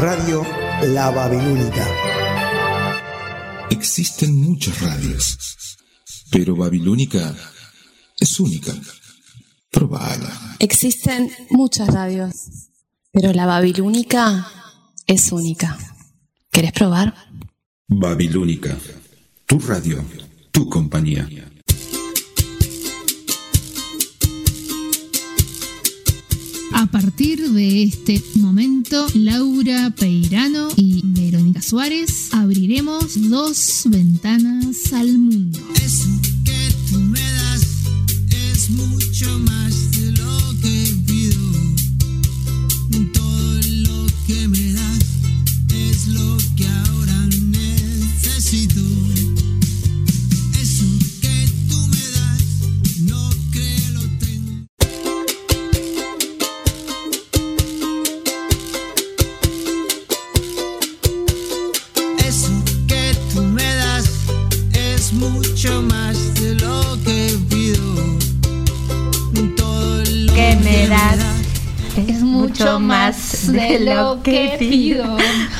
Radio La Babilónica. Existen muchas radios, pero Babilónica es única. Probala. Existen muchas radios, pero la Babilónica es única. ¿Querés probar? Babilónica. Tu radio, tu compañía. Partir de este momento, Laura Peirano y Verónica Suárez abriremos dos ventanas al mundo. Eso que tú me das es mucho más de lo que pido. Todo lo que me das es lo de lo que pido.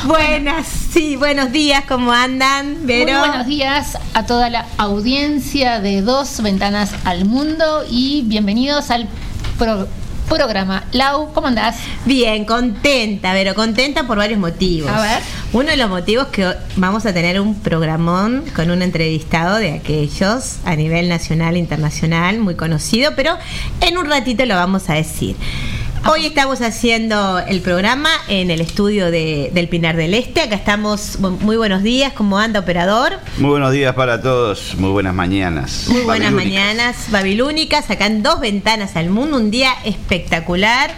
Buenas, sí, buenos días, ¿cómo andan? Vero? Muy buenos días a toda la audiencia de Dos Ventanas al Mundo y bienvenidos al pro- programa. Lau, ¿cómo andás? Bien, contenta, Vero, contenta por varios motivos. A ver. Uno de los motivos que vamos a tener un programón con un entrevistado de aquellos a nivel nacional e internacional, muy conocido, pero en un ratito lo vamos a decir. Hoy estamos haciendo el programa en el estudio de- del Pinar del Este. Acá estamos. Muy buenos días. ¿Cómo anda, operador? Muy buenos días para todos, muy buenas mañanas. Muy buenas mañanas, babilónicas, acá en dos ventanas al mundo, un día espectacular.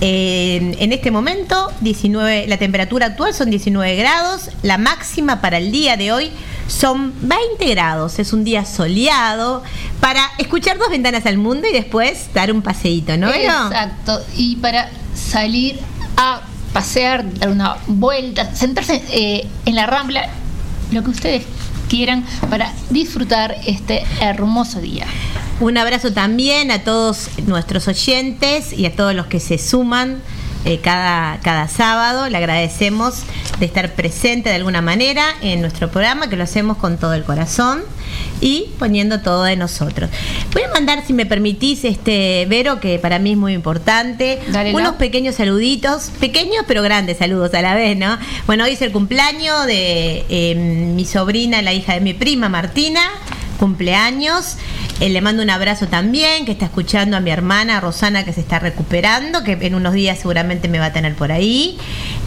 Eh, en este momento, 19, la temperatura actual son 19 grados, la máxima para el día de hoy son 20 grados, es un día soleado para escuchar dos ventanas al mundo y después dar un paseíto, ¿no? Exacto. Y para salir a pasear, dar una vuelta, sentarse eh, en la rambla, lo que ustedes quieran para disfrutar este hermoso día. Un abrazo también a todos nuestros oyentes y a todos los que se suman eh, cada, cada sábado. Le agradecemos de estar presente de alguna manera en nuestro programa, que lo hacemos con todo el corazón y poniendo todo de nosotros. Voy a mandar, si me permitís, este Vero, que para mí es muy importante, Dale, unos pequeños saluditos, pequeños pero grandes saludos a la vez, ¿no? Bueno, hoy es el cumpleaños de eh, mi sobrina, la hija de mi prima Martina, cumpleaños. Eh, le mando un abrazo también, que está escuchando a mi hermana Rosana, que se está recuperando, que en unos días seguramente me va a tener por ahí.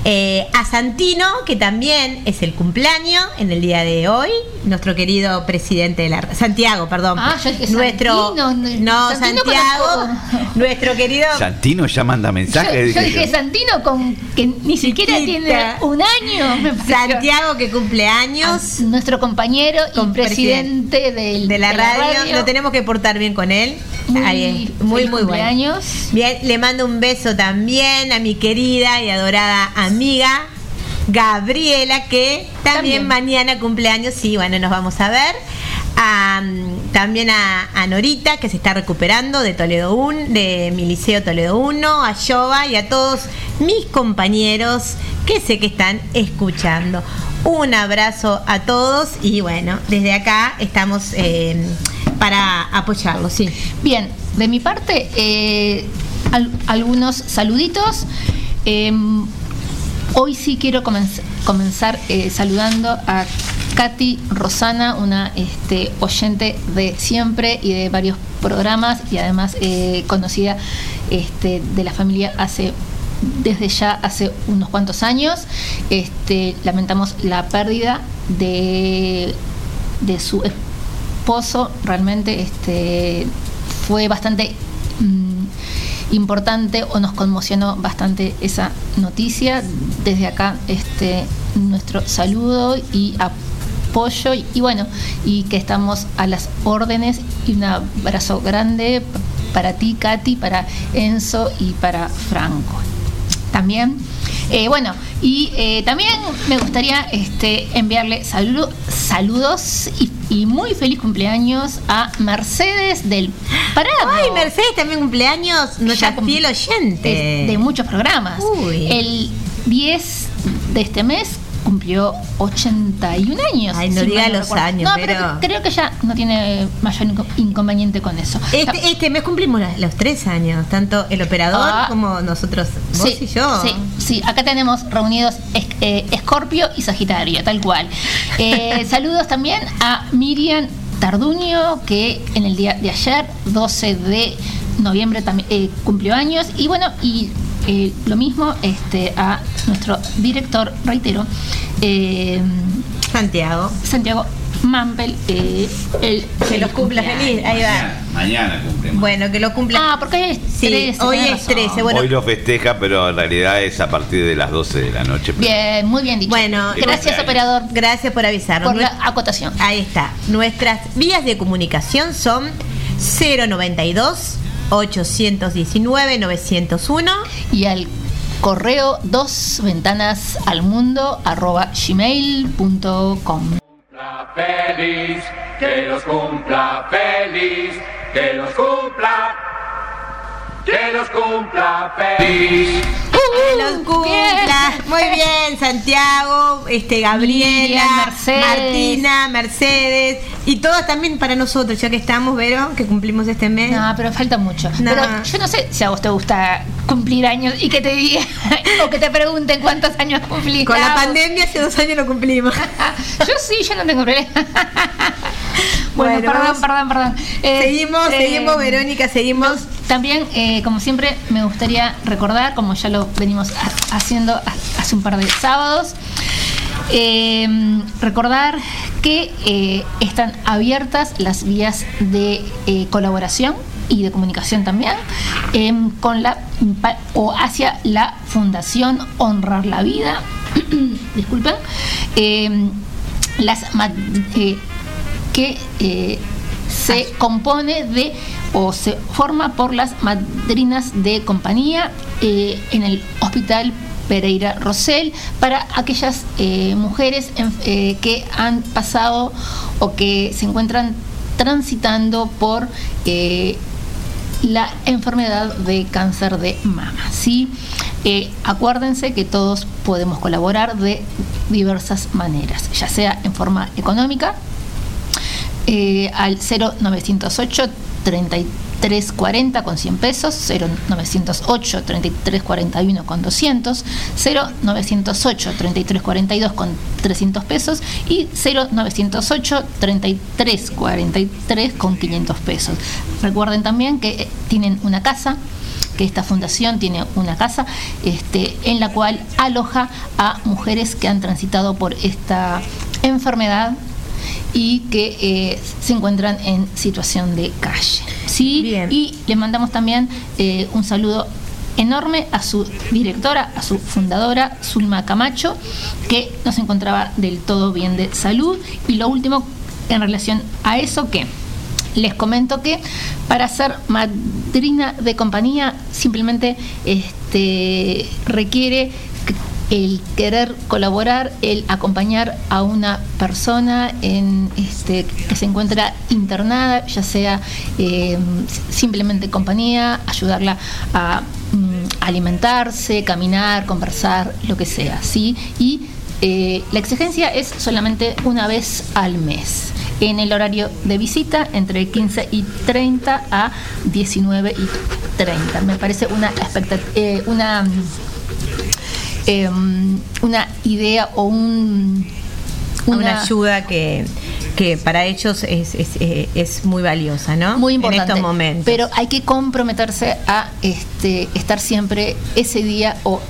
Eh, a Santino, que también es el cumpleaños en el día de hoy, nuestro querido presidente de la... Santiago, perdón. Ah, yo dije nuestro, Santino, no, no, Santino Santiago, nuestro querido... Santino ya manda Yo, mensajes. yo dije Santino con que ni siquiera Chiquita. tiene un año. Santiago que cumple A años nuestro compañero y Con presidente del- de la radio, lo tenemos que portar bien con él. Muy, Ahí es, muy, muy bueno. Bien, le mando un beso también a mi querida y adorada amiga Gabriela, que también, También. mañana cumpleaños, sí, bueno, nos vamos a ver. A, mm, también a, a Norita, que se está recuperando de Toledo 1, de mi liceo Toledo 1, a Yoba y a todos mis compañeros que sé que están escuchando. Un abrazo a todos y bueno, desde acá estamos eh, para apoyarlos, sí. Bien, de mi parte, eh, al- algunos saluditos. Eh, hoy sí quiero comenz- comenzar eh, saludando a Katy Rosana, una este, oyente de siempre y de varios programas y además conocida este, de la familia hace desde ya hace unos cuantos años. Este, lamentamos la pérdida de, su esposo. Realmente este, fue bastante mm, importante o nos conmocionó bastante esa noticia desde acá este nuestro saludo y apoyo y, y bueno, y que estamos a las órdenes y un abrazo grande para ti, Katy, para Enzo y para Franco. También, eh, bueno, y eh, también me gustaría este, enviarle saludo- saludos y, y muy feliz cumpleaños a Mercedes del Prado. Ay, Mercedes también cumpleaños, nuestra fiel oyente. De, de muchos programas. Uy. El 10 de este mes cumplió 81 años. Ay, no si diga los recuerdo. años, No, pero- pero creo que ya no tiene mayor inco- inconveniente con eso. Este, este mes cumplimos los tres años, tanto el operador Ah. como nosotros, vos Sí, y yo. Sí, sí, acá tenemos reunidos es- eh, Escorpio y Sagitario, tal cual. Eh, saludos también a Miriam Tarduño, que en el día de ayer, 12 de noviembre, también eh, cumplió años. Y bueno, y eh, lo mismo este, a nuestro director, reitero, eh, Santiago. Santiago Mampel. eh, el, Que el los cumpla feliz. Ahí va. Mañana, mañana cumplimos. Bueno, que lo cumpla. Ah, porque hoy es Sí, 13. hoy es razón. 13, bueno. Hoy lo festeja, pero en realidad es a partir de las 12 de la noche. Bien, muy bien dicho. Bueno, gracias, operador, Gracias por avisarnos. por la acotación. Ahí está. Nuestras vías de comunicación son 092 819 901 y al correo dos ventanas al mundo arroba gmail.com feliz, que los cumpla feliz, que los cumpla, que los cumpla feliz. Que los cumpla. Muy bien, Santiago, este Gabriela, Mercedes. Martina, Mercedes y todas también para nosotros, ya que estamos, Vero, que cumplimos este mes. No, pero falta mucho. No. Pero yo no sé si a vos te gusta cumplir años y que te digan o que te pregunten cuántos años cumplís. Con la Ah, pandemia hace dos años lo cumplimos. Yo sí, yo no tengo problema. Bueno, Bueno, perdón, perdón, perdón. Eh, seguimos, eh, seguimos, Verónica, seguimos. También, eh, como siempre, me gustaría recordar, como ya lo venimos ha- haciendo ha- hace un par de sábados, eh, recordar que eh, están abiertas las vías de eh, colaboración y de comunicación también eh, con la o hacia la Fundación Honrar la Vida. Disculpen. Eh, las eh, que se compone de o se forma por las madrinas de compañía eh, en el hospital Pereira Rosell para aquellas eh, mujeres en- eh, que han pasado o que se encuentran transitando por la enfermedad de cáncer de mama. ¿sí? Acuérdense que todos podemos colaborar de diversas maneras, ya sea en forma económica, eh, al 0908 3340 con 100 pesos, 0908 3341 con 200, 0908 3342 con 300 pesos y 0908 3343 con 500 pesos. Recuerden también que eh, tienen una casa que esta fundación tiene una casa este, en la cual aloja a mujeres que han transitado por esta enfermedad y que eh, se encuentran en situación de calle. ¿sí? Bien. Y le mandamos también eh, un saludo enorme a su directora, a su fundadora, Zulma Camacho, que no se encontraba del todo bien de salud. Y lo último, en relación a eso, que les comento que para ser madrina de compañía simplemente este, requiere el querer colaborar, el acompañar a una persona en, este, que se encuentra internada, ya sea eh, simplemente compañía, ayudarla a mm, alimentarse, caminar, conversar, lo que sea, ¿sí? Y eh, la exigencia es solamente una vez al mes, en el horario de visita entre 15 y 30 a 19 y 30. Me parece una eh, una eh, una idea o un Una, ayuda que, que para ellos es, es, eh, es muy valiosa, ¿no? muy importante. En estos momentos. Pero hay que comprometerse a este, estar siempre ese día o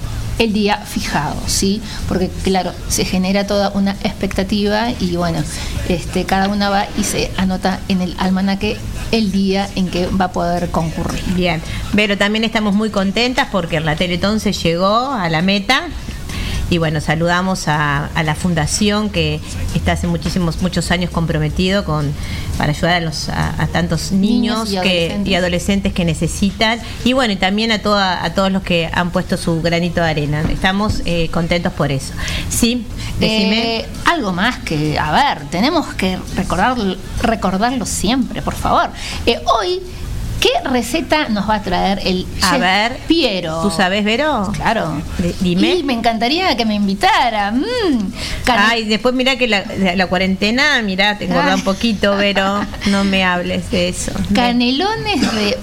el día fijado, ¿sí? Porque claro, se genera toda una expectativa y bueno, este, cada una va y se anota en el almanaque el día en que va a poder concurrir. Bien, pero también estamos muy contentas porque la Teletón se llegó a la meta Y bueno, saludamos a, a la fundación que está hace muchísimos, muchos años comprometido con para ayudar a, los, a, a tantos niños, Niños y que, adolescentes. y adolescentes que necesitan. Y bueno, y también a, toda, a todos los que han puesto su granito de arena. Estamos eh, contentos por eso. Sí, decime. Eh, algo más que, a ver, tenemos que recordar, recordarlo siempre, por favor. Eh, hoy, ¿qué receta nos va a traer el A chef ver, Piero? ¿Tú sabes, Vero? Claro. D- dime. Y me encantaría que me invitara. Mm, Ay, después mira que la, cuarentena, mira, te engorda un poquito, pero no me hables de eso. canelones de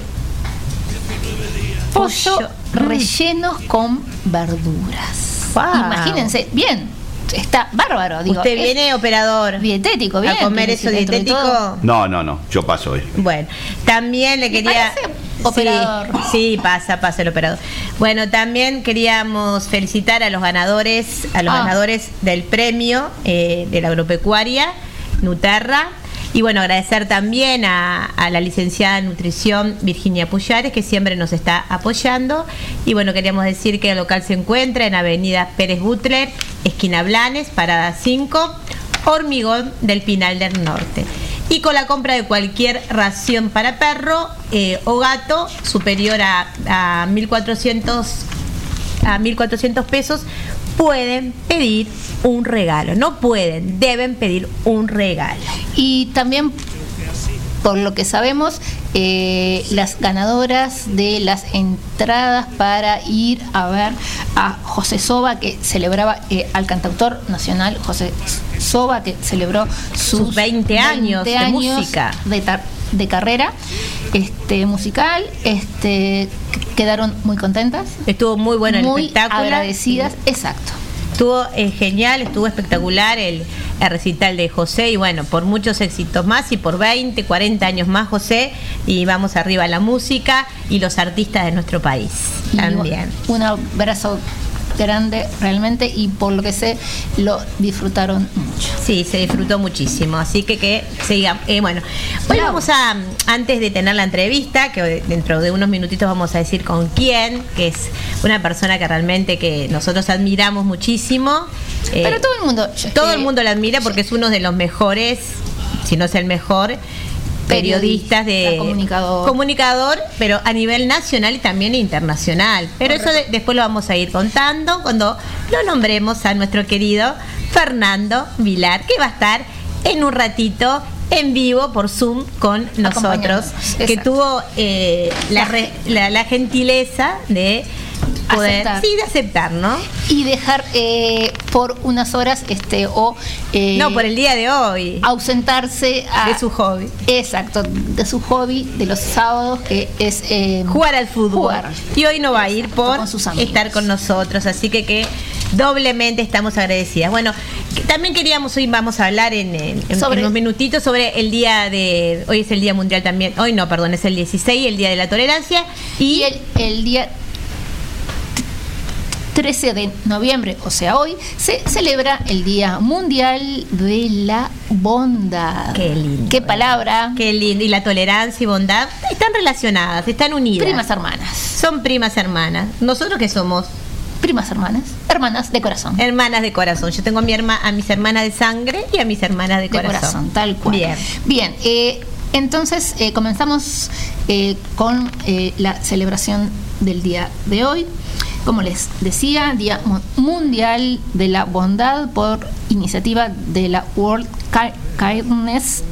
pollo Pollo. rellenos con verduras. Wow. Imagínense, bien, está bárbaro. Digo, Usted viene operador dietético, bien. a comer eso dietético. No, no, no, yo paso hoy. Bueno, también le quería. operador? Sí, sí, pasa, pasa el operador. Bueno, también queríamos felicitar a los ganadores, a los Ah. ganadores del premio eh, de la agropecuaria, Nuterra. Y bueno, agradecer también a, la licenciada en nutrición Virginia Puyares, que siempre nos está apoyando. Y bueno, queríamos decir que el local se encuentra en Avenida Pérez Butler, esquina Blanes, parada 5, Hormigón del Pinal del Norte. Y con la compra de cualquier ración para perro eh, o gato superior a, a 1.400 a 1.400 pesos, pueden pedir un regalo. No pueden, deben pedir un regalo. Y también, por lo que sabemos, eh, las ganadoras de las entradas para ir a ver a José Soba, que celebraba eh, al cantautor nacional José Soba, que celebró sus, Sus 20 años de música. de, tar- de carrera este, musical. Este, quedaron muy contentas. Estuvo muy bueno muy el espectáculo. agradecidas, exacto. Estuvo eh, genial, estuvo espectacular el, el recital de José y bueno, por muchos éxitos más y por 20, 40 años más José y vamos arriba la música y los artistas de nuestro país Y también. Un abrazo grande realmente y por lo que sé lo disfrutaron mucho. Sí, se disfrutó muchísimo, así que que siga. eh, bueno, hoy vamos a, antes de tener la entrevista, que dentro de unos minutitos vamos a decir con quién, que es una persona que realmente que nosotros admiramos muchísimo. eh, Pero todo el mundo todo eh, el mundo lo admira porque es uno de los mejores, si no es el mejor, periodistas de comunicador. comunicador, pero a nivel nacional y también internacional. Pero eso de- después lo vamos a ir contando cuando lo nombremos a nuestro querido Fernando Vilar, que va a estar en un ratito en vivo por Zoom con nosotros, que tuvo eh, la, re- la- la gentileza de poder, Aceptar. sí, de aceptar, ¿no? y dejar eh, por unas horas este o eh, no, por el día de hoy, ausentarse a- de su hobby. exacto de su hobby de los sábados que es eh, jugar al fútbol. jugar. Y hoy no va a ir por con sus amigos. estar con nosotros, así que que doblemente estamos agradecidas. Bueno, también queríamos hoy vamos a hablar en, en- en Sobre- unos minutitos sobre el día de hoy es el día mundial también. Hoy no, perdón, es el 16, el día de la tolerancia y, y el, el día 13 de noviembre, o sea hoy, se celebra el Día Mundial de la Bondad. Qué lindo. Qué palabra. qué lindo y la tolerancia y bondad están relacionadas, están unidas. Primas hermanas. Son primas hermanas. Nosotros que somos Primas hermanas. Hermanas de corazón. hermanas de corazón. Yo tengo a mi herma, a mis hermanas de sangre y a mis hermanas de de corazón. corazón, tal cual. Bien. Bien, eh, entonces eh, comenzamos eh, con eh, la celebración del día de hoy. Como les decía, Día Mu- Mundial de la Bondad por iniciativa de la World Ki- Kindness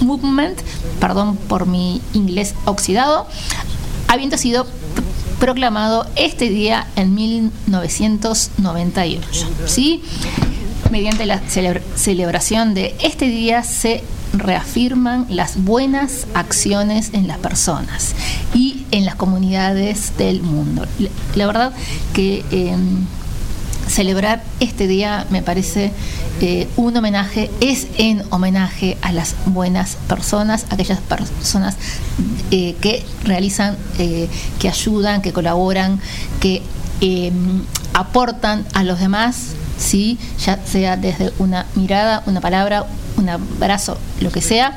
Movement, perdón por mi inglés oxidado, habiendo sido proclamado este día en 1998. ¿sí? Mediante la celebra- celebración de este día se reafirman las buenas acciones en las personas y en las comunidades del mundo. La, verdad que eh, celebrar este día me parece eh, un homenaje, es en homenaje a las buenas personas, aquellas personas eh, que realizan, eh, que ayudan, que colaboran, que eh, aportan a los demás, ¿sí? ya sea desde una mirada, una palabra, un abrazo, lo que sea,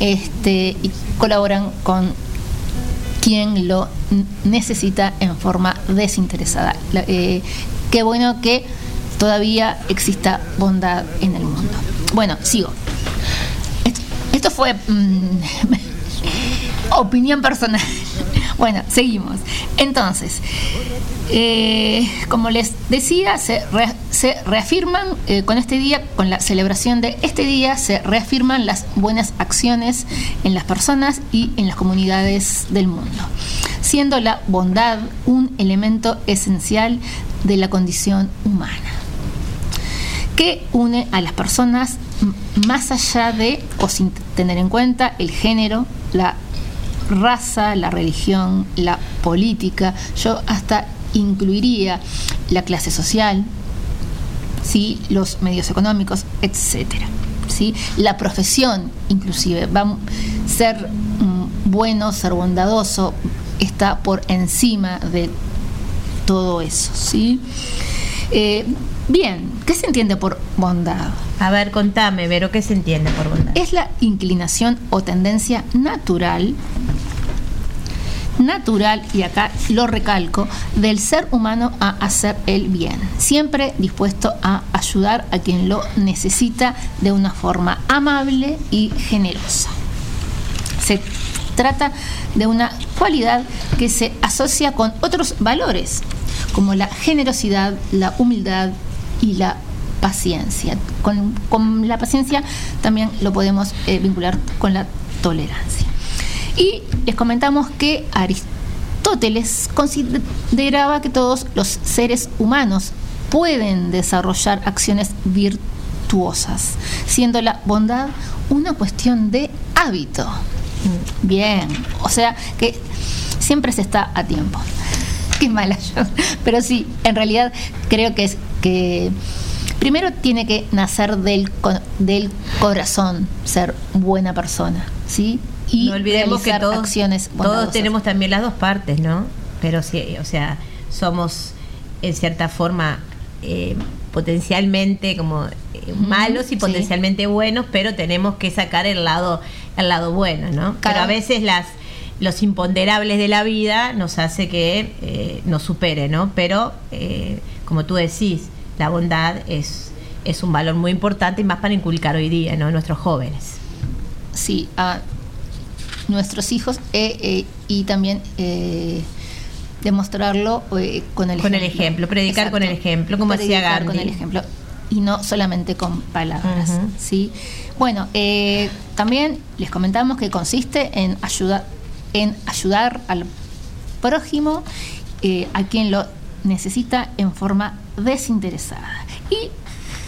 este, y colaboran con quien lo necesita en forma desinteresada. Eh, qué bueno que todavía exista bondad en el mundo. Bueno, sigo. Esto, esto fue mm, opinión personal. Bueno, seguimos. Entonces, eh, como les decía, se, re- se reafirman eh, con este día, con la celebración de este día, se reafirman las buenas acciones en las personas y en las comunidades del mundo, siendo la bondad un elemento esencial de la condición humana que une a las personas más allá de o sin tener en cuenta el género, la raza, la religión, la política. Yo hasta incluiría la clase social, ¿sí? los medios económicos, etcétera. ¿sí? La profesión, inclusive, va a ser mm, bueno, ser bondadoso, está por encima de todo eso. ¿sí? Eh, bien, ¿qué se entiende por bondad? A ver, contame, Vero, ¿qué se entiende por bondad? Es la inclinación o tendencia natural, natural, y acá lo recalco, del ser humano a hacer el bien, siempre dispuesto a ayudar a quien lo necesita de una forma amable y generosa. Se trata de una cualidad que se asocia con otros valores, como la generosidad, la humildad y la paciencia. Con, con la paciencia también lo podemos eh, vincular con la tolerancia. Y les comentamos que Aristóteles consideraba que todos los seres humanos pueden desarrollar acciones virtuosas, siendo la bondad una cuestión de hábito. Bien, o sea que siempre se está a tiempo. Qué mala yo. Pero sí, en realidad creo que es que primero tiene que nacer del, del corazón ser buena persona, ¿sí? Y no olvidemos que todos, acciones todos tenemos también las dos partes, ¿no? Pero sí, o sea, somos en cierta forma eh, potencialmente como eh, malos y sí. potencialmente buenos, pero tenemos que sacar el lado el lado bueno, ¿no? Cada- Pero a veces las los imponderables de la vida nos hace que eh, nos supere, ¿no? Pero eh, como tú decís, la bondad es es un valor muy importante y más para inculcar hoy día, ¿no? Nuestros jóvenes. sí, a nuestros hijos eh, eh, y también eh, demostrarlo con el Con el ejemplo. ejemplo, predicar con el ejemplo, como hacía Predicar con Gandhi. el ejemplo y no solamente con palabras. ¿sí? Bueno, también les comentamos que consiste en ayudar, en ayudar al prójimo, a quien lo necesita en forma desinteresada. Y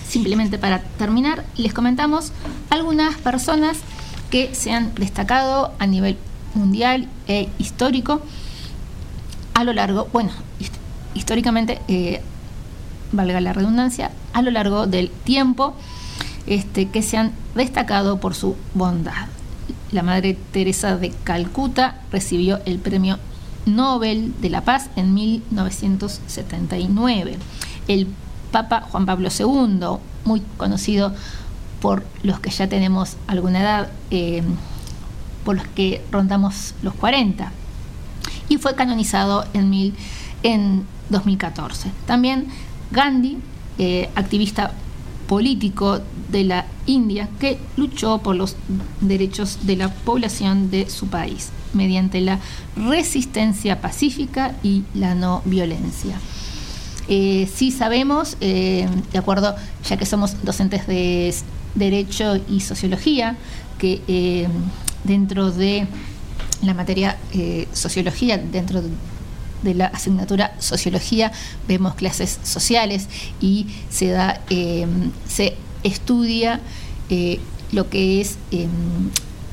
simplemente para terminar, les comentamos algunas personas que se han destacado a nivel mundial e histórico a lo largo, bueno, hist- históricamente, eh, valga la redundancia, a lo largo del tiempo, este, que se han destacado por su bondad. La Madre Teresa de Calcuta recibió el premio Nobel de la Paz en 1979. El Papa Juan Pablo II, muy conocido por los que ya tenemos alguna edad, eh, por los que rondamos los 40 y fue canonizado en, mil, en 2014. También Gandhi, eh, activista político de la India, que luchó por los derechos de la población de su país mediante la resistencia pacífica y la no violencia. Eh, sí sabemos, eh, de acuerdo, ya que somos docentes de Derecho y Sociología, que eh, dentro de la materia eh, Sociología, dentro de, la asignatura Sociología, vemos clases sociales y se da, eh, se estudia eh, lo que es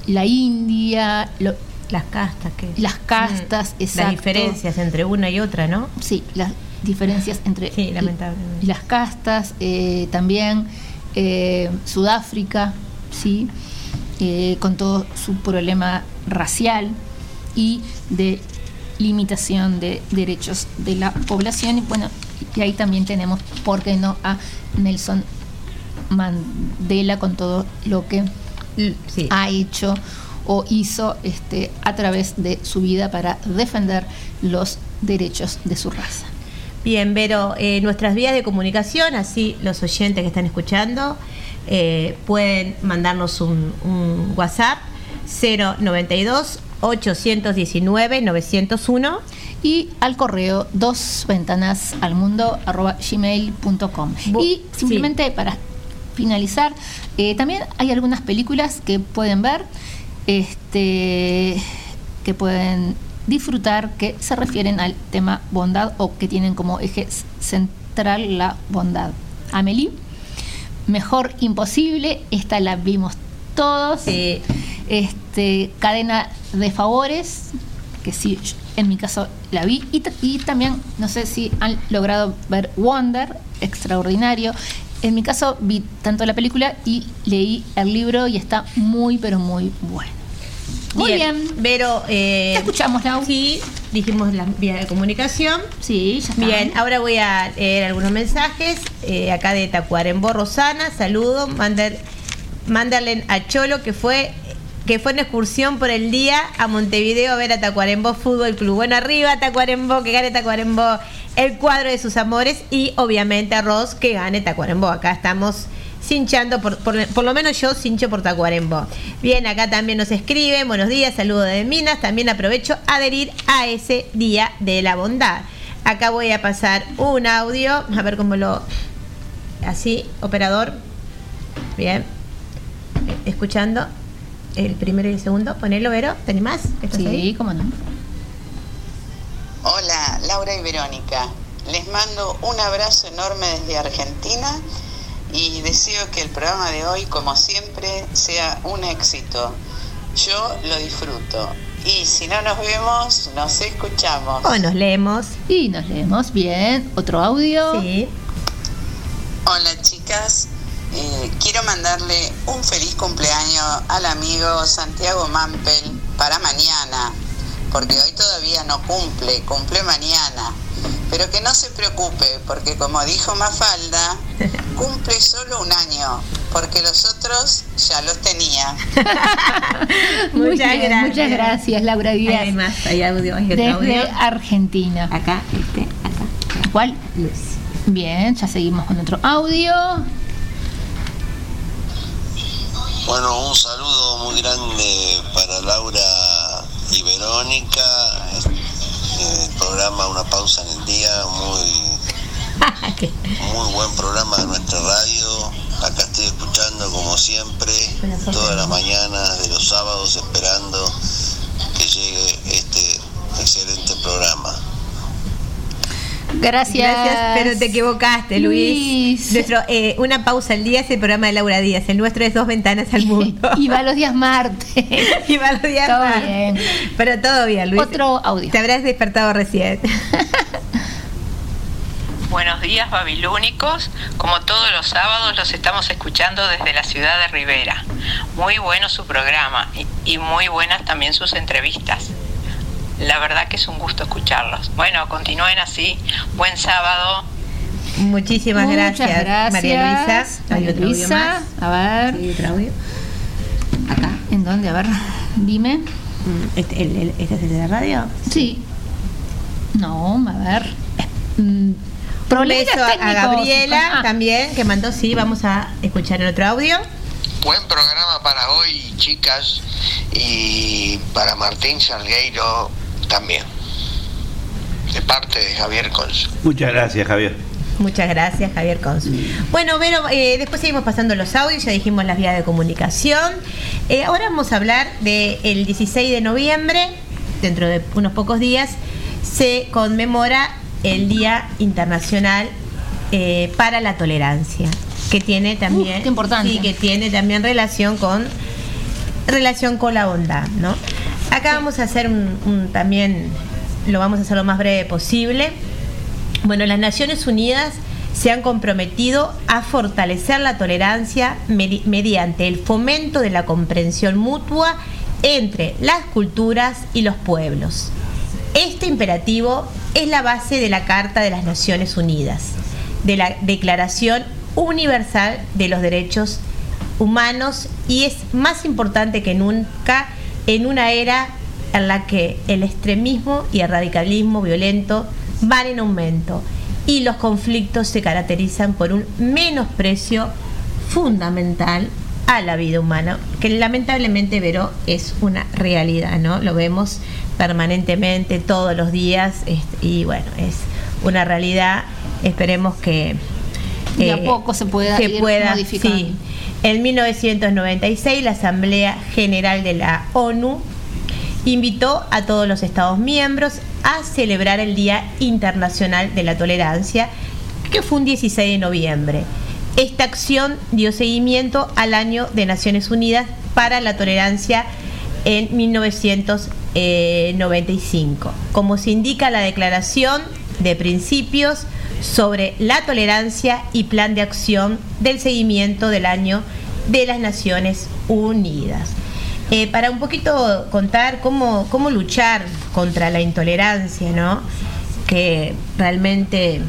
la India, lo- Las castas, que las castas, Mm, exacto. Las diferencias entre una y otra, ¿no? Sí, las diferencias entre Sí, lamentablemente. las castas, eh, también eh, Sudáfrica, sí, Eh, con todo su problema racial y de limitación de derechos de la población. Y bueno, y ahí también tenemos, ¿por qué no?, a Nelson Mandela con todo lo que Sí. ha hecho o hizo este, a través de su vida para defender los derechos de su raza. Bien, Vero, eh, nuestras vías de comunicación, así los oyentes que están escuchando eh, pueden mandarnos un, un WhatsApp 092 819 901 y al correo dos ventanas al mundo arroba gmail.com. Y simplemente para finalizar, eh, también hay algunas películas que pueden ver, este, que pueden disfrutar, que se refieren al tema bondad o que tienen como eje central la bondad. Amelie, Mejor Imposible, esta la vimos todos. Sí. Este, cadena de favores, que sí, en mi caso la vi. Y, y también, no sé si han logrado ver Wonder, extraordinario. En mi caso vi tanto la película y leí el libro y está muy, pero muy bueno. Muy bien. Vero, eh, Te escuchamos, Lau. Sí, dijimos la vía de comunicación. Sí, ya está. Bien, ahora voy a leer algunos mensajes. eh, acá de Tacuarembó, Rosana, saludo. Mandar, mándale a Cholo que fue que fue en excursión por el día a Montevideo a ver a Tacuarembó Fútbol Club. Bueno, arriba Tacuarembó, que gane Tacuarembó el cuadro de sus amores y obviamente a Ross que gane Tacuarembó. Acá estamos cinchando, por, por, por lo menos yo cincho por Tacuarembó. Bien, acá también nos escriben, buenos días, saludos de Minas. También aprovecho a adherir a ese Día de la Bondad. Acá voy a pasar un audio, a ver cómo lo... Así, operador. Bien. Eh, Escuchando el primero y el segundo. Ponelo, Vero. ¿Tenés más? ¿Estás Sí, ahí? cómo no. Hola, Laura y Verónica. Les mando un abrazo enorme desde Argentina y deseo que el programa de hoy, como siempre, sea un éxito. Yo lo disfruto. Y si no nos vemos, nos escuchamos. O nos leemos. Y nos leemos bien. Otro audio. Sí. Hola chicas, Eh, quiero mandarle un feliz cumpleaños al amigo Santiago Mampel para mañana, porque hoy todavía no cumple, cumple mañana. Pero que no se preocupe, porque como dijo Mafalda, cumple solo un año, porque los otros ya los tenía. Muchas bien, gracias. Muchas gracias, Laura Díaz. Hay más, hay audio, hay Desde audio. Argentina. Acá, este, acá. ¿Cuál? Luis. Bien, ya seguimos con otro audio. Bueno, un saludo muy grande para Laura y Verónica. El programa Una Pausa en el Día, muy, muy buen programa de nuestra radio. Acá estoy escuchando como siempre, todas las mañanas de los sábados, esperando que llegue este excelente programa. Gracias. Gracias, pero te equivocaste, Luis. Nuestro, eh, una pausa al día es el programa de Laura Díaz. El nuestro es dos ventanas al mundo. Y va los días martes. y va los días Todo martes. bien. Pero todo bien, Luis. Otro audio. Te habrás despertado recién. Buenos días, babilónicos. Como todos los sábados, los estamos escuchando desde la ciudad de Rivera. Muy bueno su programa y, y muy buenas también sus entrevistas. La verdad que es un gusto escucharlos. Bueno, continúen así. Buen sábado. Muchísimas Muchas gracias, gracias, María Luisa. Hay María otro audio Luisa. más. A ver. Sí, otro audio. Acá. ¿En dónde? A ver, dime. Mm, ¿Este, el- el- este es el de la radio? Sí. No, a ver. Mm, Un beso a-. Gabriela Ah. también, que mandó, sí, vamos a escuchar el otro audio. Buen programa para hoy, chicas, y para Martín Salgueiro también. De parte de Javier Cons. Muchas gracias, Javier. Muchas gracias, Javier Cons. Bueno, Vero, eh, después seguimos pasando los audios, ya dijimos las vías de comunicación. Eh, ahora vamos a hablar del 16 de noviembre, dentro de unos pocos días, se conmemora el Día Internacional eh, para la Tolerancia, que tiene también, Uh, qué importante. sí, que tiene también relación con relación con la bondad, ¿no? Acá vamos a hacer un, un también, lo vamos a hacer lo más breve posible. Bueno, las Naciones Unidas se han comprometido a fortalecer la tolerancia medi- mediante el fomento de la comprensión mutua entre las culturas y los pueblos. Este imperativo es la base de la Carta de las Naciones Unidas, de la Declaración Universal de los Derechos Humanos y es más importante que nunca en una era en la que el extremismo y el radicalismo violento van en aumento y los conflictos se caracterizan por un menosprecio fundamental a la vida humana, que lamentablemente, Vero, es una realidad, ¿no? Lo vemos permanentemente, todos los días, este, y bueno, es una realidad, esperemos que... De a poco se pueda ir modificando. sí. En 1996, la Asamblea General de la ONU invitó a todos los Estados miembros a celebrar el Día Internacional de la Tolerancia, que fue un 16 de noviembre. Esta acción dio seguimiento al año de Naciones Unidas para la Tolerancia en 1995, como se indica la Declaración de Principios sobre la Tolerancia y Plan de Acción del Seguimiento del Año de las Naciones Unidas. Eh, para un poquito contar cómo, cómo luchar contra la intolerancia, ¿no? Que realmente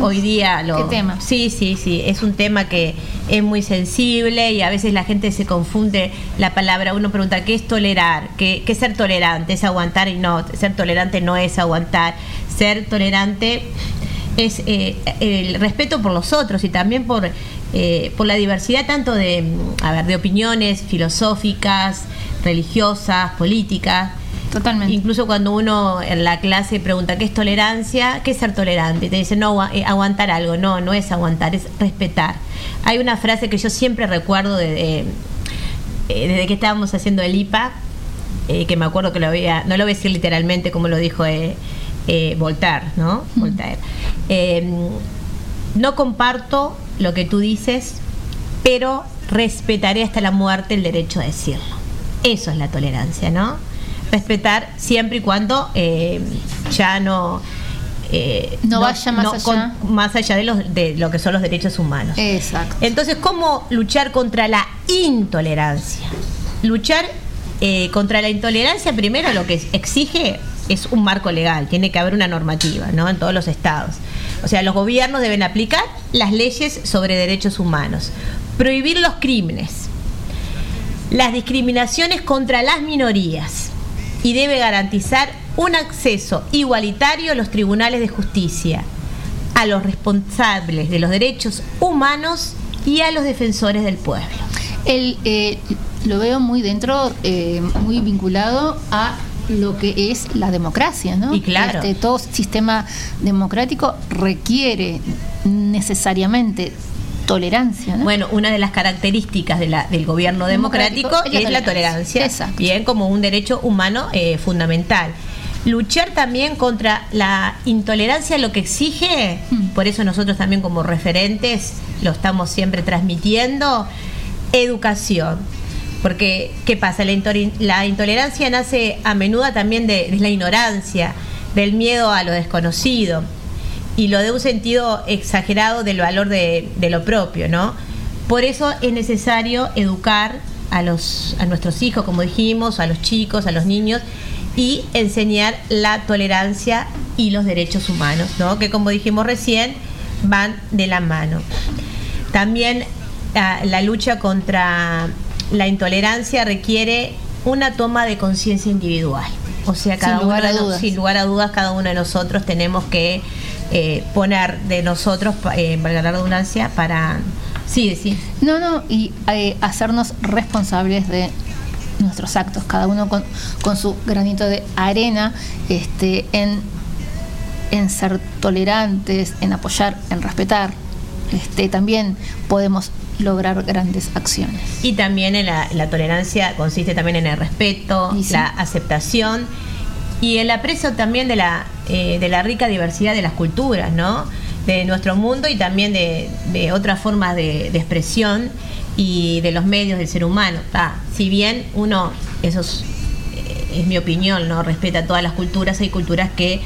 hoy día lo... qué tema. Sí, sí, sí, es un tema que es muy sensible y a veces la gente se confunde la palabra, uno pregunta, ¿qué es tolerar? ¿Qué, qué es ser tolerante? ¿Es aguantar? Y no, ser tolerante no es aguantar. Ser tolerante es eh, el respeto por los otros y también por, eh, por la diversidad tanto de, a ver, de opiniones filosóficas, religiosas, políticas. Totalmente. Incluso cuando uno en la clase pregunta qué es tolerancia, qué es ser tolerante, te dicen no, eh, aguantar algo, no, no es aguantar, es respetar. Hay una frase que yo siempre recuerdo de, de- eh, desde que estábamos haciendo el IPA, eh, que me acuerdo que lo había, no lo voy a decir literalmente como lo dijo eh, eh, Voltaire, ¿no? Voltaire. Eh, no comparto lo que tú dices, pero respetaré hasta la muerte el derecho a decirlo. Eso es la tolerancia, ¿no? Respetar siempre y cuando eh, ya no... eh, No vaya más allá. con- más allá de, los, de lo que son los derechos humanos. Exacto. Entonces, ¿cómo luchar contra la intolerancia? Luchar eh, contra la intolerancia, primero lo que exige es un marco legal, tiene que haber una normativa, ¿no? En todos los estados. O sea, los gobiernos deben aplicar las leyes sobre derechos humanos, prohibir los crímenes, las discriminaciones contra las minorías y debe garantizar un acceso igualitario a los tribunales de justicia, a los responsables de los derechos humanos y a los defensores del pueblo. Eh, lo veo muy dentro, eh, muy vinculado a lo que es la democracia, ¿no? Y claro. Este, todo sistema democrático requiere necesariamente tolerancia, ¿no? Bueno, una de las características de la- del gobierno democrático, Democrático es la tolerancia, bien como un derecho humano eh, fundamental. Luchar también contra la intolerancia lo que exige, Hmm. por eso nosotros también como referentes lo estamos siempre transmitiendo, educación. Porque, ¿qué pasa? La, la intolerancia nace a menudo también de, la ignorancia, del miedo a lo desconocido y lo de un sentido exagerado del valor de, de lo propio, ¿no? Por eso es necesario educar a, los, a nuestros hijos, como dijimos, a los chicos, a los niños, y enseñar la tolerancia y los derechos humanos, ¿no? Que como dijimos recién, van de la mano. También ah, la lucha contra la intolerancia requiere una toma de conciencia individual. O sea, cada Sin lugar uno a dudas. sin lugar a dudas, cada uno de nosotros tenemos que eh, poner de nosotros, eh, valga la redundancia, para... Sí, sí. No, no, y eh, hacernos responsables de nuestros actos, cada uno con, con su granito de arena, este, en, en ser tolerantes, en apoyar, en respetar. Este, también podemos lograr grandes acciones. Y también en la, la tolerancia consiste también en el respeto, sí. la aceptación y el aprecio también de la, eh, de la rica diversidad de las culturas, ¿no? De nuestro mundo y también de, de otras formas de, de expresión y de los medios del ser humano. Ah, si bien uno, eso es, eh, es mi opinión, ¿no? Respeta todas las culturas, hay culturas que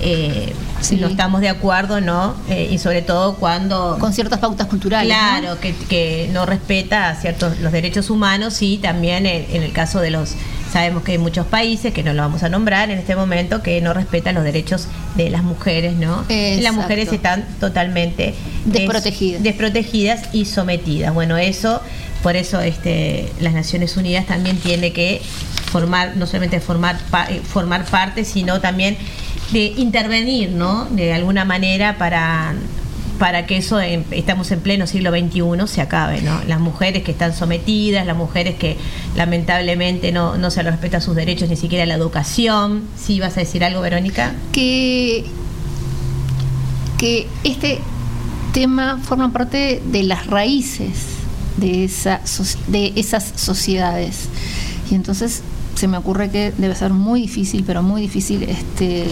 eh, Sí. no estamos de acuerdo, ¿no? Eh, y sobre todo cuando... Con ciertas pautas culturales. ¿no? Claro, que, que no respeta ciertos los derechos humanos y también en, en el caso de los sabemos que hay muchos países que no lo vamos a nombrar en este momento que no respetan los derechos de las mujeres, ¿no? Y las Exacto. mujeres están totalmente Desprotegidas. es- desprotegidas y sometidas. Bueno, eso, por eso este, las Naciones Unidas también tiene que formar, no solamente formar, pa- eh, formar parte, sino también de intervenir, ¿no? De alguna manera para para que eso, estamos en pleno siglo XXI, se acabe, ¿no? Las mujeres que están sometidas, las mujeres que lamentablemente no, no se les respeta sus derechos, ni siquiera la educación. ¿Sí vas a decir algo, Verónica? que, que este tema forma parte de las raíces de, esa, de esas sociedades. Y entonces se me ocurre que debe ser muy difícil, pero muy difícil, este,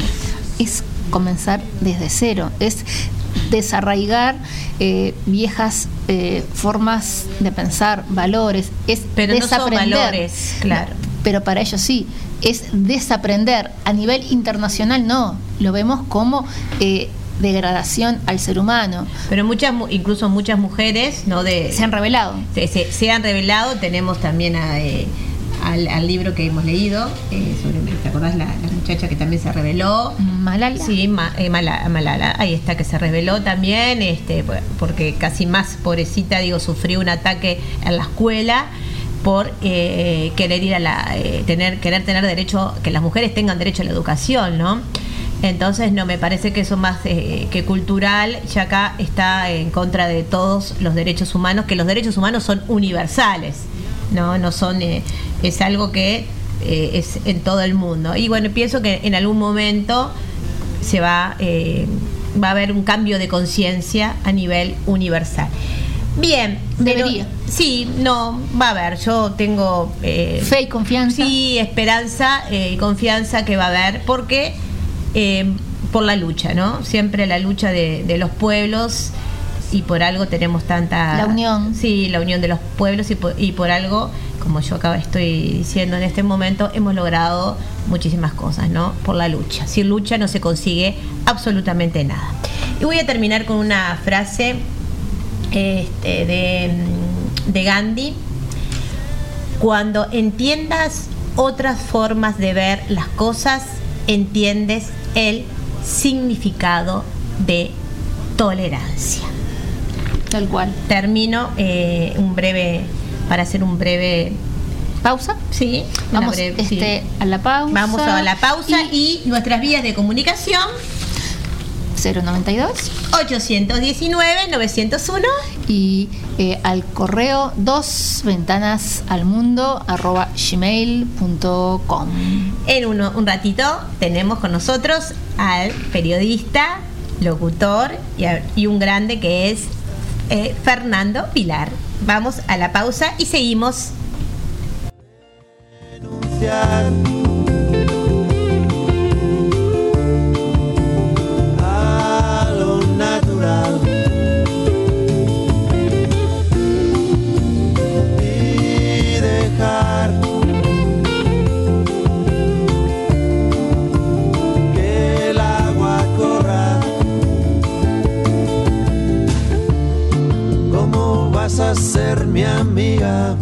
es comenzar desde cero, es desarraigar eh, viejas eh, formas de pensar, valores, es Pero no son desaprender. valores, claro. Pero para ellos sí, es desaprender. A nivel internacional no, lo vemos como eh, degradación al ser humano. Pero muchas, mu- incluso muchas mujeres, ¿no? De, Se han revelado. se, se- se han revelado. Tenemos también a, eh, al, al libro que hemos leído, eh, sobre, ¿te acordás la, la muchacha que también se reveló? Malala. Sí, Ma- eh, Mala- Malala, ahí está, que se reveló también, este, por- porque casi más pobrecita, digo, sufrió un ataque en la escuela por eh, querer ir a la, eh, tener, querer tener derecho, que las mujeres tengan derecho a la educación, ¿no? Entonces, no, me parece que eso más eh, que cultural, ya acá está en contra de todos los derechos humanos, que los derechos humanos son universales, ¿no? No son, eh, es algo que eh, es en todo el mundo. Y bueno, pienso que en algún momento se va, eh, va a haber un cambio de conciencia a nivel universal. Bien, Debería. sí, no, va a haber. Yo tengo eh, Fe y confianza. Sí, esperanza eh, y confianza que va a haber, porque por la lucha, ¿no? Siempre la lucha de, de los pueblos y por algo tenemos tanta... La unión. Sí, la unión de los pueblos y por, y por algo, como yo acá estoy diciendo en este momento, hemos logrado muchísimas cosas, ¿no? Por la lucha. Sin lucha no se consigue absolutamente nada. Y voy a terminar con una frase este, de, de Gandhi. Cuando entiendas otras formas de ver las cosas, entiendes el significado de tolerancia. Tal cual. Termino eh, un breve, para hacer un breve Pausa. Sí, Vamos breve- sí. este, a la pausa. Vamos a la pausa y, nuestras vías de comunicación 092 819 901 y eh, al correo dos ventanas al mundo arroba gmail.com. En uno- un ratito tenemos con nosotros al periodista, locutor y, a- y un grande que es eh, Fernando Pilar. Vamos a la pausa y seguimos. A ser mi amiga?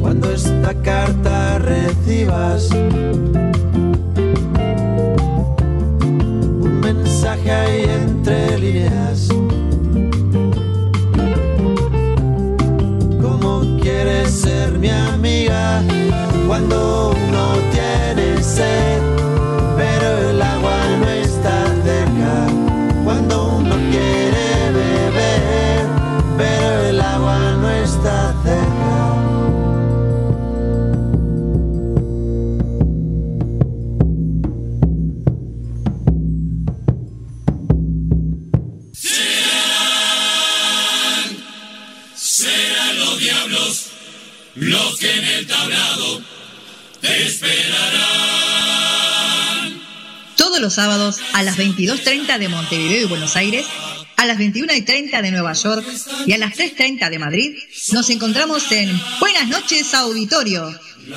Cuando esta carta recibas un mensaje ahí entre líneas. ¿Cómo quieres ser mi amiga cuando uno tiene sed, sábados a las 22.30 de Montevideo y Buenos Aires, a las 21.30 de Nueva York y a las 3.30 de Madrid, nos encontramos en Buenas noches Auditorio,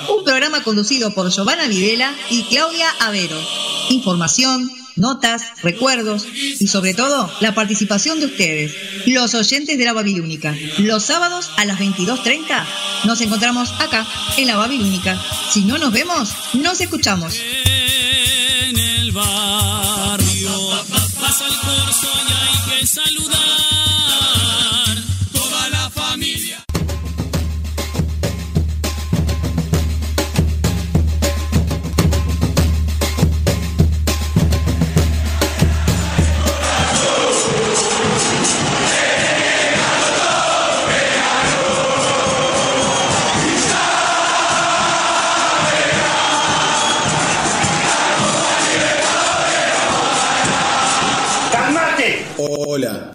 un programa conducido por Giovanna Videla y Claudia Avero. Información, notas, recuerdos y sobre todo la participación de ustedes, los oyentes de la Babilónica. Los sábados a las 22.30 nos encontramos acá, en la Babilónica. Si no nos vemos, nos escuchamos barrio. Pasa el corso y hay que saludar.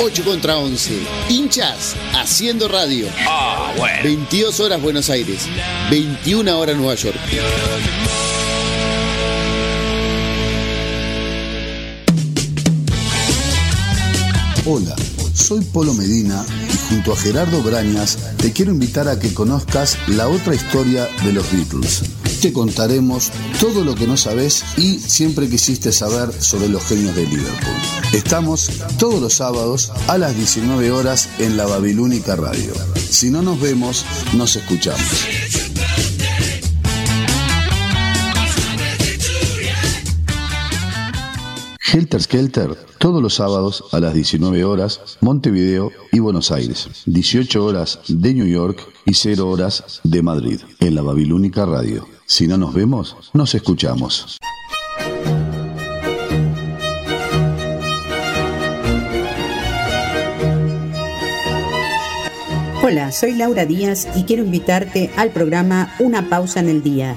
8 contra 11. Hinchas haciendo radio. Ah, bueno. 22 horas Buenos Aires. 21 horas Nueva York. Hola, soy Polo Medina y junto a Gerardo Brañas te quiero invitar a que conozcas la otra historia de los Beatles. Te contaremos todo lo que no sabes y siempre quisiste saber sobre los genios de Liverpool. Estamos todos los sábados a las 19 horas en la Babilónica Radio. Si no nos vemos, nos escuchamos. Helter Skelter, todos los sábados a las 19 horas, Montevideo y Buenos Aires, 18 horas de New York y 0 horas de Madrid, en la Babilónica Radio. Si no nos vemos, nos escuchamos. Hola, soy Laura Díaz y quiero invitarte al programa Una pausa en el día.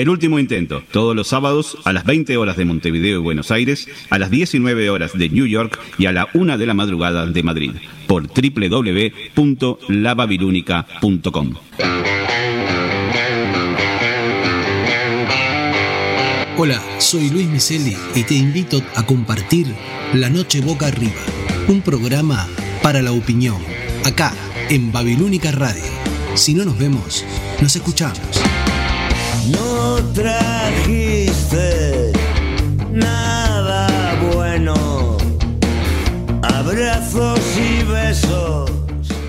El último intento, todos los sábados a las 20 horas de Montevideo y Buenos Aires, a las 19 horas de New York y a la 1 de la madrugada de Madrid, por www.lababilúnica.com. Hola, soy Luis Miseli y te invito a compartir La Noche Boca Arriba, un programa para la opinión, acá en Babilónica Radio. Si no nos vemos, nos escuchamos. Trajiste nada bueno. Abrazos y besos.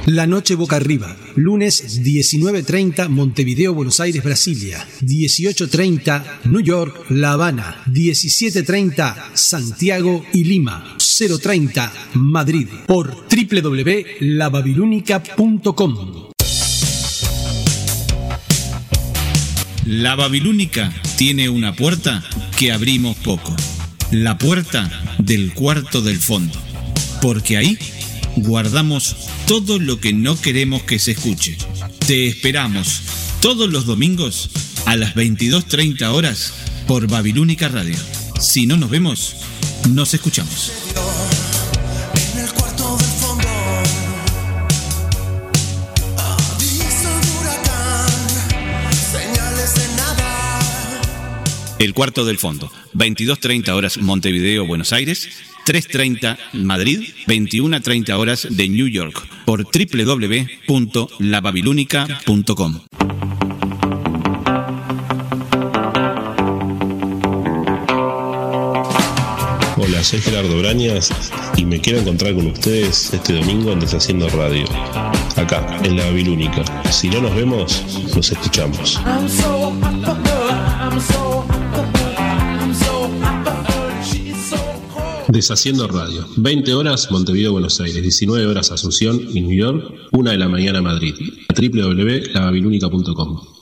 La Noche Boca Arriba, lunes 19.30 Montevideo, Buenos Aires, Brasilia, 18.30 New York, La Habana, 17.30 Santiago y Lima, 0.30 Madrid, por www.lababilúnica.com. La Babilónica tiene una puerta que abrimos poco. La puerta del cuarto del fondo. Porque ahí guardamos todo lo que no queremos que se escuche. Te esperamos todos los domingos a las 22.30 horas por Babilónica Radio. Si no nos vemos, nos escuchamos. El cuarto del fondo. 22.30 horas Montevideo, Buenos Aires. 3.30 Madrid, 21.30 horas de New York, por www.lababilúnica.com. Hola, soy Gerardo Brañas y me quiero encontrar con ustedes este domingo en Deshaciendo Radio, acá, en la Babilónica. Si no nos vemos, nos escuchamos. I'm so. I'm so. I'm so Deshaciendo Radio. 20 horas Montevideo, Buenos Aires. 19 horas Asunción y New York. 1 de la mañana Madrid. www.lababilúnica.com.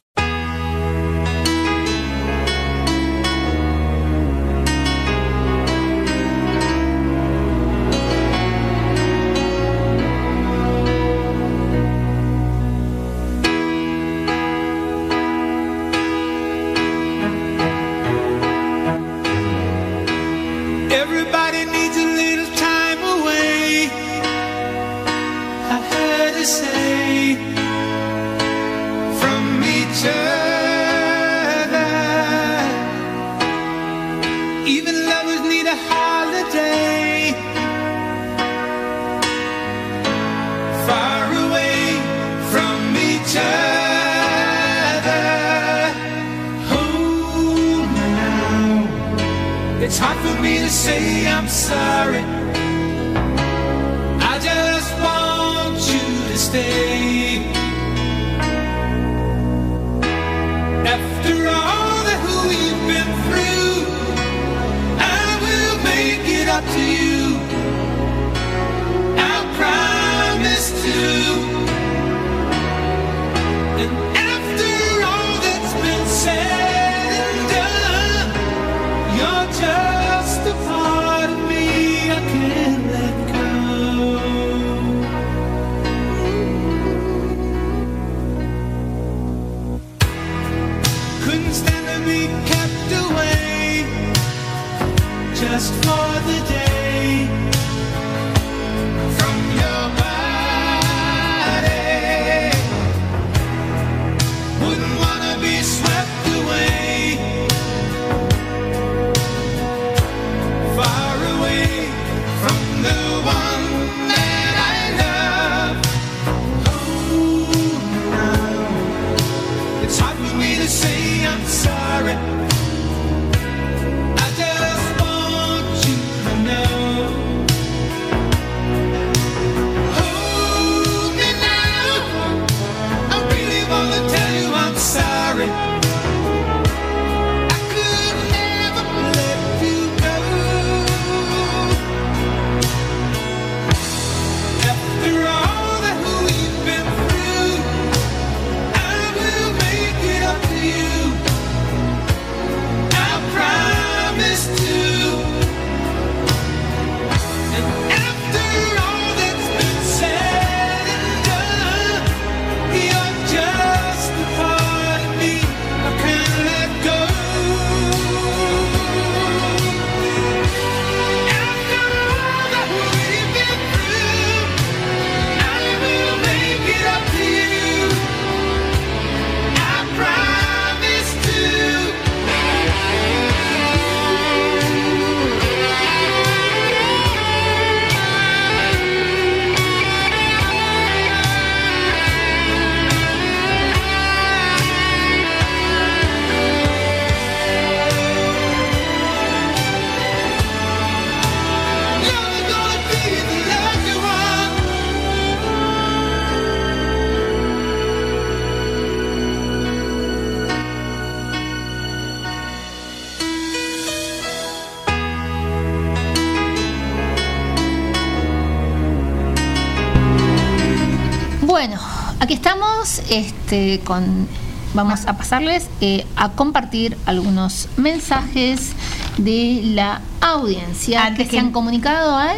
este, con. Vamos a pasarles eh, a compartir algunos mensajes de la audiencia Antes que, que- se han comunicado al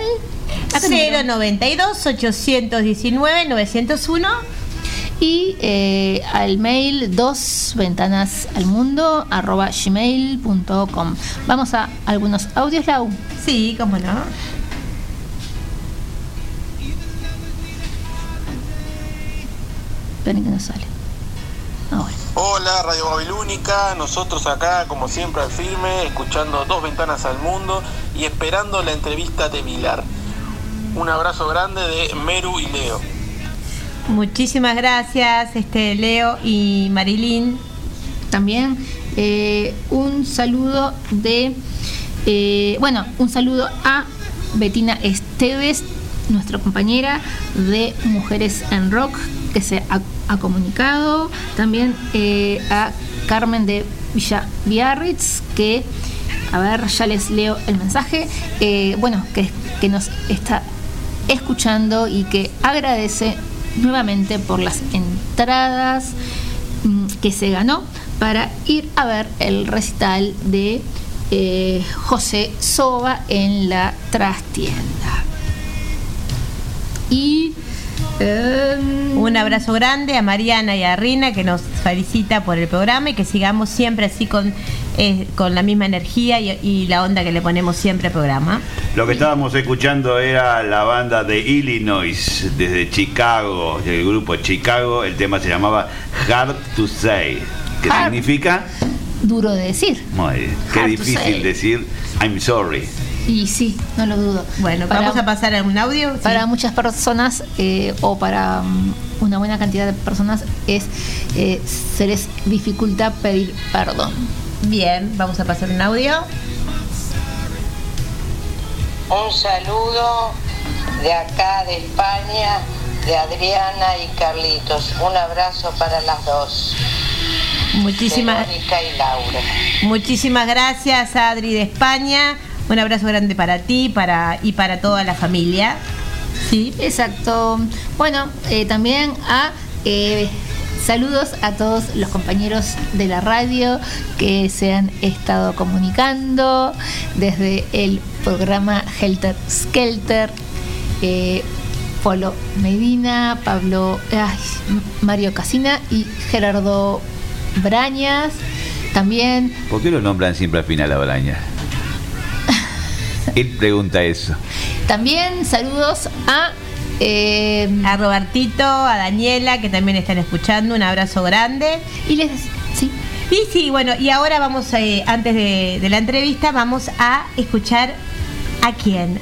092 819 901 y eh, al mail dos ventanas al mundo arroba gmail.com. Vamos a algunos audios, Lau. Sí, cómo no. Esperen que no sale. Ahora. Hola Radio Babilónica, nosotros acá como siempre al firme, escuchando dos ventanas al mundo y esperando la entrevista de Vilar. Un abrazo grande de Meru y Leo. Muchísimas gracias, este Leo y Marilyn. También eh, un saludo de, eh, bueno, un saludo a Betina Esteves, nuestra compañera de Mujeres en Rock, que se ha, comunicado. También eh, a Carmen de Villa Biarritz, que a ver, ya les leo el mensaje. Eh, bueno, que, que nos está escuchando y que agradece nuevamente por las entradas mm, que se ganó para ir a ver el recital de eh, José Soba en la trastienda. Y em, Un abrazo grande a Mariana y a Rina que nos felicita por el programa y que sigamos siempre así con, eh, con la misma energía y, y la onda que le ponemos siempre al programa. Lo que estábamos escuchando era la banda de Illinois, desde Chicago, del grupo Chicago. El tema se llamaba Hard to Say, que Hard. significa, duro de decir. muy bien, qué Hard difícil decir I'm sorry. Y sí, no lo dudo. Bueno, vamos a pasar a un audio. Para muchas personas eh, o para mm, una buena cantidad de personas es eh, se les dificulta pedir perdón. Bien, vamos a pasar un audio. Un saludo de acá de España, de Adriana y Carlitos. Un abrazo para las dos. Muchísimas, Verónica y Laura. muchísimas gracias, Adri de España. Un abrazo grande para ti para, y para toda la familia. Sí, exacto. Bueno, eh, también a eh, saludos a todos los compañeros de la radio que se han estado comunicando desde el programa Helter Skelter. eh, Polo Medina, Pablo, ay, Mario Casina y Gerardo Brañas. También ¿Por qué lo nombran siempre al final a Braña? Él pregunta eso. También saludos a eh, a Robertito, a Daniela, que también están escuchando. Un abrazo grande. Y les. Sí. Y sí, bueno, y ahora vamos, eh, antes de, de la entrevista, vamos a escuchar a quién.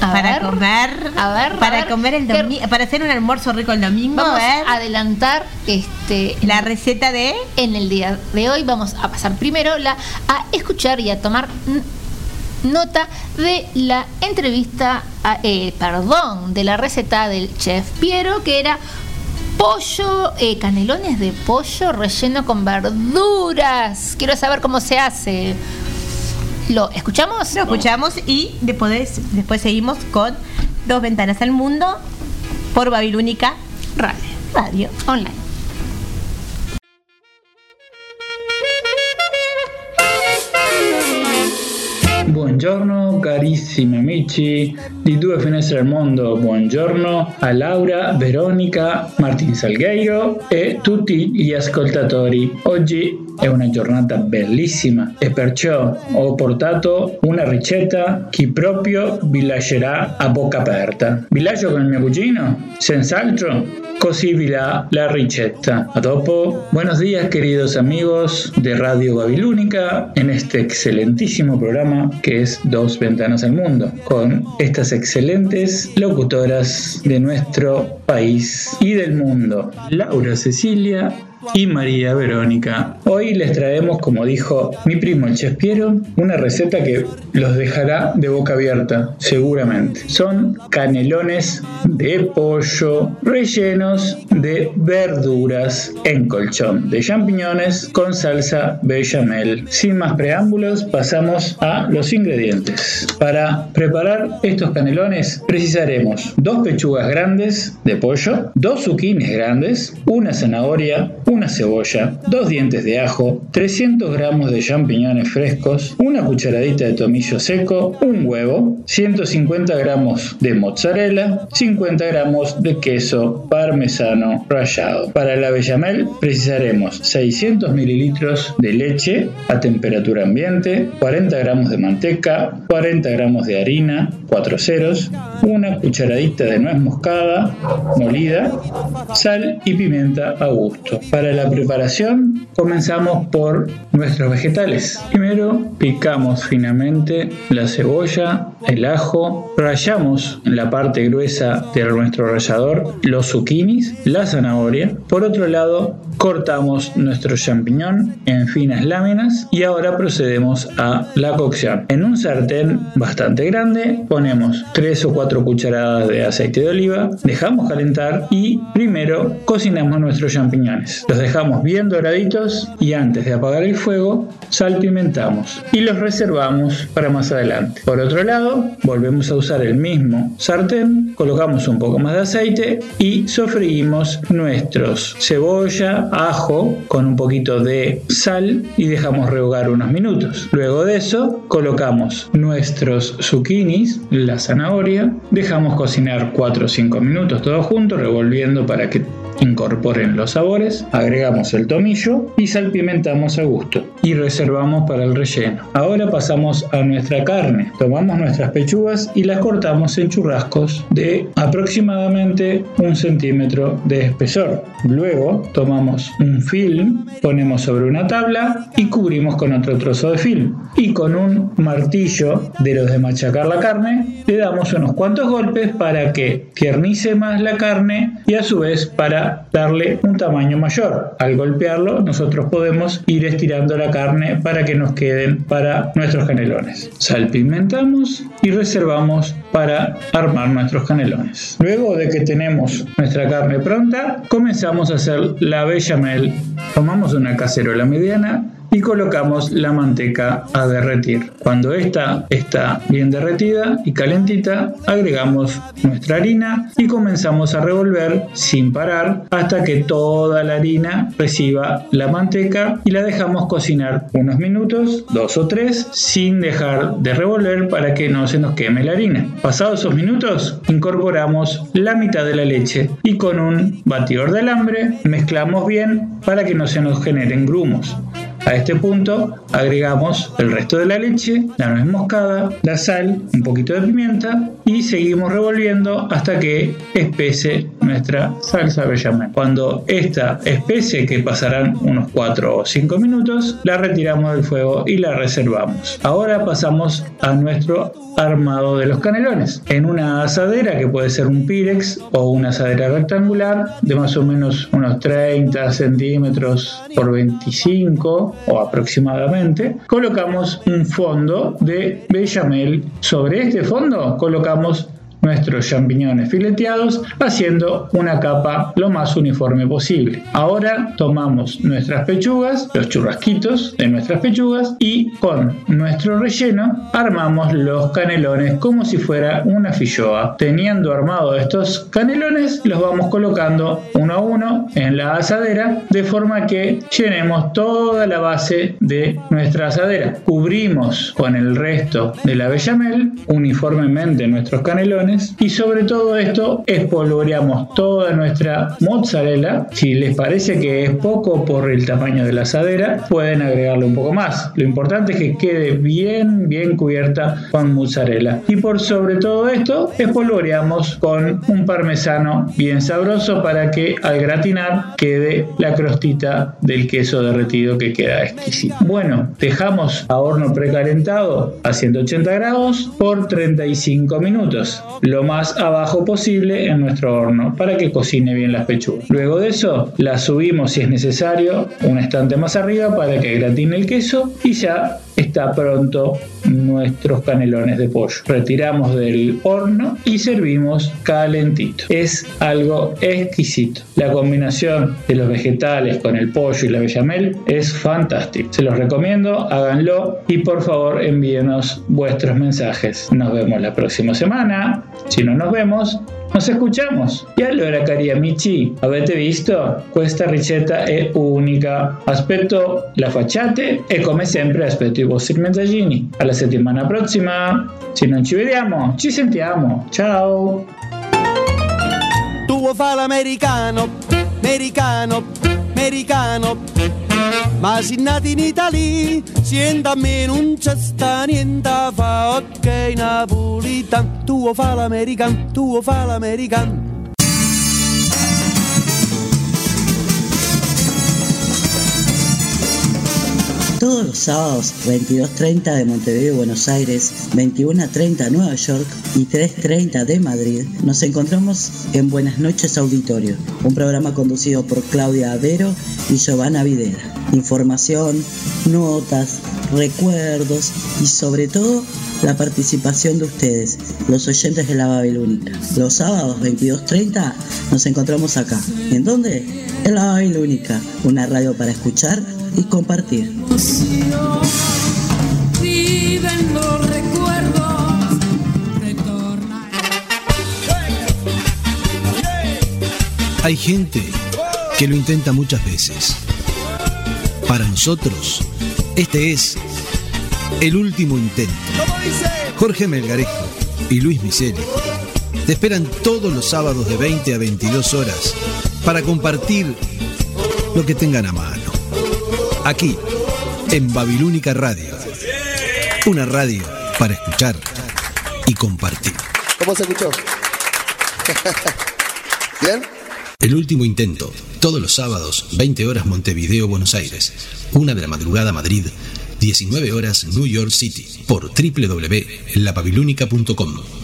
A para ver, comer, a ver, para a ver, comer el ¿qué- domingo, para hacer un almuerzo rico el domingo, Vamos a ver. a adelantar este la receta de en el día de hoy vamos a pasar primero la a escuchar y a tomar nota de la entrevista a- eh, perdón de la receta del chef Piero que era pollo eh, canelones de pollo relleno con verduras quiero saber cómo se hace lo escuchamos Lo escuchamos y después, después seguimos con Dos Ventanas al Mundo por Babilónica Radio. Radio. online Buongiorno carissimi amici di Due Finestre al Mondo, buongiorno a Laura, Veronica, Martin Salgueiro e tutti gli ascoltatori. Oggi è una giornata bellissima e perciò ho portato una ricetta che proprio vi lascerà a bocca aperta. Vi con il mio cugino? Senz'altro così vi dà la ricetta. A dopo. Buenos días queridos amigos de Radio Babilónica en este excelentísimo programa que es Dos Ventanas al Mundo con estas excelentes locutoras de nuestro país y del mundo. Laura Cecilia y María Verónica. Hoy les traemos, como dijo mi primo el chef Piero, una receta que los dejará de boca abierta, seguramente. Son canelones de pollo rellenos de verduras en colchón de champiñones con salsa bechamel. Sin más preámbulos, pasamos a los ingredientes. Para preparar estos canelones precisaremos dos pechugas grandes de pollo, dos zucchinis grandes, una zanahoria, una cebolla, dos dientes de ajo, 300 gramos de champiñones frescos, una cucharadita de tomillo seco, un huevo, 150 gramos de mozzarella, 50 gramos de queso parmesano rallado. Para la bechamel precisaremos 600 mililitros de leche a temperatura ambiente, 40 gramos de manteca, 40 gramos de harina, 4 ceros, una cucharadita de nuez moscada molida, sal y pimienta a gusto. La preparación comenzamos por nuestros vegetales. Primero picamos finamente la cebolla, el ajo, rallamos la parte gruesa de nuestro rallador los zucchinis, la zanahoria. Por otro lado, cortamos nuestro champiñón en finas láminas y ahora procedemos a la cocción. En un sartén bastante grande ponemos 3 o 4 cucharadas de aceite de oliva, dejamos calentar y primero cocinamos nuestros champiñones. Los dejamos bien doraditos y antes de apagar el fuego, salpimentamos y los reservamos para más adelante. Por otro lado, volvemos a usar el mismo sartén, colocamos un poco más de aceite y sofreímos nuestros cebolla, ajo con un poquito de sal y dejamos rehogar unos minutos. Luego de eso, colocamos nuestros zucchinis, la zanahoria, dejamos cocinar 4 o 5 minutos todos juntos, revolviendo para que incorporen los sabores, agregamos el tomillo y salpimentamos a gusto y reservamos para el relleno. Ahora pasamos a nuestra carne. Tomamos nuestras pechugas y las cortamos en churrascos de aproximadamente un centímetro de espesor. Luego tomamos un film, ponemos sobre una tabla y cubrimos con otro trozo de film. Y con un martillo de los de machacar la carne, le damos unos cuantos golpes para que tiernice más la carne y a su vez para darle un tamaño mayor. Al golpearlo, nosotros podemos ir estirando la carne para que nos queden para nuestros canelones. Salpimentamos y reservamos para armar nuestros canelones. Luego de que tenemos nuestra carne pronta, comenzamos a hacer la bechamel. Tomamos una cacerola mediana y colocamos la manteca a derretir. Cuando esta está bien derretida y calentita, agregamos nuestra harina y comenzamos a revolver sin parar hasta que toda la harina reciba la manteca y la dejamos cocinar unos minutos, dos o tres, sin dejar de revolver para que no se nos queme la harina. Pasados esos minutos, incorporamos la mitad de la leche y con un batidor de alambre mezclamos bien para que no se nos generen grumos. A este punto agregamos el resto de la leche, la nuez moscada, la sal, un poquito de pimienta y seguimos revolviendo hasta que espese nuestra salsa bechamel. Cuando esta espese, que pasarán unos 4 o 5 minutos, la retiramos del fuego y la reservamos. Ahora pasamos a nuestro armado de los canelones. En una asadera que puede ser un Pirex o una asadera rectangular de más o menos unos 30 centímetros por 25 o aproximadamente, colocamos un fondo de bechamel. Sobre este fondo colocamos nuestros champiñones fileteados haciendo una capa lo más uniforme posible. Ahora tomamos nuestras pechugas, los churrasquitos de nuestras pechugas y con nuestro relleno armamos los canelones como si fuera una filloa. Teniendo armado estos canelones los vamos colocando uno a uno en la asadera de forma que llenemos toda la base de nuestra asadera. Cubrimos con el resto de la bechamel uniformemente nuestros canelones y sobre todo esto espolvoreamos toda nuestra mozzarella. Si les parece que es poco por el tamaño de la asadera, pueden agregarle un poco más. Lo importante es que quede bien, bien cubierta con mozzarella. Y por sobre todo esto, espolvoreamos con un parmesano bien sabroso para que al gratinar quede la crostita del queso derretido que queda exquisito. Bueno, dejamos a horno precalentado a 180 grados por 35 minutos lo más abajo posible en nuestro horno para que cocine bien las pechugas. Luego de eso, las subimos si es necesario un estante más arriba para que gratine el queso y ya está pronto nuestros canelones de pollo. Retiramos del horno y servimos calentito. Es algo exquisito. La combinación de los vegetales con el pollo y la bechamel es fantástico. Se los recomiendo, háganlo y por favor envíenos vuestros mensajes. Nos vemos la próxima semana. Si no nos vemos, nos escuchamos. E allora cari amici, avete visto? Questa ricetta è unica. Aspetto la facciate e come sempre aspetto i vostri messaggini. Alla settimana prossima. Se non ci vediamo, ci sentiamo. Ciao! Tu vuoi fare l'americano, americano, americano. Ma se nati in Italia, sienta a me non c'è sta niente fa, ok napolitan. Tu vuoi fare l'americano, tu vuoi fare l'americano. Todos los sábados, 22.30 de Montevideo Buenos Aires, 21.30 de Nueva York y 3.30 de Madrid, nos encontramos en Buenas noches Auditorio, un programa conducido por Claudia Avero y Giovanna Videra. información, notas, recuerdos y sobre todo la participación de ustedes, los oyentes de la Babilónica. Los sábados 22.30 nos encontramos acá. ¿En dónde? En la Babilónica, una radio para escuchar y compartir. Hay gente que lo intenta muchas veces. Para nosotros, este es el último intento. Jorge Melgarejo y Luis Miseli te esperan todos los sábados de 20 a 22 horas para compartir lo que tengan a mano. Aquí, en Babilónica Radio. Una radio para escuchar y compartir. ¿Cómo se escuchó? ¿Bien? El último intento, todos los sábados, 20 horas Montevideo, Buenos Aires, una de la madrugada Madrid, 19 horas New York City, por www.lababilónica.com.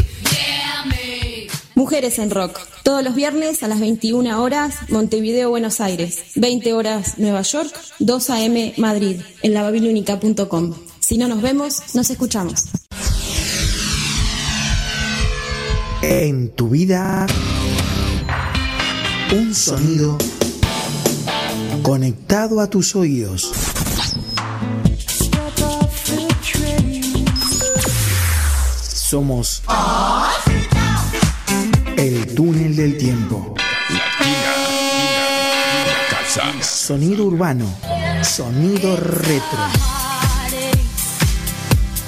Mujeres en Rock, todos los viernes a las 21 horas, Montevideo, Buenos Aires, 20 horas Nueva York, 2 a.m. Madrid, en lababilónica.com. Si no nos vemos, nos escuchamos. En tu vida, un sonido conectado a tus oídos. Somos el túnel del tiempo. Sonido urbano, sonido retro.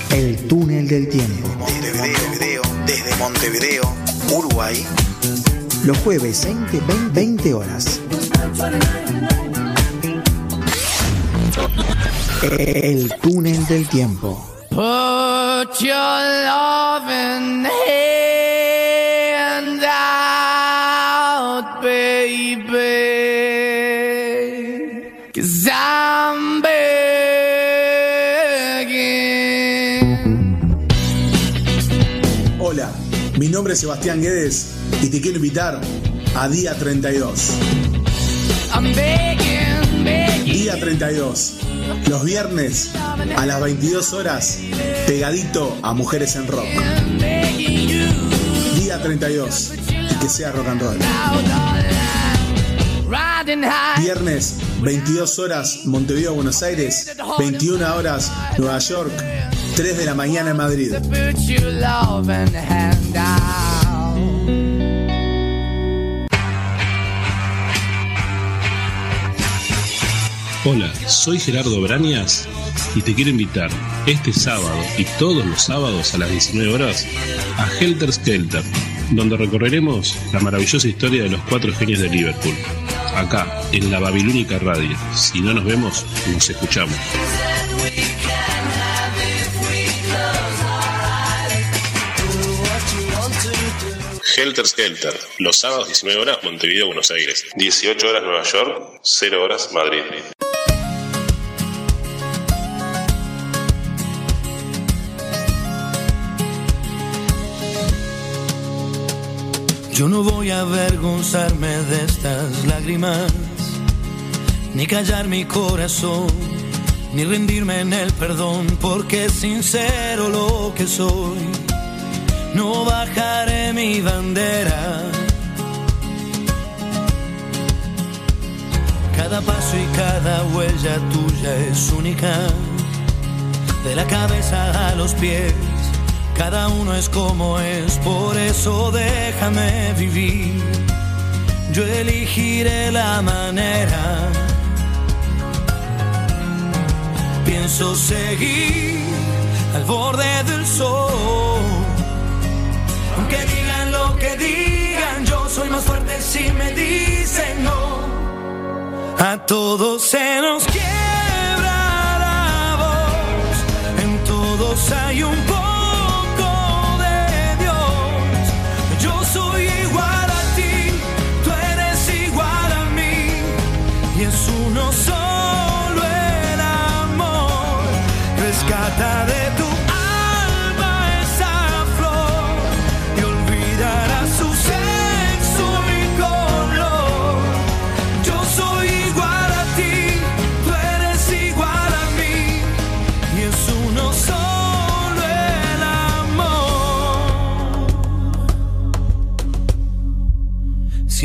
El túnel del tiempo. Montevideo, desde Montevideo, Uruguay. Los jueves 20, 20, 20 horas. El túnel del tiempo. Put your loving hand nombre es Sebastián Guedes y te quiero invitar a Día 32. I'm begging, begging. Día 32. Los viernes a las 22 horas, pegadito a Mujeres en Rock. Día 32. Y que sea rock and roll. Viernes, 22 horas, Montevideo, Buenos Aires. 21 horas, Nueva York. 3 de la mañana en Madrid. Hola, soy Gerardo Brañas y te quiero invitar este sábado y todos los sábados a las 19 horas a Helter Skelter, donde recorreremos la maravillosa historia de los cuatro genios de Liverpool. Acá, en la Babilónica Radio. Si no nos vemos, nos escuchamos. Helter Skelter, los sábados 19 horas Montevideo, Buenos Aires, 18 horas Nueva York, 0 horas Madrid. Yo no voy a avergonzarme de estas lágrimas, ni callar mi corazón, ni rendirme en el perdón, porque es sincero lo que soy. No bajaré mi bandera. Cada paso y cada huella tuya es única, de la cabeza a los pies. Cada uno es como es, por eso déjame vivir. Yo elegiré la manera. Pienso seguir al borde del sol. Aunque digan lo que digan, yo soy más fuerte si me dicen no. A todos se nos quiebra la voz, en todos hay un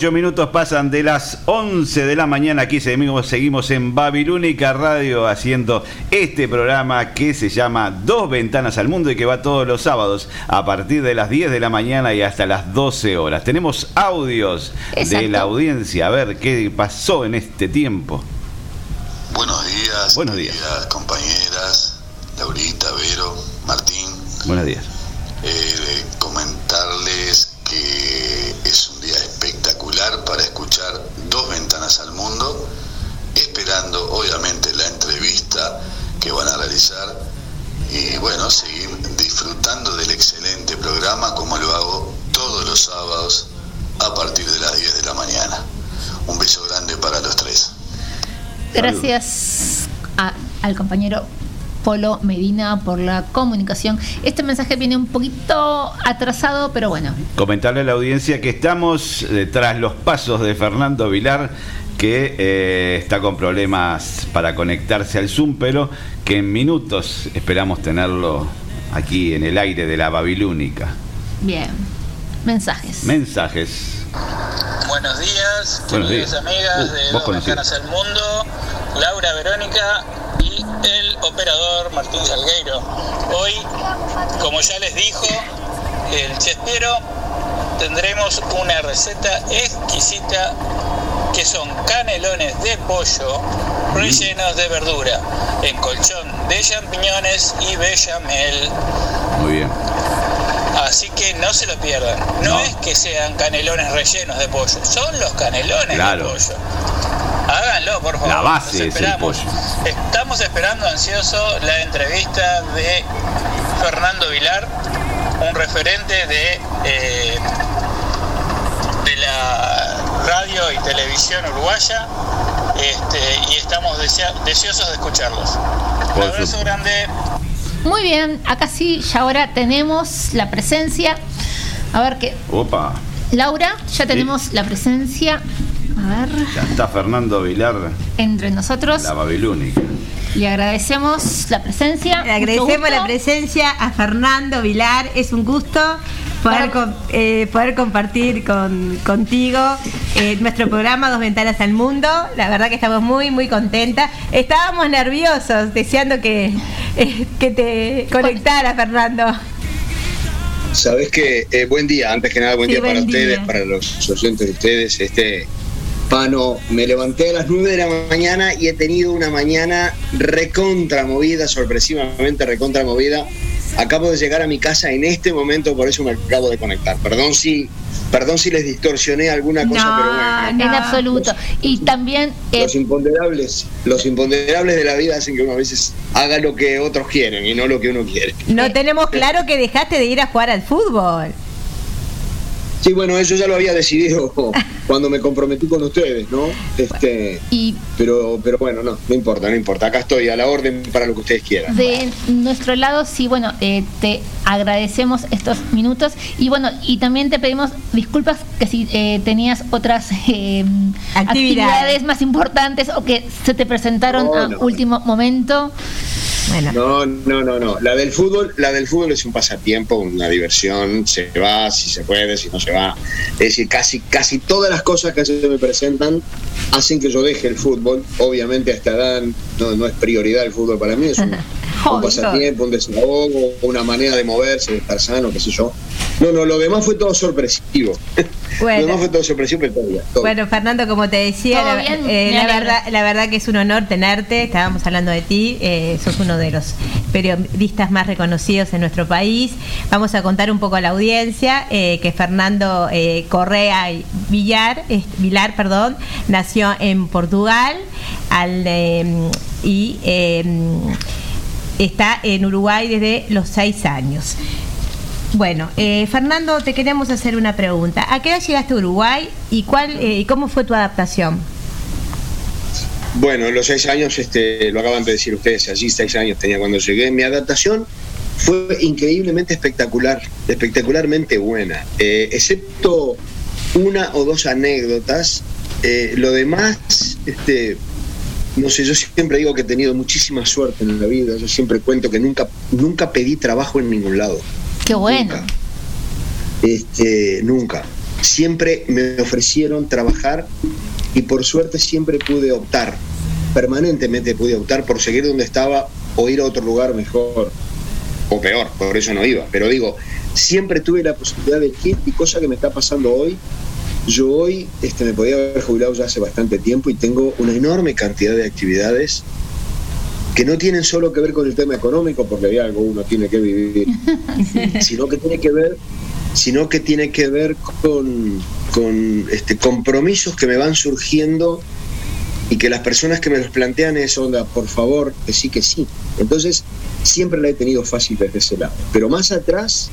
8 minutos pasan de las 11 de la mañana. Aquí seguimos, seguimos en Babilónica Radio haciendo este programa que se llama Dos Ventanas al Mundo y que va todos los sábados a partir de las 10 de la mañana y hasta las 12 horas. Tenemos audios de la audiencia. A ver qué pasó en este tiempo. Buenos días. Buenos días. Compañeras, Laurita, Vero, Martín. Buenos días. Eh, comentarles que es un día para escuchar dos ventanas al mundo, esperando obviamente la entrevista que van a realizar y bueno, seguir disfrutando del excelente programa como lo hago todos los sábados a partir de las 10 de la mañana. Un beso grande para los tres. Gracias a- al compañero Polo Medina por la comunicación. Este mensaje viene un poquito atrasado, pero bueno. Comentarle a la audiencia que estamos eh, tras los pasos de Fernando Vilar, que eh, está con problemas para conectarse al Zoom, pero que en minutos esperamos tenerlo aquí en el aire de la Babilónica. Bien. Mensajes. Mensajes. Buenos días, Buenos queridas días. amigas Uh, de vos Dos. Ventanas al Mundo, Laura Verónica y el operador Martín Salgueiro. Hoy, como ya les dijo el chespero, tendremos una receta exquisita que son canelones de pollo rellenos de verdura, en colchón de champiñones y bechamel. Muy bien. Así que no se lo pierdan. No, es que sean canelones rellenos de pollo, son los canelones Claro. de pollo. Háganlo, por favor. La base es el pollo. Estamos esperando ansioso la entrevista de Fernando Vilar, un referente de, eh, de la radio y televisión uruguaya. Este, y estamos desea- deseosos de escucharlos. Un abrazo grande. Muy bien, acá sí, ya ahora tenemos la presencia A ver qué. Opa, Laura, ya tenemos la presencia. A ver, ya está Fernando Vilar, entre nosotros. la babilónica. Le agradecemos la presencia. Le agradecemos la presencia a Fernando Vilar. Es un gusto poder, com- eh, poder compartir con, contigo eh, nuestro programa Dos Ventanas al Mundo. La verdad que estamos muy, muy contentas. Estábamos nerviosos, deseando que, eh, que te conectara, Fernando. Sabes que eh, buen día, antes que nada buen Sí, día para ustedes, para los oyentes de ustedes. Este Pano, me levanté a las 9 de la mañana y he tenido una mañana recontra movida, sorpresivamente recontra movida. Acabo de llegar a mi casa en este momento, por eso me acabo de conectar. Perdón si, perdón si les distorsioné alguna cosa, pero bueno. en absoluto. Y también eh, Los imponderables, los imponderables de la vida hacen que uno a veces haga lo que otros quieren y no lo que uno quiere. No tenemos claro que dejaste de ir a jugar al fútbol. Sí, bueno, eso ya lo había decidido cuando me comprometí con ustedes, ¿no? Este, y pero, pero bueno, no, no importa, no importa. Acá estoy a la orden para lo que ustedes quieran. de nuestro lado, sí, bueno, eh, te agradecemos estos minutos y bueno, y también te pedimos disculpas que si eh, tenías otras eh, actividades. más importantes o que se te presentaron No, a no. último momento. No, no, no, no. La del fútbol, la del fútbol es un pasatiempo, una diversión. Se va, si se puede, si no se va. Es decir, casi, casi todas las cosas que se me presentan hacen que yo deje el fútbol. Obviamente a esta edad no, no es prioridad el fútbol para mí, es un, un pasatiempo, un desahogo, una manera de moverse, de estar sano, qué sé yo. No, no, lo demás fue todo sorpresivo. Bueno. Lo demás fue todo sorpresivo, pero todo bien, todo Bueno, Fernando, como te decía, ¿Todo la, eh, la verdad, la verdad que es un honor tenerte. Estábamos hablando de ti. eh, sos uno de los periodistas más reconocidos en nuestro país. Vamos a contar un poco a la audiencia eh, que Fernando eh, Correa Villar, eh, Vilar, perdón, nació en Portugal al, eh, y eh, está en Uruguay desde los seis años. Bueno, eh, Fernando, te queremos hacer una pregunta. ¿A qué edad llegaste a Uruguay y cuál eh, cómo fue tu adaptación? Bueno, los seis años, este, lo acaban de decir ustedes, allí seis años tenía cuando llegué. Mi adaptación fue increíblemente espectacular, espectacularmente buena, Eh, excepto una o dos anécdotas. eh, lo demás, este, no sé, yo siempre digo que he tenido muchísima suerte en la vida. Yo siempre cuento que nunca, nunca pedí trabajo en ningún lado. Qué bueno. Este, nunca. Siempre me ofrecieron trabajar y por suerte siempre pude optar, permanentemente pude optar por seguir donde estaba o ir a otro lugar mejor o peor, por eso no iba. Pero digo, siempre tuve la posibilidad de elegir y cosa que me está pasando hoy. Yo hoy este, me podía haber jubilado ya hace bastante tiempo y tengo una enorme cantidad de actividades que no tienen solo que ver con el tema económico, porque de algo uno tiene que vivir, sino que tiene que ver sino que tiene que ver con, con este, compromisos que me van surgiendo y que las personas que me los plantean es onda, por favor, que sí, que sí. Entonces, siempre la he tenido fácil desde ese lado. Pero más atrás,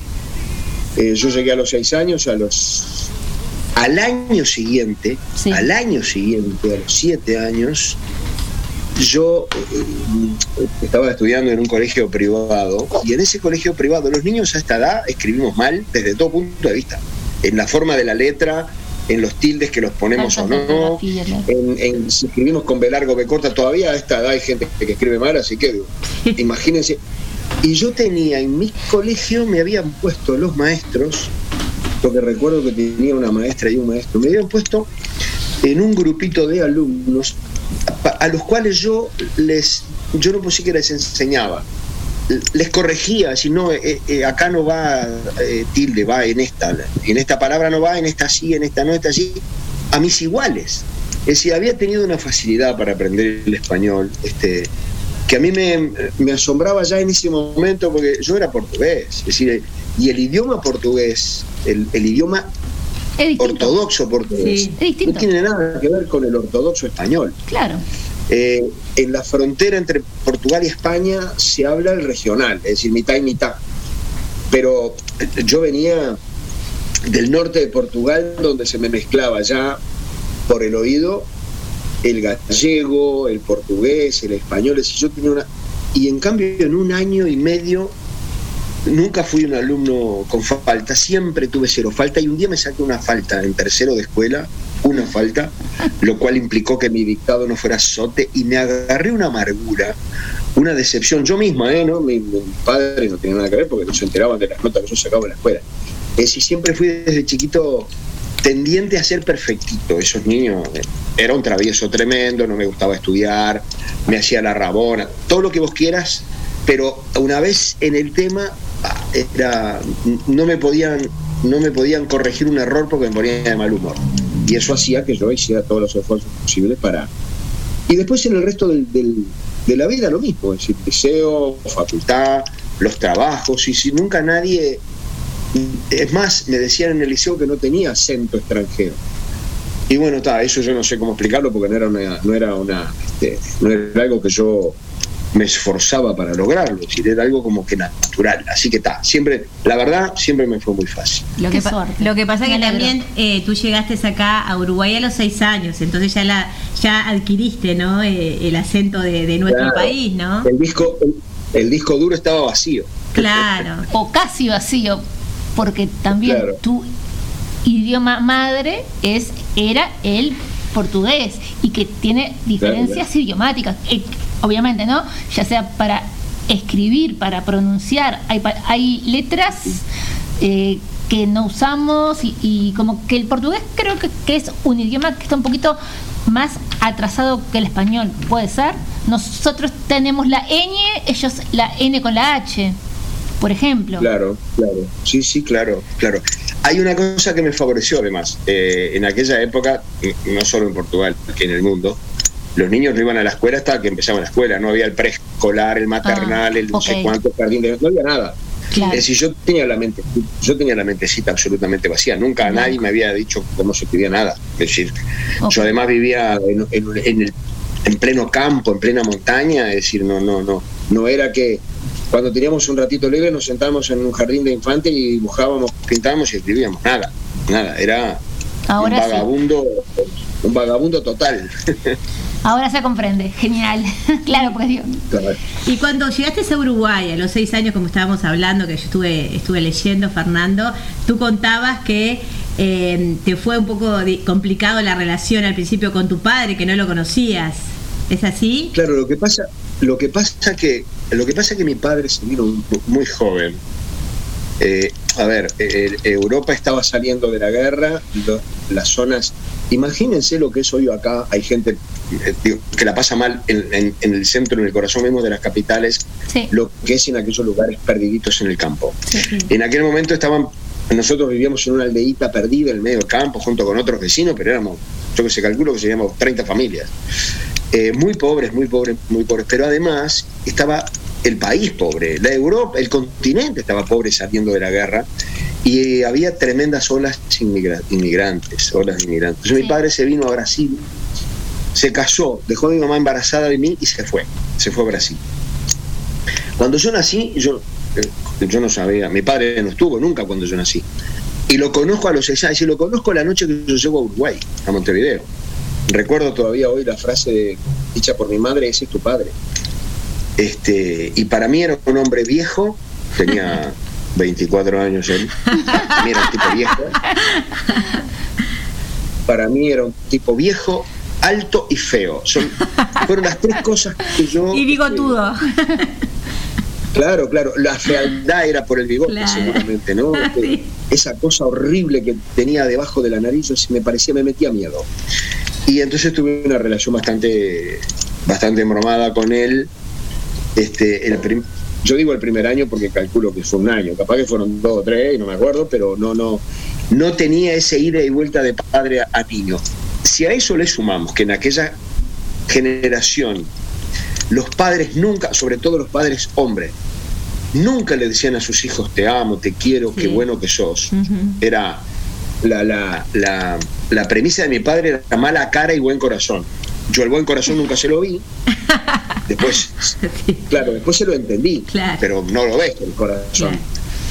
eh, yo llegué a los seis años, a los al año siguiente, al año siguiente, a los siete años, yo eh, estaba estudiando en un colegio privado y en ese colegio privado los niños a esta edad escribimos mal desde todo punto de vista, en la forma de la letra, en los tildes que los ponemos o no, en, en si escribimos con B largo, B corta, todavía a esta edad hay gente que escribe mal, así que digo, imagínense. Y yo tenía en mi colegio, me habían puesto los maestros, porque recuerdo que tenía una maestra y un maestro, me habían puesto en un grupito de alumnos a los cuales yo les yo no que les enseñaba. Les corregía si no eh, eh, acá no va eh, tilde va en esta en esta palabra no va en esta sí en esta no esta sí a mis iguales. Es decir había tenido una facilidad para aprender el español este que a mí me, me asombraba ya en ese momento porque yo era portugués es decir y el idioma portugués el, el idioma ortodoxo portugués Sí. No tiene nada que ver con el ortodoxo español Claro. eh, en la frontera entre Portugal y España se habla el regional, es decir, mitad y mitad. Pero yo venía del norte de Portugal, donde se me mezclaba ya por el oído el gallego, el portugués, el español, es decir, yo tenía una... Y en cambio, en un año y medio, nunca fui un alumno con falta, siempre tuve cero falta y un día me saqué una falta en tercero de escuela, una falta, lo cual implicó que mi dictado no fuera sote y me agarré una amargura, una decepción, yo misma, ¿eh? ¿no? Mi, mi padre no tenía nada que ver porque no se enteraban de las notas que yo sacaba en la escuela. Es decir, siempre fui desde chiquito tendiente a ser perfectito, esos niños. eh, Era un travieso tremendo, no me gustaba estudiar, me hacía la rabona, todo lo que vos quieras, pero una vez en el tema era no me podían no me podían corregir un error porque me ponía de mal humor. Y eso hacía que yo hiciera todos los esfuerzos posibles para y después en el resto del, del- de la vida lo mismo es decir liceo facultad los trabajos y si nunca nadie es más me decían en el liceo que no tenía acento extranjero. Y bueno, está, eso yo no sé cómo explicarlo porque no era una, no era una, este, no era algo que yo me esforzaba para lograrlo, es decir, era algo como que natural. Así que está, siempre, la verdad, siempre me fue muy fácil. Lo que, pa- lo que pasa es que también eh, tú llegaste acá a Uruguay a los seis años, entonces ya la ya adquiriste ¿no? Eh, el acento de, de nuestro Claro. país, ¿no? El disco, el, el disco duro estaba vacío. Claro. O casi vacío, porque también Claro. tu idioma madre es era el portugués y que tiene diferencias idiomáticas, eh, obviamente, ¿no? Ya sea para escribir, para pronunciar, hay, hay letras eh, que no usamos y, y como que el portugués creo que, que es un idioma que está un poquito más atrasado que el español, ¿puede ser? Nosotros tenemos la ñ, ellos la N con la H, por ejemplo. Claro, claro. Sí, sí, claro, claro. Hay una cosa que me favoreció además. Eh, en aquella época, no solo en Portugal, que en el mundo, los niños no iban a la escuela hasta que empezaban la escuela. No había el preescolar, el maternal, Ah, el no sé cuánto, jardín de... No había nada. Claro. Es decir, yo tenía la mente, yo tenía la mentecita absolutamente vacía. Nunca nadie me había dicho cómo se escribía nada. Es decir, yo además vivía en, en- en el- en pleno campo, en plena montaña. Es decir, no, no, no, no era que cuando teníamos un ratito libre nos sentábamos en un jardín de infantes y dibujábamos, pintábamos y escribíamos. Nada, nada. Era Ahora un sí. vagabundo, un vagabundo total. Ahora se comprende, genial. claro, pues digo, Y cuando llegaste a Uruguay a los seis años, como estábamos hablando, que yo estuve, estuve leyendo, Fernando, tú contabas que eh, te fue un poco complicado la relación al principio con tu padre, que no lo conocías. ¿Es así? Claro, lo que pasa, lo que pasa que, lo que pasa que mi padre se vino mu- muy joven. Eh, a ver, eh, Europa estaba saliendo de la guerra, lo- las zonas. Imagínense lo que es hoy acá. Hay gente digo, que la pasa mal en, en- en el centro, en el corazón mismo de las capitales, lo que es en aquellos lugares perdiditos en el campo. En aquel momento estaban, nosotros vivíamos en una aldeíta perdida en el medio del campo junto con otros vecinos, pero éramos, yo que se calculo que seríamos 30 familias. Eh, muy pobres, muy pobres, muy pobres. Pero además estaba el país pobre, la Europa, el continente estaba pobre saliendo de la guerra y eh, había tremendas olas inmigra- inmigrantes, olas de inmigrantes. Entonces mi padre se vino a Brasil, se casó, dejó a mi mamá embarazada de mí y se fue, se fue a Brasil. Cuando yo nací, yo, eh, yo no sabía, mi padre no estuvo nunca cuando yo nací. Y lo conozco a los seis años, y lo conozco la noche que yo llego a Uruguay, a Montevideo. Recuerdo todavía hoy la frase dicha por mi madre, ese es tu padre. Este, y para mí era un hombre viejo, tenía 24 años él, para mí era un tipo viejo. Para mí era un tipo viejo, alto y feo. Son, fueron las tres cosas que yo... Y bigotudo. Claro, claro, la fealdad era por el bigote Claro. seguramente, ¿no? Esa cosa horrible que tenía debajo de la nariz, yo me parecía, me metía miedo. Y entonces tuve una relación bastante, bastante embromada con él. Este, el prim- yo digo el primer año porque calculo que fue un año, capaz que fueron dos o tres, no me acuerdo, pero no, no, no tenía ese ida y vuelta de padre a, a niño. Si a eso le sumamos que en aquella generación los padres nunca, sobre todo los padres hombres, nunca le decían a sus hijos te amo, te quiero, qué bueno que sos. Era la, la, la, la premisa de mi padre era mala cara y buen corazón. Yo el buen corazón nunca se lo vi. Después, claro, después se lo entendí, pero no lo ves el corazón.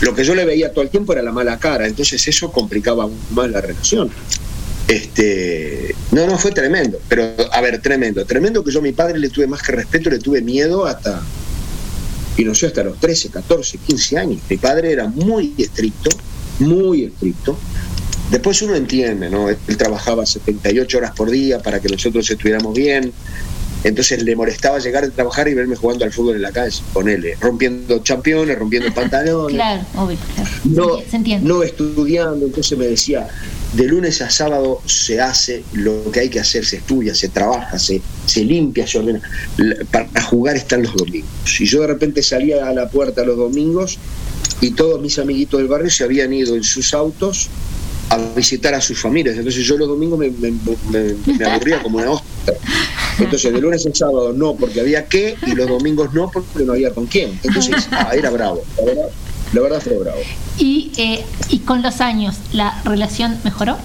Lo que yo le veía todo el tiempo era la mala cara, entonces eso complicaba aún más la relación. Este, no, no, fue tremendo, pero a ver, tremendo, tremendo que yo a mi padre le tuve más que respeto, le tuve miedo hasta, Y no sé, hasta los 13, 14, 15 años. Mi padre era muy estricto, muy estricto. Después uno entiende, ¿no? Él trabajaba 78 horas por día para que nosotros estuviéramos bien. Entonces le molestaba llegar a trabajar y verme jugando al fútbol en la calle, ponele, rompiendo championes, rompiendo pantalones, Claro, obvio, claro. no, Se entiende. no estudiando. Entonces me decía, de lunes a sábado se hace lo que hay que hacer, se estudia, se trabaja, se, se limpia, se ordena. Para jugar están los domingos. Y yo de repente salía a la puerta los domingos y todos mis amiguitos del barrio se habían ido en sus autos a visitar a sus familias. Entonces yo los domingos me, me- aburría como una ostra. Entonces de lunes a sábado no, porque había que, y los domingos no, porque no había con quién. Entonces ah, era bravo. La verdad, la verdad fue bravo. Y, eh, y con los años, ¿la relación mejoró?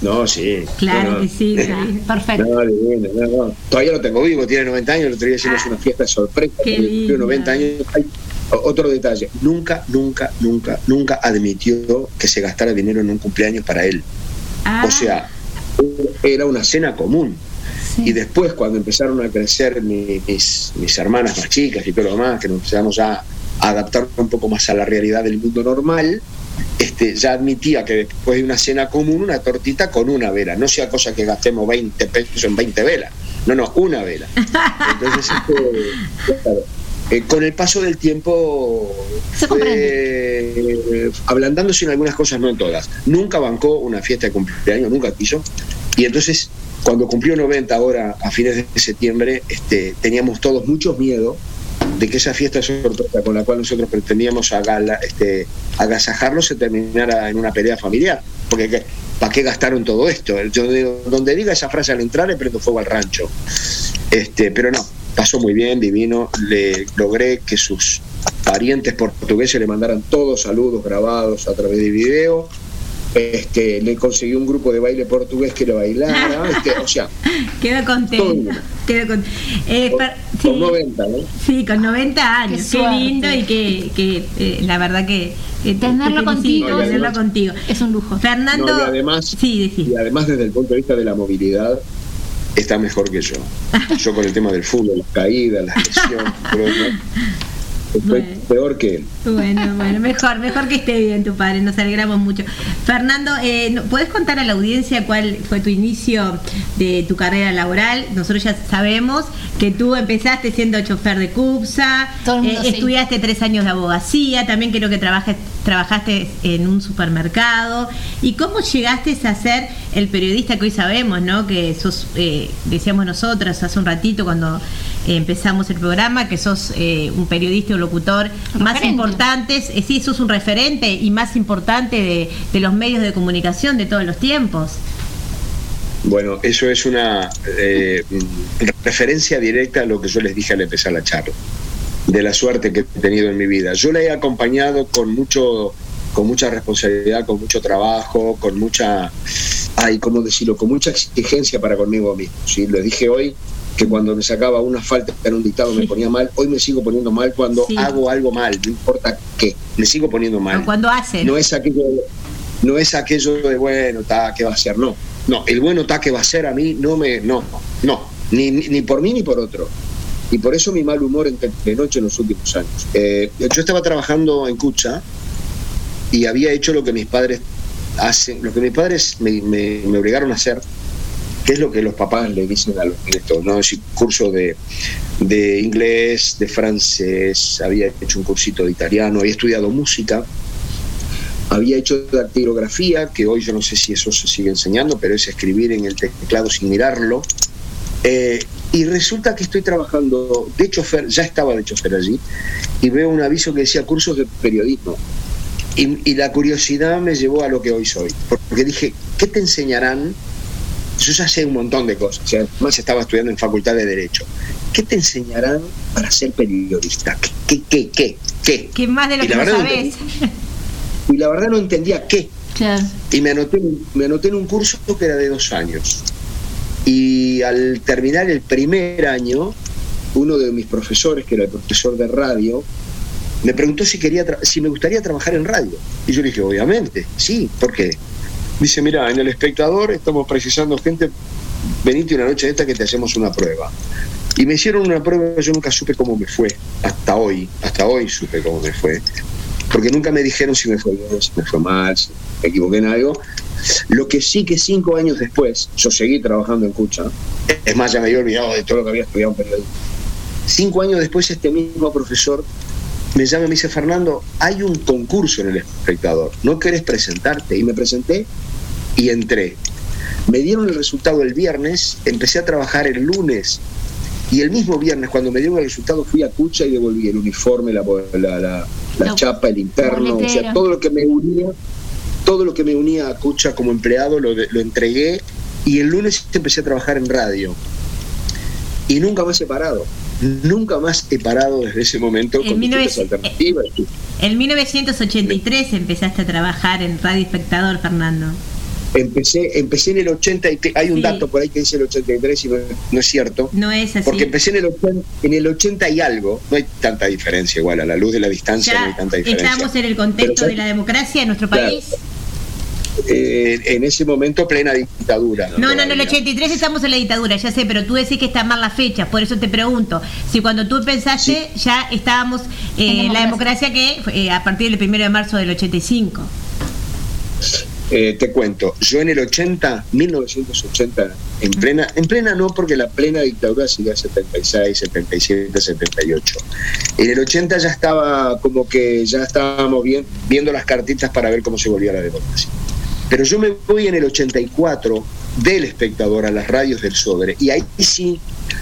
No, sí. Claro No, que sí, sí. Perfecto. No, no. Todavía lo tengo vivo, tiene 90 años, el otro día hicimos una fiesta de sorpresa. Qué porque cumplió lindo. 90 años. Ay, otro detalle, nunca, nunca, nunca, nunca admitió que se gastara dinero en un cumpleaños para él. Ah. O sea, era una cena común. Y después, cuando empezaron a crecer mi- mis, mis hermanas más chicas y todo lo demás, que nos empezamos a, a adaptar un poco más a la realidad del mundo normal, este, ya admitía que después de una cena común, una tortita con una vela. No sea cosa que gastemos 20 pesos en 20 velas. No, no, una vela. Entonces, este, claro, eh, con el paso del tiempo fue eh, ablandándose en algunas cosas, no en todas. Nunca bancó una fiesta de cumpleaños, nunca quiso. Y entonces, cuando cumplió 90 ahora, a fines de septiembre, este, teníamos todos muchos miedo de que esa fiesta sorpresa con la cual nosotros pretendíamos agala- este, agasajarlo se terminara en una pelea familiar. Porque ¿para qué gastaron todo esto? Yo digo, donde diga esa frase al entrar le prendo fuego al rancho. Este, pero no, pasó muy bien, divino. Le logré que sus parientes portugueses le mandaran todos saludos grabados a través de video. Este, le conseguí un grupo de baile portugués que le bailara. este, o sea, Quedo contento. Quedo con, eh, per- sí, con 90, ¿no? sí, con 90 años. Qué, lindo y que, que, eh, la verdad que. que te- Tenerlo contigo, No, tenerlo además- contigo. Es un lujo. Fernando. No, y además, y además desde el punto de vista de la movilidad está mejor que yo. Yo con el tema del fútbol, las caídas, las lesiones, no, estoy peor que él. Bueno, bueno, mejor, mejor que esté bien tu padre, nos alegramos mucho. Fernando, eh, ¿no- ¿puedes contar a la audiencia cuál fue tu inicio de tu carrera laboral? Nosotros ya sabemos que tú empezaste siendo chofer de CUPSA, eh, sí. estudiaste tres años de abogacía, también creo que trabajas, trabajaste en un supermercado. ¿Y cómo llegaste a ser el periodista que hoy sabemos, ¿no? Que sos, eh, decíamos nosotras hace un ratito cuando eh, empezamos el programa, que sos eh, un periodista o locutor más Referente. importantes, eh, sí, sos un referente y más importante de, de los medios de comunicación de todos los tiempos. Bueno, eso es una eh, referencia directa a lo que yo les dije al empezar la charla, de la suerte que he tenido en mi vida. Yo la he acompañado con mucho, con mucha responsabilidad, con mucho trabajo, con mucha, ay, ¿cómo decirlo? Con mucha exigencia para conmigo mismo. ¿sí? Lo dije hoy que cuando me sacaba una falta en un dictado me ponía mal, hoy me sigo poniendo mal cuando Sí. hago algo mal, no importa qué, me sigo poniendo mal. O cuando haces. No es aquello de, no es aquello de bueno, ta, ¿qué va a ser? No. No, el bueno ta que va a ser a mí no me no, no, ni, ni, por mí ni por otro. Y por eso mi mal humor entre noche en los últimos años. Eh, yo estaba trabajando en Cucha y había hecho lo que mis padres hacen, lo que mis padres me, obligaron a hacer, que es lo que los papás le dicen a los nietos, ¿no? Es curso de, de inglés, de francés, había hecho un cursito de italiano, había estudiado música, había hecho dactilografía, que hoy yo no sé si eso se sigue enseñando, pero es escribir en el teclado sin mirarlo. Eh, y resulta que estoy trabajando de chofer, ya estaba de chofer allí, y veo un aviso que decía cursos de periodismo. Y, y la curiosidad me llevó a lo que hoy soy, porque dije, ¿qué te enseñarán? Yo ya sé un montón de cosas, y además estaba estudiando en Facultad de Derecho. ¿Qué te enseñarán para ser periodista? ¿Qué, qué, qué, qué? Que más de lo Y que no no sabés. Y la verdad no entendía qué. Claro. Y me anoté, me anoté en un curso que era de dos años. Y al terminar el primer año, uno de mis profesores, que era el profesor de radio, me preguntó si, quería si me gustaría trabajar en radio. Y yo le dije, obviamente, sí, ¿por qué? Dice, mira, en el espectador estamos precisando gente, venite una noche de esta que te hacemos una prueba. Y me hicieron una prueba, yo nunca supe cómo me fue, hasta hoy, hasta hoy supe cómo me fue, porque nunca me dijeron si me fue bien, si me fue mal, si me equivoqué en algo. Lo que sí que cinco años después, yo seguí trabajando en Cucha, es más, ya me había olvidado de todo lo que había estudiado en periodismo. Cinco años después, este mismo profesor me llama y me dice, Fernando, hay un concurso en el espectador, ¿no querés presentarte? Y me presenté y entré. Me dieron el resultado el viernes, empecé a trabajar el lunes y el mismo viernes cuando me dieron el resultado fui a Cucha y devolví el uniforme, la, la, la- chapa, el interno, o sea, todo lo que me unía, todo lo que me unía a Cucha como empleado lo, lo entregué y el lunes empecé a trabajar en radio. Y nunca más he parado. Nunca más he parado desde ese momento En con 19 distintas alternativas. En 1983 empezaste a trabajar en Radio Espectador, Fernando. Empecé, empecé en el 83, hay un Sí. dato por ahí que dice el 83 y no, no es cierto. No es así. Porque empecé en el, 80, en el 80 y algo, no hay tanta diferencia igual, a la luz de la distancia no hay tanta diferencia. estamos en el contexto Pero, de la democracia en nuestro Claro. Eh, en ese momento plena dictadura. No, no, en el 83 estamos en la dictadura, ya sé, pero tú decís que está mal la fecha, por eso te pregunto. Si cuando tú pensaste ya estábamos eh, en la democracia que eh, a partir del primero de marzo del 85. Eh, te cuento, yo en el 80, 1980, en plena, en plena no, porque la plena dictadura sigue 76, 77, 78. En el 80 ya estaba como que ya estábamos bien, viendo las cartitas para ver cómo se volvía la democracia. Pero yo me voy en el 84 del espectador a las radios del Sodre, y ahí sí,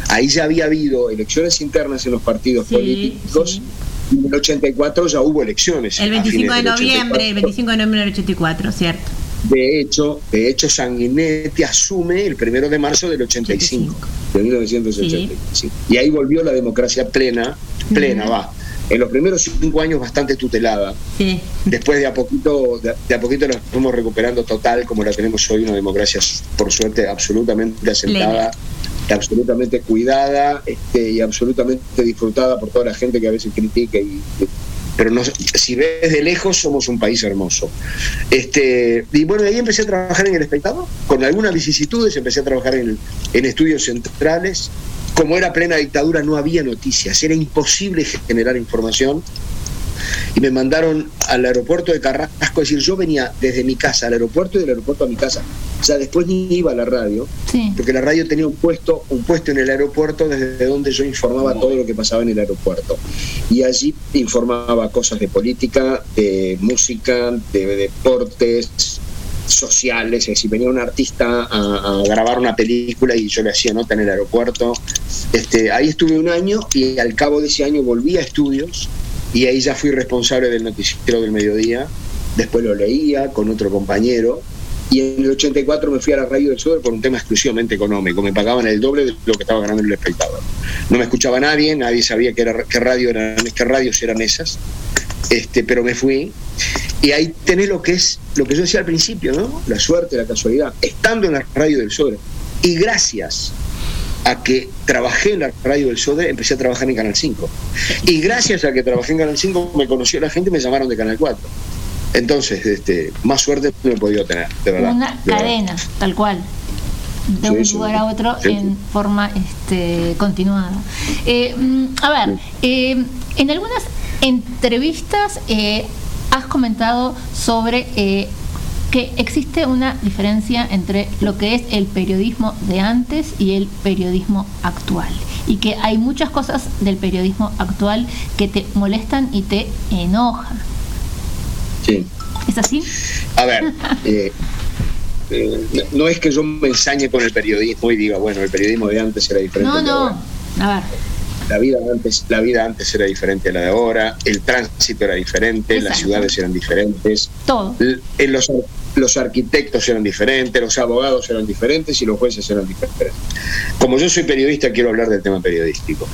ahí ya había habido elecciones internas en los partidos políticos, y en el 84 ya hubo elecciones. El a 25 fines de noviembre, el 25 de noviembre del 84, ¿cierto? De hecho, de hecho Sanguinetti asume el primero de marzo del 85, de 1985. Y ahí volvió la democracia plena, plena va. En los primeros cinco años bastante tutelada. Sí. Después de a poquito, de, de a poquito la fuimos recuperando total, como la tenemos hoy, una democracia por suerte absolutamente asentada, absolutamente cuidada este, y absolutamente disfrutada por toda la gente que a veces critica y pero no, si ves de lejos somos un país hermoso. Este, y bueno, de ahí empecé a trabajar en el espectador, con algunas vicisitudes, empecé a trabajar en, en estudios centrales. Como era plena dictadura, no había noticias, era imposible generar información. Y me mandaron al aeropuerto de Carrasco, es decir, yo venía desde mi casa al aeropuerto y del aeropuerto a mi casa. O sea, después ni iba a la radio, porque la radio tenía un puesto, un puesto en el aeropuerto desde donde yo informaba todo lo que pasaba en el aeropuerto. Y allí informaba cosas de política, de música, de, deportes sociales, es decir, venía un artista a, grabar una película y yo le hacía nota en el aeropuerto. Este, ahí estuve un año y al cabo de ese año volví a estudios y ahí ya fui responsable del noticiero del mediodía. Después lo leía con otro compañero y en el 84 me fui a la radio del sur por un tema exclusivamente económico. Me pagaban el doble de lo que estaba ganando el espectador. No me escuchaba nadie, nadie sabía qué, era, qué, radio eran, qué radios eran esas. Este, pero me fui y ahí tenés lo que es lo que yo decía al principio, ¿no? La suerte, la casualidad, estando en la radio del Sodre. Y gracias a que trabajé en la radio del Sodre, empecé a trabajar en Canal 5. Y gracias a que trabajé en Canal 5, me conoció la gente y me llamaron de Canal 4. Entonces, este, más suerte no he podido tener, de verdad. Una de verdad. cadena, tal cual. De Sí, un sí. lugar a otro Sí. en forma este, continuada. Eh, mm, a ver, eh, en algunas entrevistas eh, has comentado sobre eh, que existe una diferencia entre lo que es el periodismo de antes y el periodismo actual. Y que hay muchas cosas del periodismo actual que te molestan y te enojan. Sí. ¿Es así? A ver, eh, eh, no es que yo me ensañe con el periodismo y diga, bueno, el periodismo de antes era diferente. No, no. A ver. La vida antes, la vida antes era diferente a la de ahora, el tránsito era diferente, las ciudades eran diferentes, Todo. l- eh, los, los arquitectos eran diferentes, los abogados eran diferentes y los jueces eran diferentes. Como yo soy periodista, quiero hablar del tema periodístico.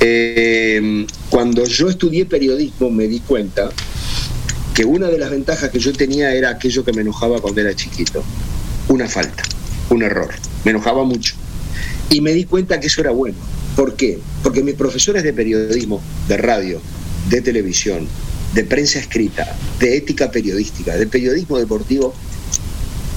Eh, cuando yo estudié periodismo me di cuenta que una de las ventajas que yo tenía era aquello que me enojaba cuando era chiquito. Una falta, un error. Me enojaba mucho. Y me di cuenta que eso era bueno. ¿Por qué? Porque mis profesores de periodismo, de radio, de televisión, de prensa escrita, de ética periodística, de periodismo deportivo,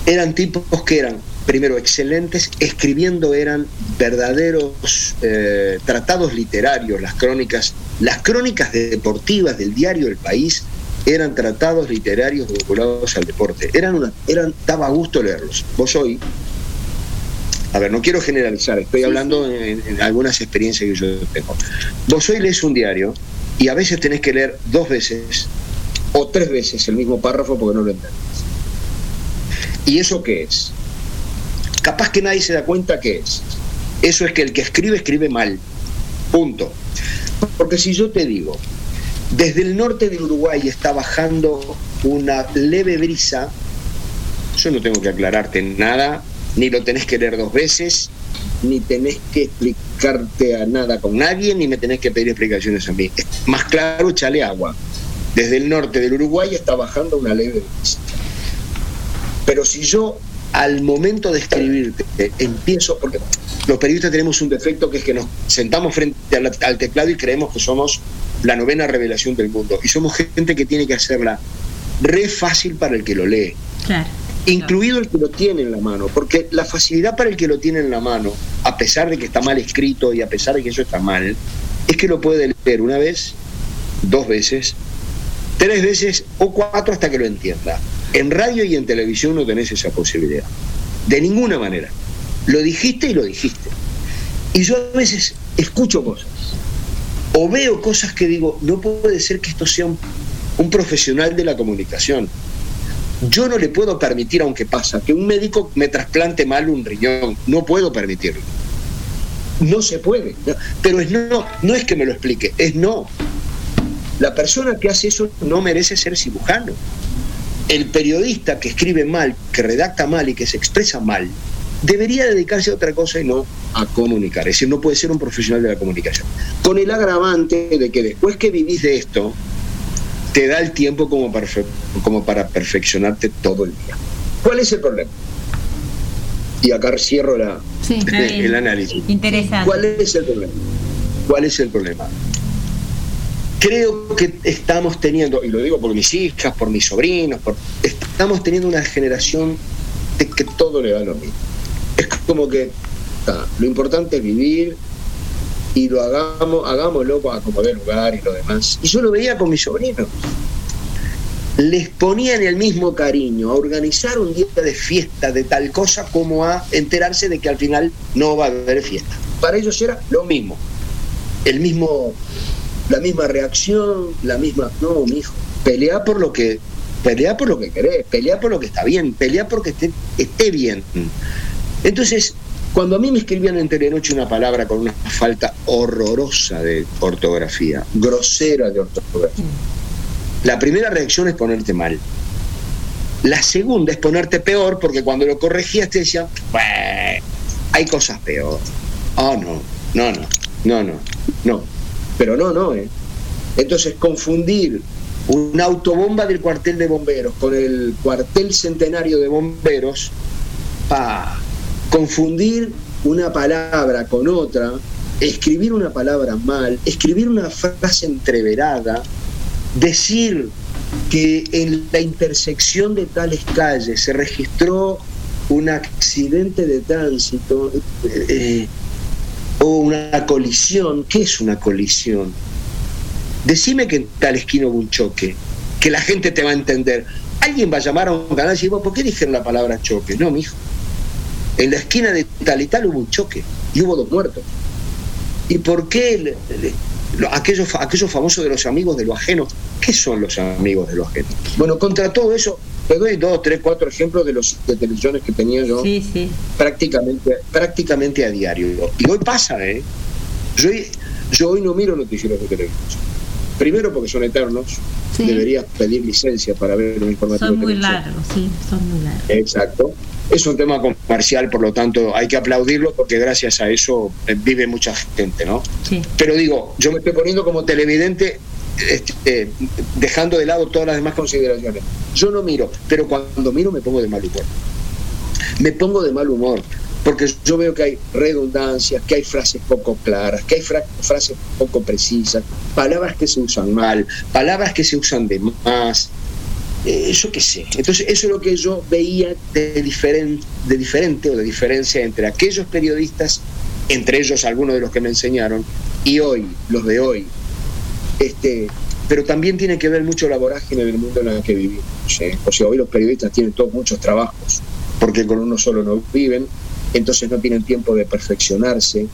eran tipos que eran primero excelentes, escribiendo eran verdaderos eh, tratados literarios, las crónicas, las crónicas deportivas del diario El País eran tratados literarios vinculados al deporte. Eran una, daba gusto leerlos. Vos hoy, a ver, no quiero generalizar, estoy hablando En, en algunas experiencias que yo tengo. Vos hoy lees un diario y a veces tenés que leer dos veces o tres veces el mismo párrafo porque no lo entendés. ¿Y eso qué es? Capaz que nadie se da cuenta qué es. Eso es que el que escribe escribe mal. Punto. Porque si yo te digo, desde el norte de Uruguay está bajando una leve brisa, yo no tengo que aclararte nada, ni lo tenés que leer dos veces, ni tenés que explicarte a nada con nadie, ni me tenés que pedir explicaciones a mí. Más claro, échale agua. Desde el norte del Uruguay está bajando una leve brisa. Pero si yo al momento de escribirte empiezo, porque los periodistas tenemos un defecto que es que nos sentamos frente al, al, teclado y creemos que somos la novena revelación del mundo. Y somos gente que tiene que hacerla re fácil para el que lo lee. Claro. Incluido el que lo tiene en la mano, porque la facilidad para el que lo tiene en la mano, a pesar de que está mal escrito y a pesar de que eso está mal, es que lo puede leer una vez, dos veces, tres veces o cuatro hasta que lo entienda. En radio y en televisión no tenés esa posibilidad. De ninguna manera. Lo dijiste y lo dijiste. Y yo a veces escucho cosas o veo cosas que digo, no puede ser que esto sea un, un profesional de la comunicación. Yo no le puedo permitir, aunque pasa, que un médico me trasplante mal un riñón. No puedo permitirlo. No se puede. Pero es no, no es que me lo explique, es no. La persona que hace eso no merece ser cirujano el periodista que escribe mal, que redacta mal y que se expresa mal, debería dedicarse a otra cosa y no a comunicar. Es decir, no puede ser un profesional de la comunicación. Con el agravante de que después que vivís de esto, te da el tiempo como para, como para perfeccionarte todo el día. ¿Cuál es el problema? Y acá cierro la, Sí, el análisis. Interesante. ¿Cuál es el problema? ¿Cuál es el problema? Creo que estamos teniendo, y lo digo por mis hijas, por mis sobrinos, por, estamos teniendo una generación de que todo le da lo mismo. Es como que ta, lo importante es vivir y lo hagamos, hagámoslo a como de lugar y lo demás. Y yo lo veía con mis sobrinos. Les ponían el mismo cariño a organizar un día de fiesta de tal cosa como a enterarse de que al final no va a haber fiesta. Para ellos era lo mismo. El mismo la misma reacción, la misma, no, mi hijo, pelea por lo que pelea por lo que querés, pelea por lo que está bien, pelea porque esté, esté bien. Entonces, cuando a mí me escribían en Telenoche una palabra con una falta horrorosa de ortografía, grosera de ortografía, la primera reacción es ponerte mal. La segunda es ponerte peor porque cuando lo corregías te decían, "Bueno, hay cosas peor. Oh, no, no, no, no, no, no. Pero no, no, ¿eh? Entonces, confundir una autobomba del cuartel de bomberos con el cuartel centenario de bomberos, pa, confundir una palabra con otra, escribir una palabra mal, escribir una frase entreverada, decir que en la intersección de tales calles se registró un accidente de tránsito eh, o una colisión. ¿Qué es una colisión? Decime que en tal esquina hubo un choque, que la gente te va a entender. Alguien va a llamar a un canal y decir, ¿por qué dijeron la palabra choque? No, mijo. En la esquina de tal y tal hubo un choque y hubo dos muertos. ¿Y por qué aquellos, aquellos famosos de los amigos de lo ajeno? ¿Qué son los amigos de lo ajeno? Bueno, contra todo eso, te doy dos, tres, cuatro ejemplos de los de televisiones que tenía yo Sí, sí. prácticamente, prácticamente a diario. Y hoy pasa, ¿eh? Yo, yo hoy no miro noticieros de televisión. Primero porque son eternos, Sí. deberías pedir licencia para ver un informativo Son muy largos, sí, son muy largos. Exacto. Es un tema comercial, por lo tanto hay que aplaudirlo porque gracias a eso eh, vive mucha gente, ¿no? Sí. Pero digo, yo me estoy poniendo como televidente este, dejando de lado todas las demás consideraciones. Yo no miro, pero cuando miro me pongo de mal humor. Me pongo de mal humor porque yo veo que hay redundancias, que hay frases poco claras, que hay fra- frases poco precisas, palabras que se usan mal, palabras que se usan de más. Eh, yo qué sé. Entonces, eso es lo que yo veía de, diferen- de diferente o de diferencia entre aquellos periodistas, entre ellos algunos de los que me enseñaron, y hoy, los de hoy. Este, pero también tiene que ver mucho la vorágine del mundo en el que vivimos. O sea, hoy los periodistas tienen todos muchos trabajos, porque con uno solo no viven, entonces no tienen tiempo de perfeccionarse.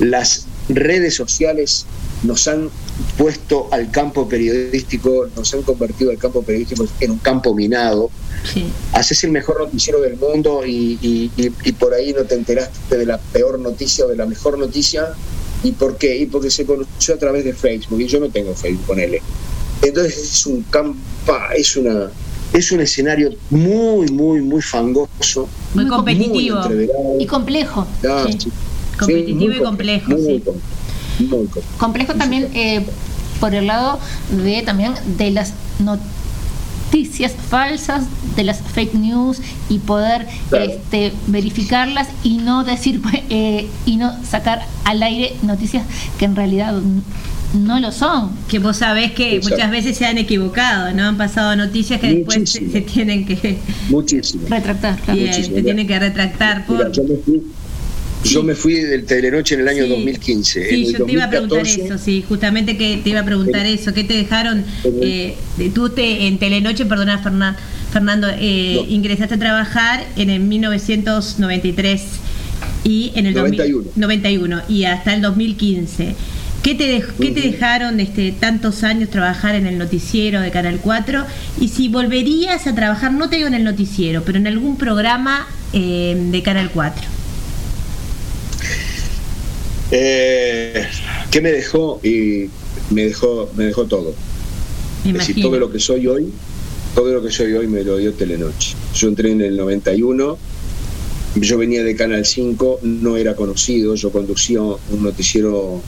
Las redes sociales nos han puesto al campo periodístico, nos han convertido al campo periodístico en un campo minado. Haces el mejor noticiero del mundo y, y- y- y por ahí no te enteraste de la peor noticia o de la mejor noticia. ¿Y por qué? Y porque se conoció a través de Facebook y yo no tengo Facebook, ponele. Entonces es un campo, es una es un escenario muy, muy, muy fangoso. Muy competitivo. Y complejo. Ah, sí. sí. Competitivo Sí, muy y complejo, muy sí. complejo, muy complejo. Complejo también eh, por el lado de también de las noticias falsas, de las fake news y poder este, verificarlas y no decir eh, y no sacar al aire noticias que en realidad no lo son. Que vos sabés que Exacto. muchas veces se han equivocado, ¿no? Han pasado noticias que después se, tienen que Muchísimo. retractar. y, Muchísimo, se tienen que retractar por Mira, yo me fui, yo me fui del Telenoche en el año Sí. 2015. en Sí, yo te iba a preguntar 2014, eso, sí, justamente que te iba a preguntar eso, ¿qué te dejaron? eh, de- tú te, en Telenoche, perdona Fernan- Fernando, eh, ingresaste a trabajar en el 1993 y en el 2000 91. 91 y hasta el 2015. ¿Qué te, qué te dejaron este, tantos años trabajar en el noticiero de Canal 4? Y si volverías a trabajar, no te digo en el noticiero, pero en algún programa eh, de Canal 4. Eh, ¿Qué me dejó? Y me dejó, me dejó todo. Me Es decir, imagino. todo lo que soy hoy, todo lo que soy hoy me lo dio Telenoche. Yo entré en el 91, yo venía de Canal 5, no era conocido, yo conducía un noticiero,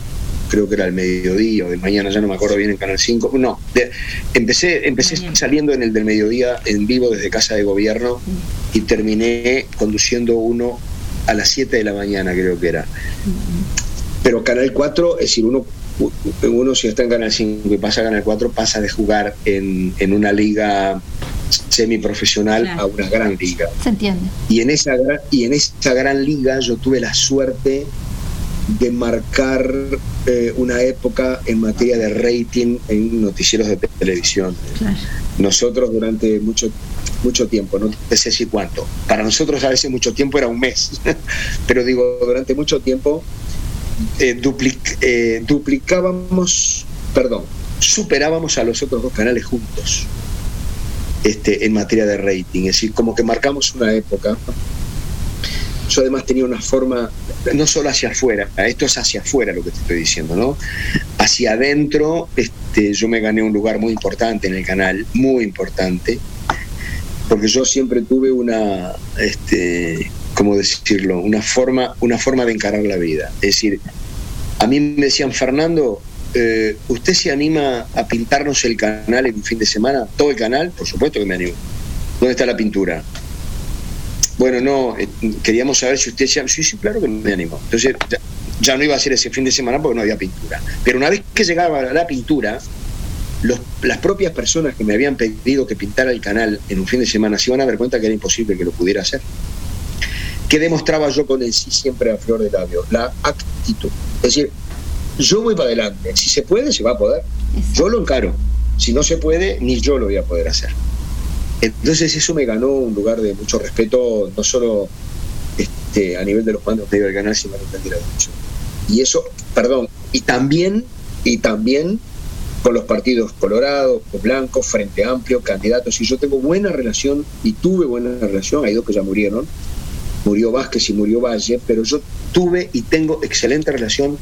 creo que era el mediodía o del mañana, ya no me acuerdo bien en Canal 5. No, de- empecé, empecé saliendo en el del mediodía en vivo desde Casa de Gobierno y terminé conduciendo uno a las 7 de la mañana, creo que era. Pero Canal 4, es decir, uno, uno si está en Canal 5 y pasa a Canal 4, pasa de jugar en, en una liga semiprofesional Claro. a una gran liga. Se entiende. Y en, esa, y en esa gran liga yo tuve la suerte de marcar eh, una época en materia de rating en noticieros de televisión. Nosotros durante mucho mucho tiempo, no sé si cuánto. Para nosotros a veces mucho tiempo era un mes, pero digo, durante mucho tiempo eh, duplic- eh, duplicábamos, perdón, superábamos a los otros dos canales juntos este, en materia de rating. Es decir, como que marcamos una época. Yo además tenía una forma, no solo hacia afuera, esto es hacia afuera lo que te estoy diciendo, ¿no? Hacia adentro, este, yo me gané un lugar muy importante en el canal, muy importante, porque yo siempre tuve una, este, ¿cómo decirlo? Una forma, una forma de encarar la vida. Es decir, a mí me decían, Fernando, eh, ¿usted se anima a pintarnos el canal en un fin de semana? ¿Todo el canal? Por supuesto que me animo. ¿Dónde está la pintura? Bueno, no, eh, queríamos saber si usted se... Sí, sí, claro que me animo. Entonces, ya, no iba a ser ese fin de semana porque no había pintura. Pero una vez que llegaba la pintura, las propias personas que me habían pedido que pintara el canal en un fin de semana se iban a dar cuenta que era imposible que lo pudiera hacer. ¿Qué demostraba yo con el sí siempre a flor de labio? La actitud. Es decir, yo voy para adelante. Si se puede, se va a poder. Yo lo encaro. Si no se puede, ni yo lo voy a poder hacer. Entonces eso me ganó un lugar de mucho respeto, no solo este, a nivel de los sino a nivel de la dirección. Y eso, perdón, y también, y también con los partidos colorados, con blancos, frente amplio, candidatos. Y yo tengo buena relación, y tuve buena relación, hay dos que ya murieron, murió Vázquez y murió Valle, pero yo tuve y tengo excelente relación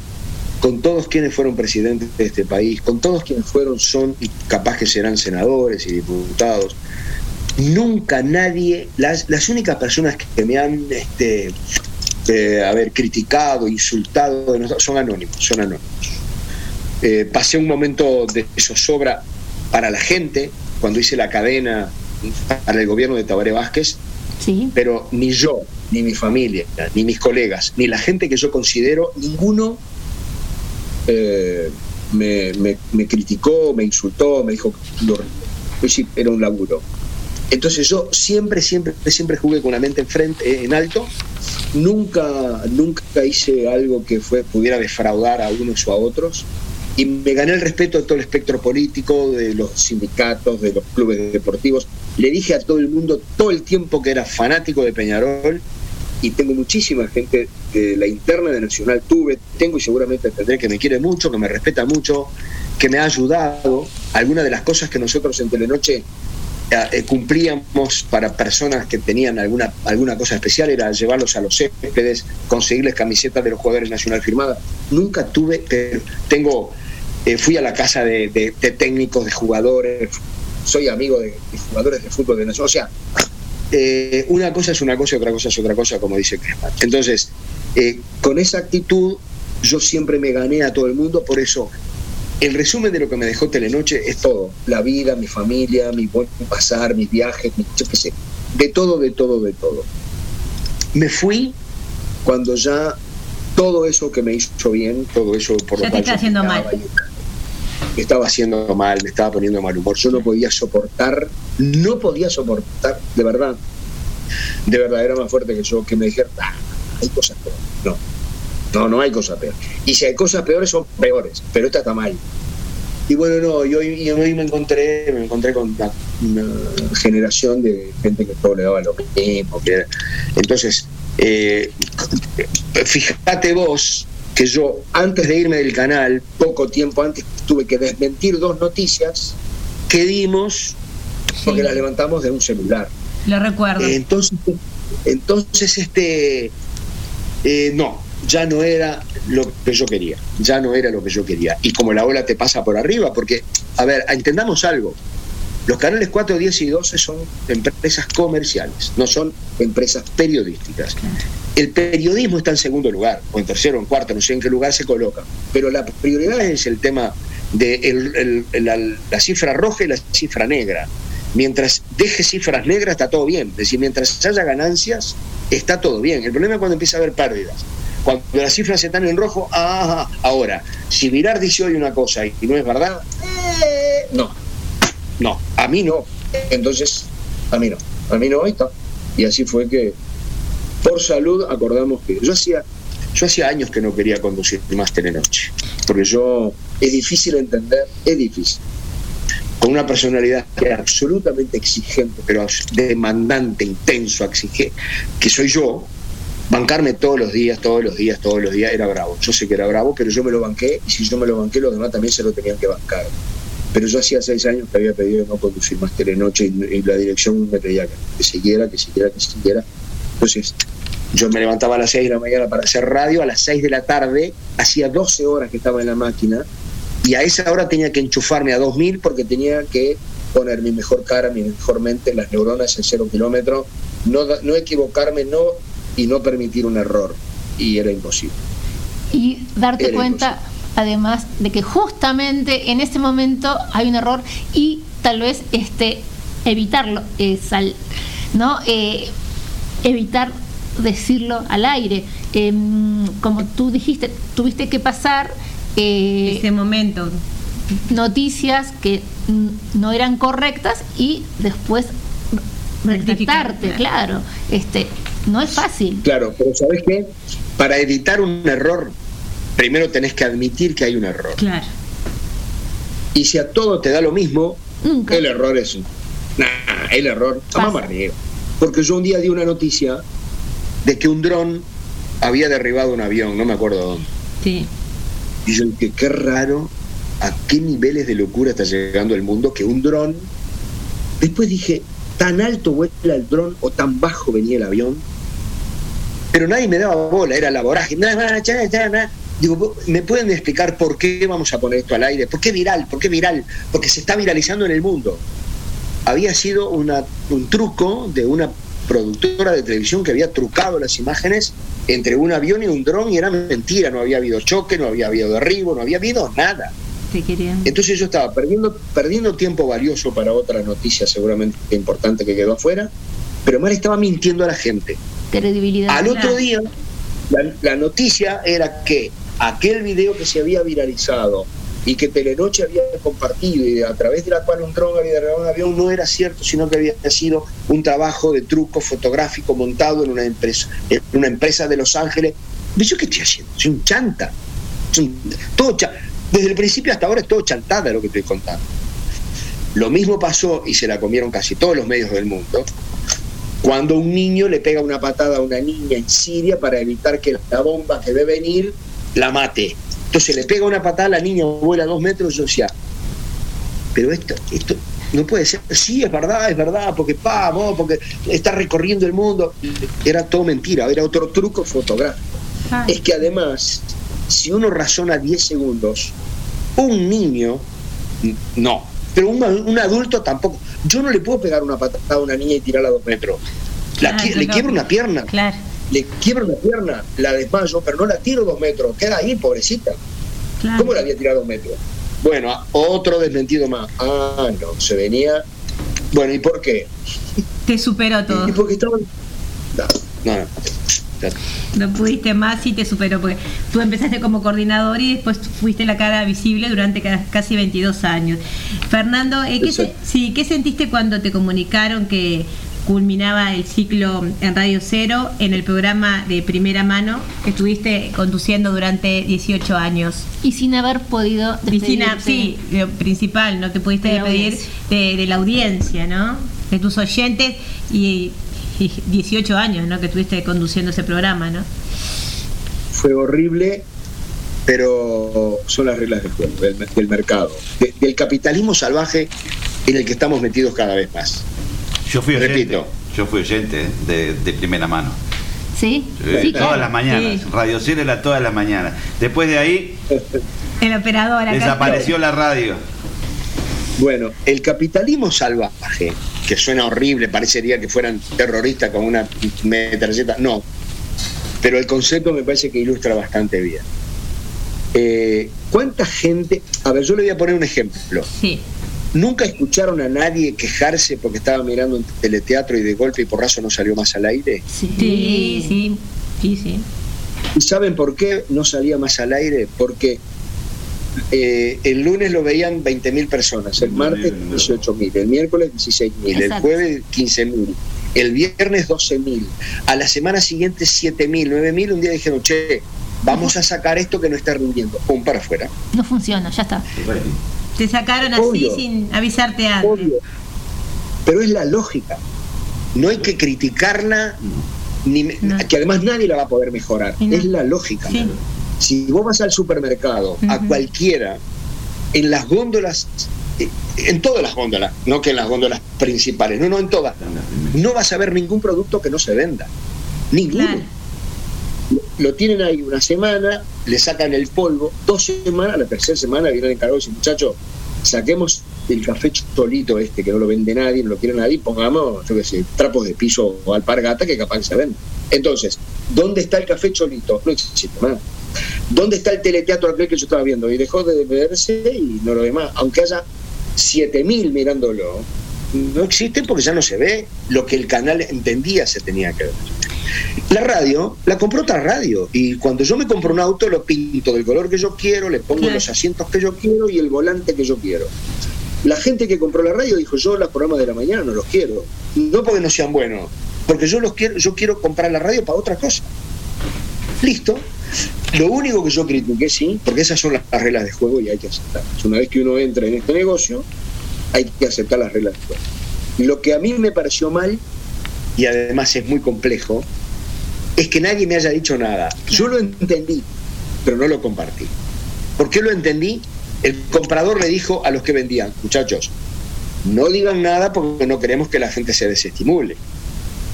con todos quienes fueron presidentes de este país, con todos quienes fueron, son y capaz que serán senadores y diputados. Nunca nadie, las, las únicas personas que me han este, eh, haber criticado, insultado, son anónimos, son anónimos. Eh, pasé un momento de zozobra para la gente cuando hice la cadena para el gobierno de Tabaré Vázquez, pero ni yo, ni mi familia, ni mis colegas, ni la gente que yo considero, ninguno eh, me, me- criticó, me insultó, me dijo lo, pues era un laburo. Entonces yo siempre, siempre, siempre jugué con la mente en frente, eh, en alto. Nunca, nunca hice algo que fue, pudiera defraudar a unos o a otros. Y me gané el respeto de todo el espectro político, de los sindicatos, de los clubes deportivos. Le dije a todo el mundo todo el tiempo que era fanático de Peñarol y tengo muchísima gente de la interna de Nacional tuve, tengo y seguramente tendré que me quiere mucho, que me respeta mucho, que me ha ayudado. Algunas de las cosas que nosotros en Telenoche eh, eh, cumplíamos para personas que tenían alguna, alguna cosa especial era llevarlos a los céspedes, conseguirles camisetas de los jugadores nacional firmadas. Nunca tuve, tengo, eh, fui a la casa de, de- de técnicos, de jugadores, soy amigo de, de jugadores de fútbol de nación. O sea, eh, una cosa es una cosa y otra cosa es otra cosa, como dice Crespa. Entonces, eh, con esa actitud yo siempre me gané a todo el mundo, por eso el resumen de lo que me dejó Telenoche es todo, la vida, mi familia, mi buen pasar, mis viajes, mi- yo qué sé, de todo, de todo, de todo. Me fui cuando ya todo eso que me hizo bien, todo eso por Ya lo te cual está haciendo mal. y me estaba haciendo mal, me estaba poniendo mal humor. Yo no podía soportar, no podía soportar, de verdad, de verdad, era más fuerte que yo, que me dijeran, "Ah, hay cosas peores. No, no, no hay cosas peores. Y si hay cosas peores, son peores, pero esta está mal. Y bueno, no, y hoy, y hoy me encontré, me encontré con una, generación de gente que todo le daba lo mismo. que Entonces, eh, fíjate vos que yo, antes de irme del canal, poco tiempo antes, tuve que desmentir dos noticias que dimos porque las levantamos de un celular. Lo recuerdo. Entonces, entonces este, eh, no, ya no era lo que yo quería, ya no era lo que yo quería. Y como la ola te pasa por arriba, porque, a ver, entendamos algo, los canales 4, 10 y 12 son empresas comerciales, no son empresas periodísticas. El periodismo está en segundo lugar, o en tercero, o en cuarto, no sé en qué lugar se coloca, pero la prioridad es el tema de el- el- la, la cifra roja y la cifra negra. Mientras deje cifras negras está todo bien, es decir, mientras haya ganancias está todo bien. El problema es cuando empieza a haber pérdidas. Cuando las cifras están en rojo, ah, ahora, si Virar dice hoy una cosa y no es verdad, eh, no, no, a mí no. Entonces, a mí no, a mí no, ahí está. Y así fue que, por salud, acordamos que yo hacía, yo hacía años que no quería conducir más Telenoche, porque yo, es difícil entender, es difícil. Con una personalidad que es absolutamente exigente, pero demandante, intenso, exige, que soy yo, bancarme todos los días, todos los días, todos los días, era bravo. Yo sé que era bravo, pero yo me lo banqué, y si yo me lo banqué, los demás también se lo tenían que bancar. Pero yo hacía seis años que había pedido no conducir más telenoche y, y la dirección me pedía que, siguiera, que siguiera, que siguiera. Entonces, yo me levantaba a las 6 de la mañana para hacer radio, a las 6 de la tarde, hacía 12 horas que estaba en la máquina, y a esa hora tenía que enchufarme a 2000 porque tenía que poner mi mejor cara, mi mejor mente, las neuronas en cero kilómetro, no, no equivocarme no y no permitir un error. Y era imposible. y darte Era cuenta además de que justamente en ese momento hay un error y tal vez este evitarlo eh, sal- no Eh, evitar decirlo al aire Em, como tú dijiste tuviste que pasar ese momento noticias que no eran correctas y después rectificarte claro este no es fácil Claro, pero ¿sabes qué? Para evitar un error, primero tenés que admitir que hay un error. Claro. Y si a todo te da lo mismo, el error es. Nah, el error. Vamos para arriba. Porque yo un día di una noticia de que un dron había derribado un avión, no me acuerdo dónde. Sí. Y yo dije, qué raro, a qué niveles de locura está llegando el mundo que un dron. Después dije, tan alto vuela el dron o tan bajo venía el avión. Pero nadie me daba bola, era la vorágine. Digo, ¿me pueden explicar por qué vamos a poner esto al aire? ¿Por qué viral? ¿Por qué viral? Porque se está viralizando en el mundo. Había sido un truco de una productora de televisión que había trucado las imágenes entre un avión y un dron y era mentira, no había habido choque, no había habido derribo, no había habido nada. Entonces yo estaba perdiendo, perdiendo tiempo valioso para otra noticia seguramente importante que quedó afuera, pero Mar estaba mintiendo a la gente. credibilidad Al otro día, la, la noticia era que aquel video que se había viralizado y que Telenoche había compartido y a través de la cual un dron había derribado un avión no era cierto, sino que había sido un trabajo de truco fotográfico montado en una empresa, en una empresa de Los Ángeles. ¿Yo qué estoy haciendo? Soy un chanta. Todo Desde el principio hasta ahora es todo chantada lo que estoy contando. Lo mismo pasó, y se la comieron casi todos los medios del mundo, cuando un niño le pega una patada a una niña en Siria para evitar que la bomba que ve venir la mate. Entonces le pega una patada, la niña vuela dos metros, yo decía, pero esto, esto no puede ser, sí, es verdad, es verdad, porque vamos, porque está recorriendo el mundo. Era todo mentira, era otro truco fotográfico. Es que además, si uno razona 10 segundos, un niño, no, pero un, un adulto tampoco. Yo no le puedo pegar una patada a una niña y tirarla a dos metros. La qui- le quiebro una pierna. Claro. Le quiebro una pierna, la desmayo, pero no la tiro dos metros. Queda ahí, pobrecita. ¿Cómo la voy a tirar dos metros? Bueno, otro desmentido más. Ah, no, se venía. Bueno, ¿y por qué? Te superó todo. Y porque estaban. No, no, no. No pudiste más y te superó, porque tú empezaste como coordinador y después fuiste la cara visible durante ca- casi 22 años. Fernando, eh, ¿qué, se- sí, ¿qué sentiste cuando te comunicaron que culminaba el ciclo en Radio Cero en el programa de primera mano que estuviste conduciendo durante 18 años? Y sin haber podido Y sin a- despedirte. sí, lo principal, no te pudiste De despedir de, de la audiencia, ¿no? De tus oyentes y, y 18 años, ¿no? Que estuviste conduciendo ese programa, ¿no? Fue horrible, pero son las reglas del juego, del, del mercado, de- del capitalismo salvaje en el que estamos metidos cada vez más. Yo fui oyente. Repito. Yo fui oyente de, de primera mano. ¿Sí? Sí, todas claro. las mañanas. Sí. Radio Cero era todas las mañanas. Después de ahí El operador acá. desapareció la radio. Bueno, el capitalismo salvaje, que suena horrible, parecería que fueran terroristas con una metralleta, no, pero el concepto me parece que ilustra bastante bien. Eh, ¿Cuánta gente? A ver, yo le voy a poner un ejemplo. Sí. ¿Nunca escucharon a nadie quejarse porque estaba mirando un teleteatro y de golpe y porrazo no salió más al aire? Sí, sí, sí, sí. ¿Y saben por qué no salía más al aire? Porque eh, el lunes lo veían 20.000 personas, el martes 18.000, el miércoles 16.000, el jueves 15.000, el viernes 12.000, a la semana siguiente 7.000, 9.000, un día dijeron, che, vamos a sacar esto que no está rindiendo, pum, para afuera. No funciona, ya está. Te sacaron así Obvio. sin avisarte antes. Pero es la lógica. No hay que criticarla, ni me- que además nadie la va a poder mejorar. Es la lógica. Si vos vas al supermercado, a cualquiera, en las góndolas, eh, en todas las góndolas, no que en las góndolas principales, no, no, en todas, no vas a ver ningún producto que no se venda. Ninguno. Lo tienen ahí una semana, le sacan el polvo, dos semanas, la tercera semana viene el encargado y dice, muchacho, saquemos el café cholito este, que no lo vende nadie, no lo quiere nadie, pongamos, yo qué sé, trapos de piso o alpargata que capaz que se vende. Entonces, ¿dónde está el café cholito? No existe más. ¿Dónde está el teleteatro aquel que yo estaba viendo? Y dejó de verse y no lo ve más. Aunque haya 7000 mirándolo, no existe porque ya no se ve lo que el canal entendía se tenía que ver. La radio la compró otra radio y cuando yo me compro un auto lo pinto del color que yo quiero, le pongo Claro. los asientos que yo quiero y el volante que yo quiero. La gente que compró la radio dijo yo los programas de la mañana no los quiero, no porque no sean buenos, porque yo los quiero, yo quiero comprar la radio para otra cosa. Listo. Lo único que yo critiqué, sí, porque esas son las las reglas de juego y hay que aceptarlas. Una vez que uno entra en este negocio, hay que aceptar las reglas juego. Lo que a mí me pareció mal, y además es muy complejo, es que nadie me haya dicho nada. Yo lo entendí, pero no lo compartí. ¿Por qué lo entendí? El comprador le dijo a los que vendían, muchachos, no digan nada porque no queremos que la gente se desestimule.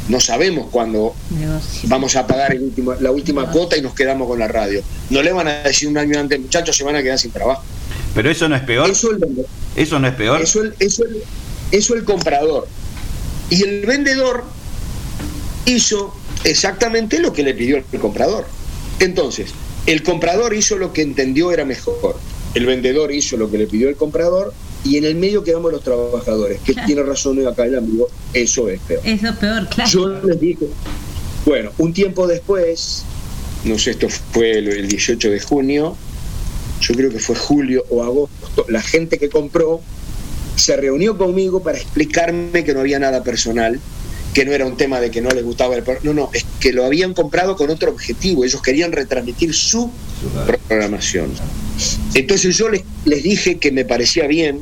No sabemos cuándo vamos a pagar el último, la última cuota y nos quedamos con la radio. No le van a decir un año antes, muchachos, se van a quedar sin trabajo. Pero eso no es peor. Eso el vendedor. Eso no es peor. Eso el, eso el- eso el comprador. Y el vendedor hizo exactamente lo que le pidió el comprador. Entonces, el comprador hizo lo que entendió era mejor. El vendedor hizo lo que le pidió el comprador y en el medio quedamos los trabajadores. Que tiene razón acá el amigo, eso es peor. Eso es peor, claro. Yo les dije, bueno, un tiempo después, no sé, esto fue el, el 18 de junio, yo creo que fue julio o agosto, la gente que compró se reunió conmigo para explicarme que no había nada personal, que no era un tema de que no les gustaba el no, no, es que lo habían comprado con otro objetivo, ellos querían retransmitir su programación. Entonces yo les, les dije que me parecía bien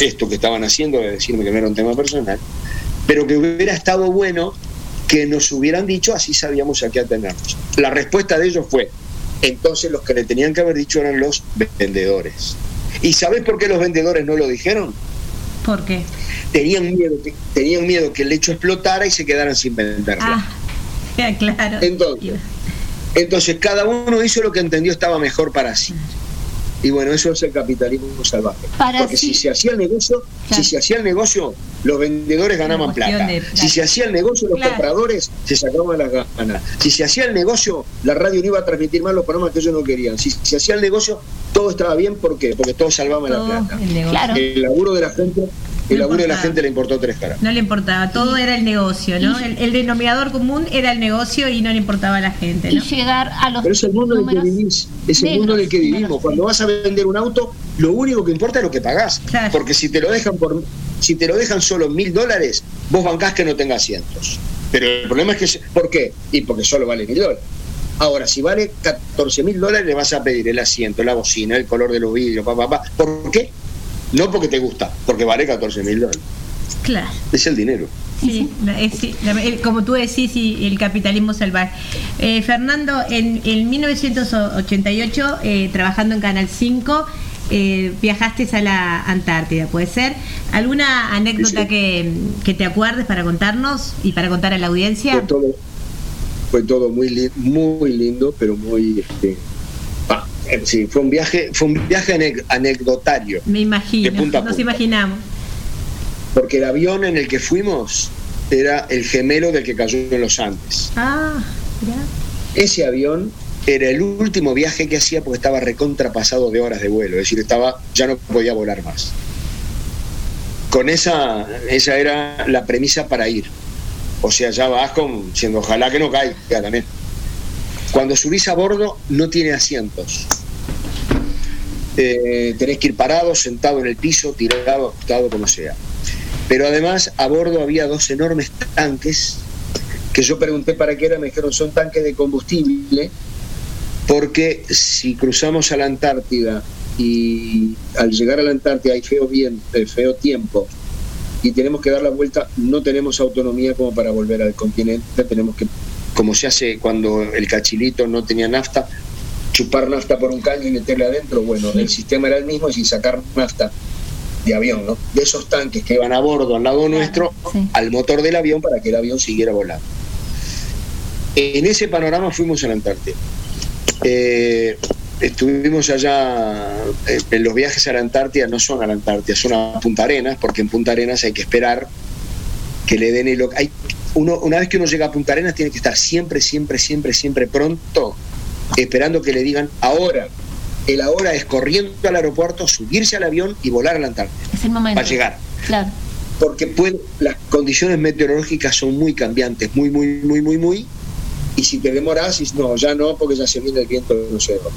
esto que estaban haciendo, de decirme que no era un tema personal, pero que hubiera estado bueno que nos hubieran dicho así sabíamos a qué atenernos. La respuesta de ellos fue, entonces los que le tenían que haber dicho eran los vendedores. ¿Y sabes por qué los vendedores no lo dijeron? ¿Por qué? Tenían miedo que, tenían miedo que el hecho explotara y se quedaran sin venderla. Ah, claro. Entonces, entonces cada uno hizo lo que entendió estaba mejor para sí. Y bueno, eso es el capitalismo salvaje. Para Porque sí. si se hacía el negocio, si se hacía el negocio, los vendedores ganaban plata. Si se hacía el negocio, los Claro. compradores se sacaban las ganas. Si se hacía el negocio, la radio no iba a transmitir más los programas que ellos no querían. Si se hacía el negocio, todo estaba bien. ¿Por qué? Porque todos salvaban Todo la plata. el. El laburo de la gente, el No laburo de la gente le importó tres caras. No le importaba, todo era el negocio, ¿no? El, el denominador común era el negocio y no le importaba a la gente, Y llegar a los Pero es el mundo en el que vivís, es el negros, mundo en el que vivimos. Cuando vas a vender un auto, lo único que importa es lo que pagás. Porque si te lo dejan por, si te lo dejan solo mil dólares, vos bancás que no tenga asientos. Pero el problema es que, se- ¿por qué? Y porque solo vale mil dólares. Ahora, si vale 14 mil dólares, le vas a pedir el asiento, la bocina, el color de los vidrios, pa, pa, pa. ¿Por qué? No porque te gusta, porque vale 14 mil dólares. Claro. Es el dinero. Sí, sí, como tú decís, sí, el capitalismo salvaje. Eh, Fernando, en, en 1988, eh, trabajando en Canal 5, eh, viajaste a la Antártida, ¿puede ser? ¿Alguna anécdota Sí. Que, que te acuerdes para contarnos y para contar a la audiencia? Fue todo, fue todo muy, li- muy lindo, pero muy... Este, eh, sí, fue un viaje, fue un viaje anec- anecdotario. Me imagino, De punta a nos imaginamos. Porque el avión en el que fuimos era el gemelo del que cayó en los Andes. Ah, mirá. Ese avión era el último viaje que hacía porque estaba recontrapasado de horas de vuelo, es decir, estaba ya no podía volar más. Con esa, esa era la premisa para ir. O sea, ya vas con, diciendo, ojalá que no caiga también. Cuando subís a bordo no tiene asientos. Eh, tenés que ir parado, sentado en el piso, tirado, acostado, como sea. Pero además a bordo había dos enormes tanques que yo pregunté para qué era, me dijeron son tanques de combustible, porque si cruzamos a la Antártida y al llegar a la Antártida hay feo viento, eh, feo tiempo y tenemos que dar la vuelta, no tenemos autonomía como para volver al continente, tenemos que, como se hace cuando el cachilito no tenía nafta, chupar nafta por un caño y meterle adentro, bueno, el sistema era el mismo y sin sacar nafta de avión, ¿no? De esos tanques que iban a bordo al lado nuestro, al motor del avión para que el avión siguiera volando. En ese panorama fuimos a la Antártida. Eh, estuvimos allá, eh, en los viajes a la Antártida no son a la Antártida, son a Punta Arenas, porque en Punta Arenas hay que esperar que le den el... Hay, uno, una vez que uno llega a Punta Arenas tiene que estar siempre, siempre, siempre, siempre pronto, esperando que le digan ahora. El ahora es corriendo al aeropuerto, subirse al avión y volar a la Antártida Es el momento. para llegar Claro. porque puede- las condiciones meteorológicas son muy cambiantes, muy, muy, muy, muy, muy. Y si te demoras, no, ya no, porque ya se viene el viento de los cerros.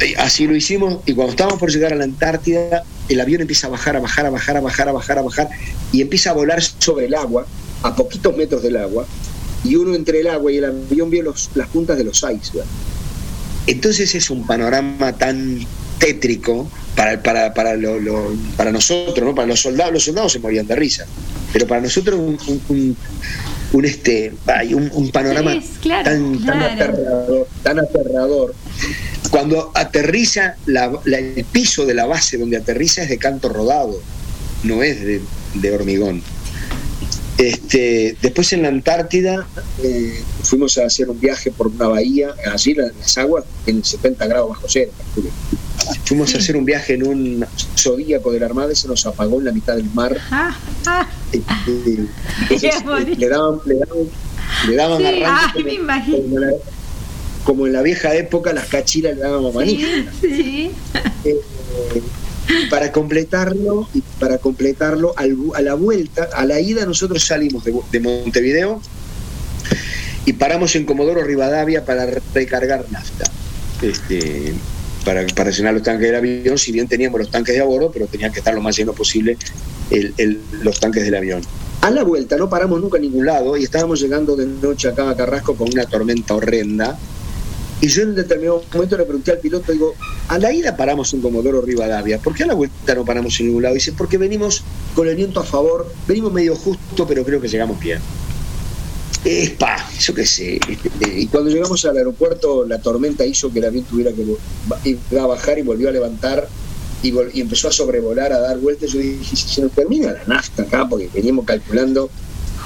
Eh, Así lo hicimos, y cuando estábamos por llegar a la Antártida, el avión empieza a bajar, a bajar, a bajar, a bajar, a bajar, a bajar, y empieza a volar sobre el agua, a poquitos metros del agua, y uno entre el agua y el avión los, las puntas de los icebergs. Entonces es un panorama tan tétrico para, para, para, lo- lo- para nosotros, ¿no? Para los soldados, los soldados se morían de risa. Pero para nosotros un, un, un- un, este, ay, un, un panorama Sí, claro, tan, aterrador, tan aterrador. Cuando aterriza, la- la- el piso de la base donde aterriza es de canto rodado, no es de, de hormigón. Este, después en la Antártida eh, fuimos a hacer un viaje por una bahía, allí la- las aguas en 70 grados bajo cero. Fuimos a hacer un viaje en un zodíaco de la Armada y se nos apagó en la mitad del mar. Ah, ah, eh, entonces, eh, le daban, le daban, le daban Sí, ay, como- me como, en la, como en la vieja época las cachilas le daban manija. sí. Eh, para completarlo, para completarlo, a la vuelta, a la ida nosotros salimos de, de Montevideo y paramos en Comodoro Rivadavia para recargar nafta. Este, para, para llenar los tanques del avión, si bien teníamos los tanques de a bordo, pero tenían que estar lo más lleno posible el- el- los tanques del avión. A la vuelta no paramos nunca en ningún lado y estábamos llegando de noche acá a Carrasco con una tormenta horrenda. Y yo en un determinado momento le pregunté al piloto, digo, a la ida paramos en Comodoro Rivadavia, ¿por qué a la vuelta no paramos en ningún lado? dice, porque venimos con el viento a favor, venimos medio justo, pero creo que llegamos bien. Es pa, yo qué sé. Y cuando llegamos al aeropuerto, la tormenta hizo que el avión tuviera que vo- ba- ir a bajar y volvió a levantar y, vol- y empezó a sobrevolar, a dar vueltas. Yo dije, si se nos termina la nafta acá, porque veníamos calculando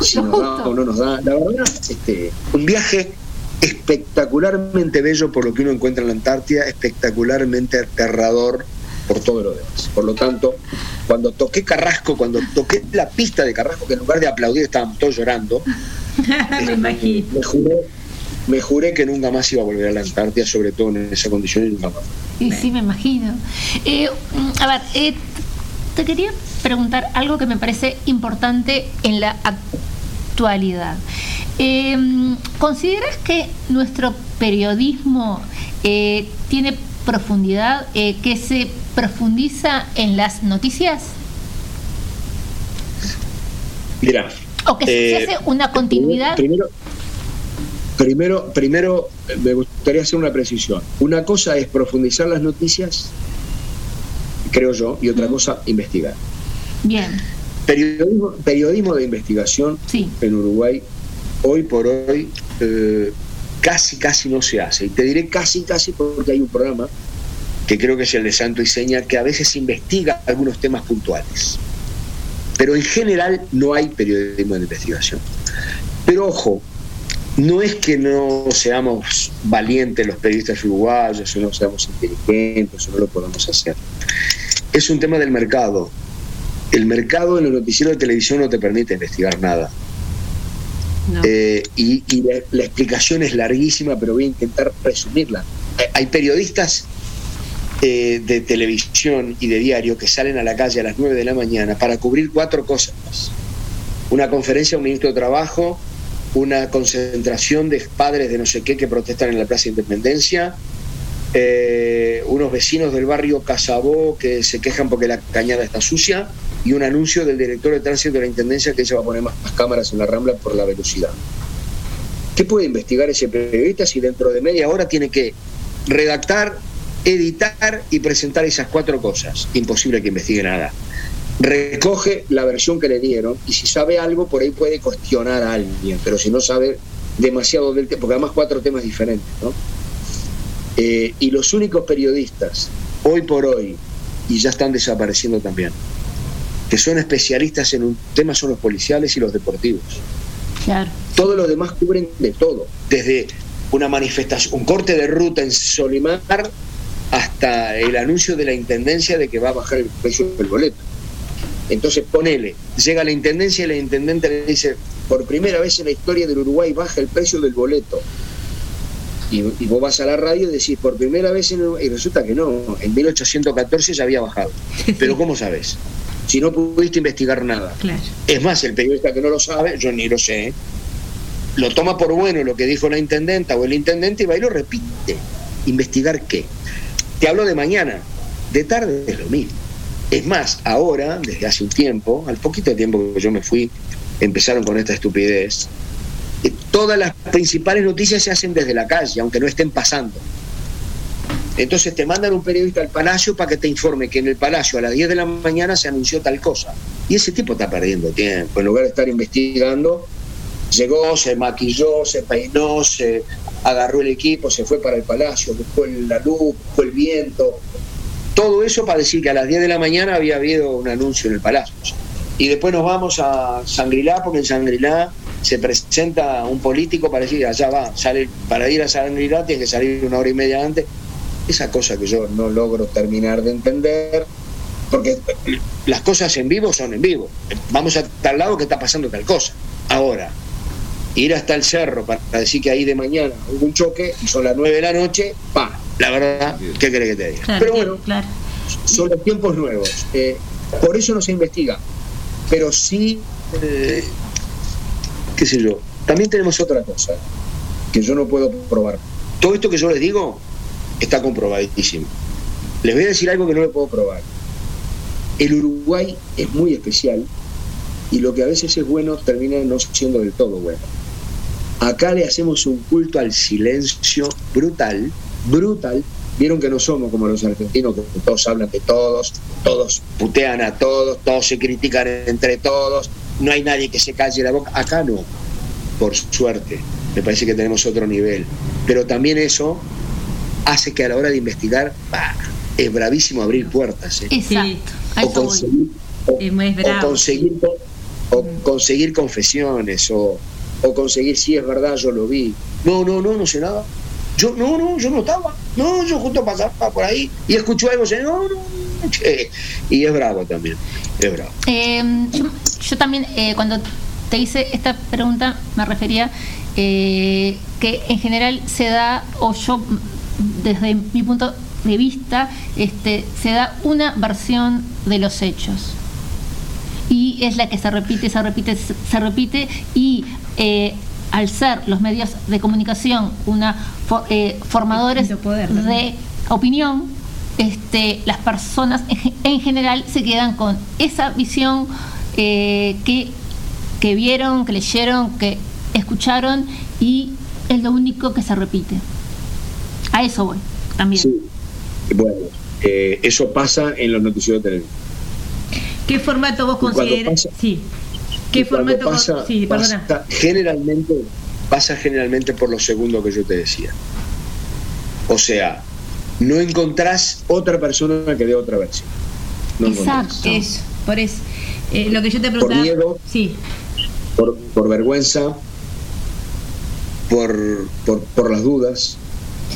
si nos da o no nos da. La verdad, este, un viaje espectacularmente bello por lo que uno encuentra en la Antártida, espectacularmente aterrador por todo lo demás. Por lo tanto, cuando toqué Carrasco, cuando toqué la pista de Carrasco, que en lugar de aplaudir estaban todos llorando, Me imagino. me juré, me juré que nunca más iba a volver a la Antártida, sobre todo en esa condición y nunca más. Y sí, me imagino. Eh, a ver, eh, te quería preguntar algo que me parece importante en la actualidad. Eh, ¿Consideras que nuestro periodismo eh, tiene profundidad, eh, que se profundiza en las noticias? Mira. ¿O que se eh, hace una continuidad? Primero, primero, primero me gustaría hacer una precisión. Una cosa es profundizar las noticias, creo yo, y otra cosa, investigar. Bien, Periodismo, periodismo de investigación en Uruguay, hoy por hoy, eh, casi, casi no se hace. Y te diré casi, casi porque hay un programa que creo que es el de Santo y Seña, que a veces investiga algunos temas puntuales. Pero en general no hay periodismo de investigación. Pero ojo, no es que no seamos valientes los periodistas uruguayos, o no seamos inteligentes, o no lo podamos hacer. Es un tema del mercado. El mercado en los noticieros de televisión no te permite investigar nada. Eh, y y la, la explicación es larguísima, pero voy a intentar resumirla. Hay- Hay periodistas eh, de televisión y de diario que salen a la calle a las 9 de la mañana para cubrir cuatro cosas. Una conferencia un ministro de Trabajo, una concentración de padres de no sé qué que protestan en la Plaza Independencia, eh, unos vecinos del barrio Casabó que se quejan porque la cañada está sucia y un anuncio del director de tránsito de la Intendencia que se va a poner más, cámaras en la Rambla por la velocidad. ¿Qué puede investigar ese periodista si dentro de media hora tiene que redactar, editar y presentar esas cuatro cosas? Imposible que investigue nada. Recoge la versión que le dieron y si sabe algo por ahí puede cuestionar a alguien, pero si no sabe demasiado del tema, porque además cuatro temas diferentes, ¿no? Eh, y los únicos periodistas, hoy por hoy, y ya están desapareciendo también, que son especialistas en un tema son los policiales y los deportivos. claro. Todos los demás cubren de todo, desde una manifestación, un corte de ruta en Solimar hasta el anuncio de la intendencia de que va a bajar el precio del boleto. Entonces ponele, llega la intendencia y la intendente le dice, por primera vez en la historia del Uruguay baja el precio del boleto. Y, y vos vas a la radio y decís, por primera vez en Uruguay, y resulta que no, en 1814 ya había bajado. Pero ¿cómo sabes? Si no pudiste investigar nada. Claro. Es más, el periodista que no lo sabe, yo ni lo sé, lo toma por bueno lo que dijo la intendenta o el intendente y va y lo repite. ¿Investigar qué? Te hablo de mañana, de tarde es lo mismo. Es más, ahora, desde hace un tiempo, al poquito tiempo que yo me fui, empezaron con esta estupidez. eh, Todas las principales noticias se hacen desde la calle, aunque no estén pasando. Entonces te mandan un periodista al palacio para que te informe que en el palacio a las 10 de la mañana se anunció tal cosa. Y ese tipo está perdiendo tiempo. En lugar de estar investigando, llegó, se maquilló, se peinó, se agarró el equipo, se fue para el palacio, buscó la luz, buscó el viento. Todo eso para decir que a las 10 de la mañana había habido un anuncio en el palacio. Y después nos vamos a Sangrilá, porque en Sangrilá se presenta un político para decir, allá va, sale, para ir a Sangrilá tiene que salir una hora y media antes. Esa cosa que yo no logro terminar de entender, porque las cosas en vivo son en vivo. Vamos a tal lado que está pasando tal cosa. Ahora, ir hasta el cerro para decir que ahí de mañana hubo un choque y son las 9 de la noche, pa, la verdad, ¿qué querés que te diga? Claro, Pero bueno, claro. son los tiempos nuevos. Eh, por eso no se investiga. Pero sí, eh, qué sé yo, también tenemos otra cosa que yo no puedo probar. Todo esto que yo les digo está comprobadísimo. Les voy a decir algo que no lo puedo probar. El Uruguay es muy especial y lo que a veces es bueno termina no siendo del todo bueno. Acá le hacemos un culto al silencio brutal, brutal. Vieron que no somos como los argentinos, que todos hablan de todos, todos putean a todos, todos se critican entre todos, no hay nadie que se calle la boca. Acá no, por suerte. Me parece que tenemos otro nivel. Pero también eso hace que a la hora de investigar, bah, es bravísimo abrir puertas. ¿eh? Exacto. O conseguir, o- Es o conseguir, o conseguir confesiones o, o conseguir si es verdad yo lo vi no no no no sé nada yo no no yo no estaba no yo justo pasaba por ahí y escuchó algo sé, no no che. y es bravo también es bravo Eh, yo, yo también, eh, cuando te hice esta pregunta, me refería eh, que en general se da, o yo, desde mi punto de vista, este, se da una versión de los hechos. Y es la que se repite, se repite, se repite, y eh, al ser los medios de comunicación una eh, formadores de opinión, este, las personas en general se quedan con esa visión eh, que, que vieron, que leyeron, que escucharon y es lo único que se repite. A eso voy también. bueno eh, eso pasa en los noticieros de televisión ¿Qué formato vos consideras? pasa- Sí. ¿Qué formato vos- pasa, Sí, perdona. pasa generalmente pasa generalmente por lo segundo que yo te decía o sea no encontrás otra persona que dé otra versión no encontrás. Exacto. Eso, por eso. Eh, lo que yo te Por preguntaba. miedo. Sí. por, por vergüenza, por, por, por las dudas,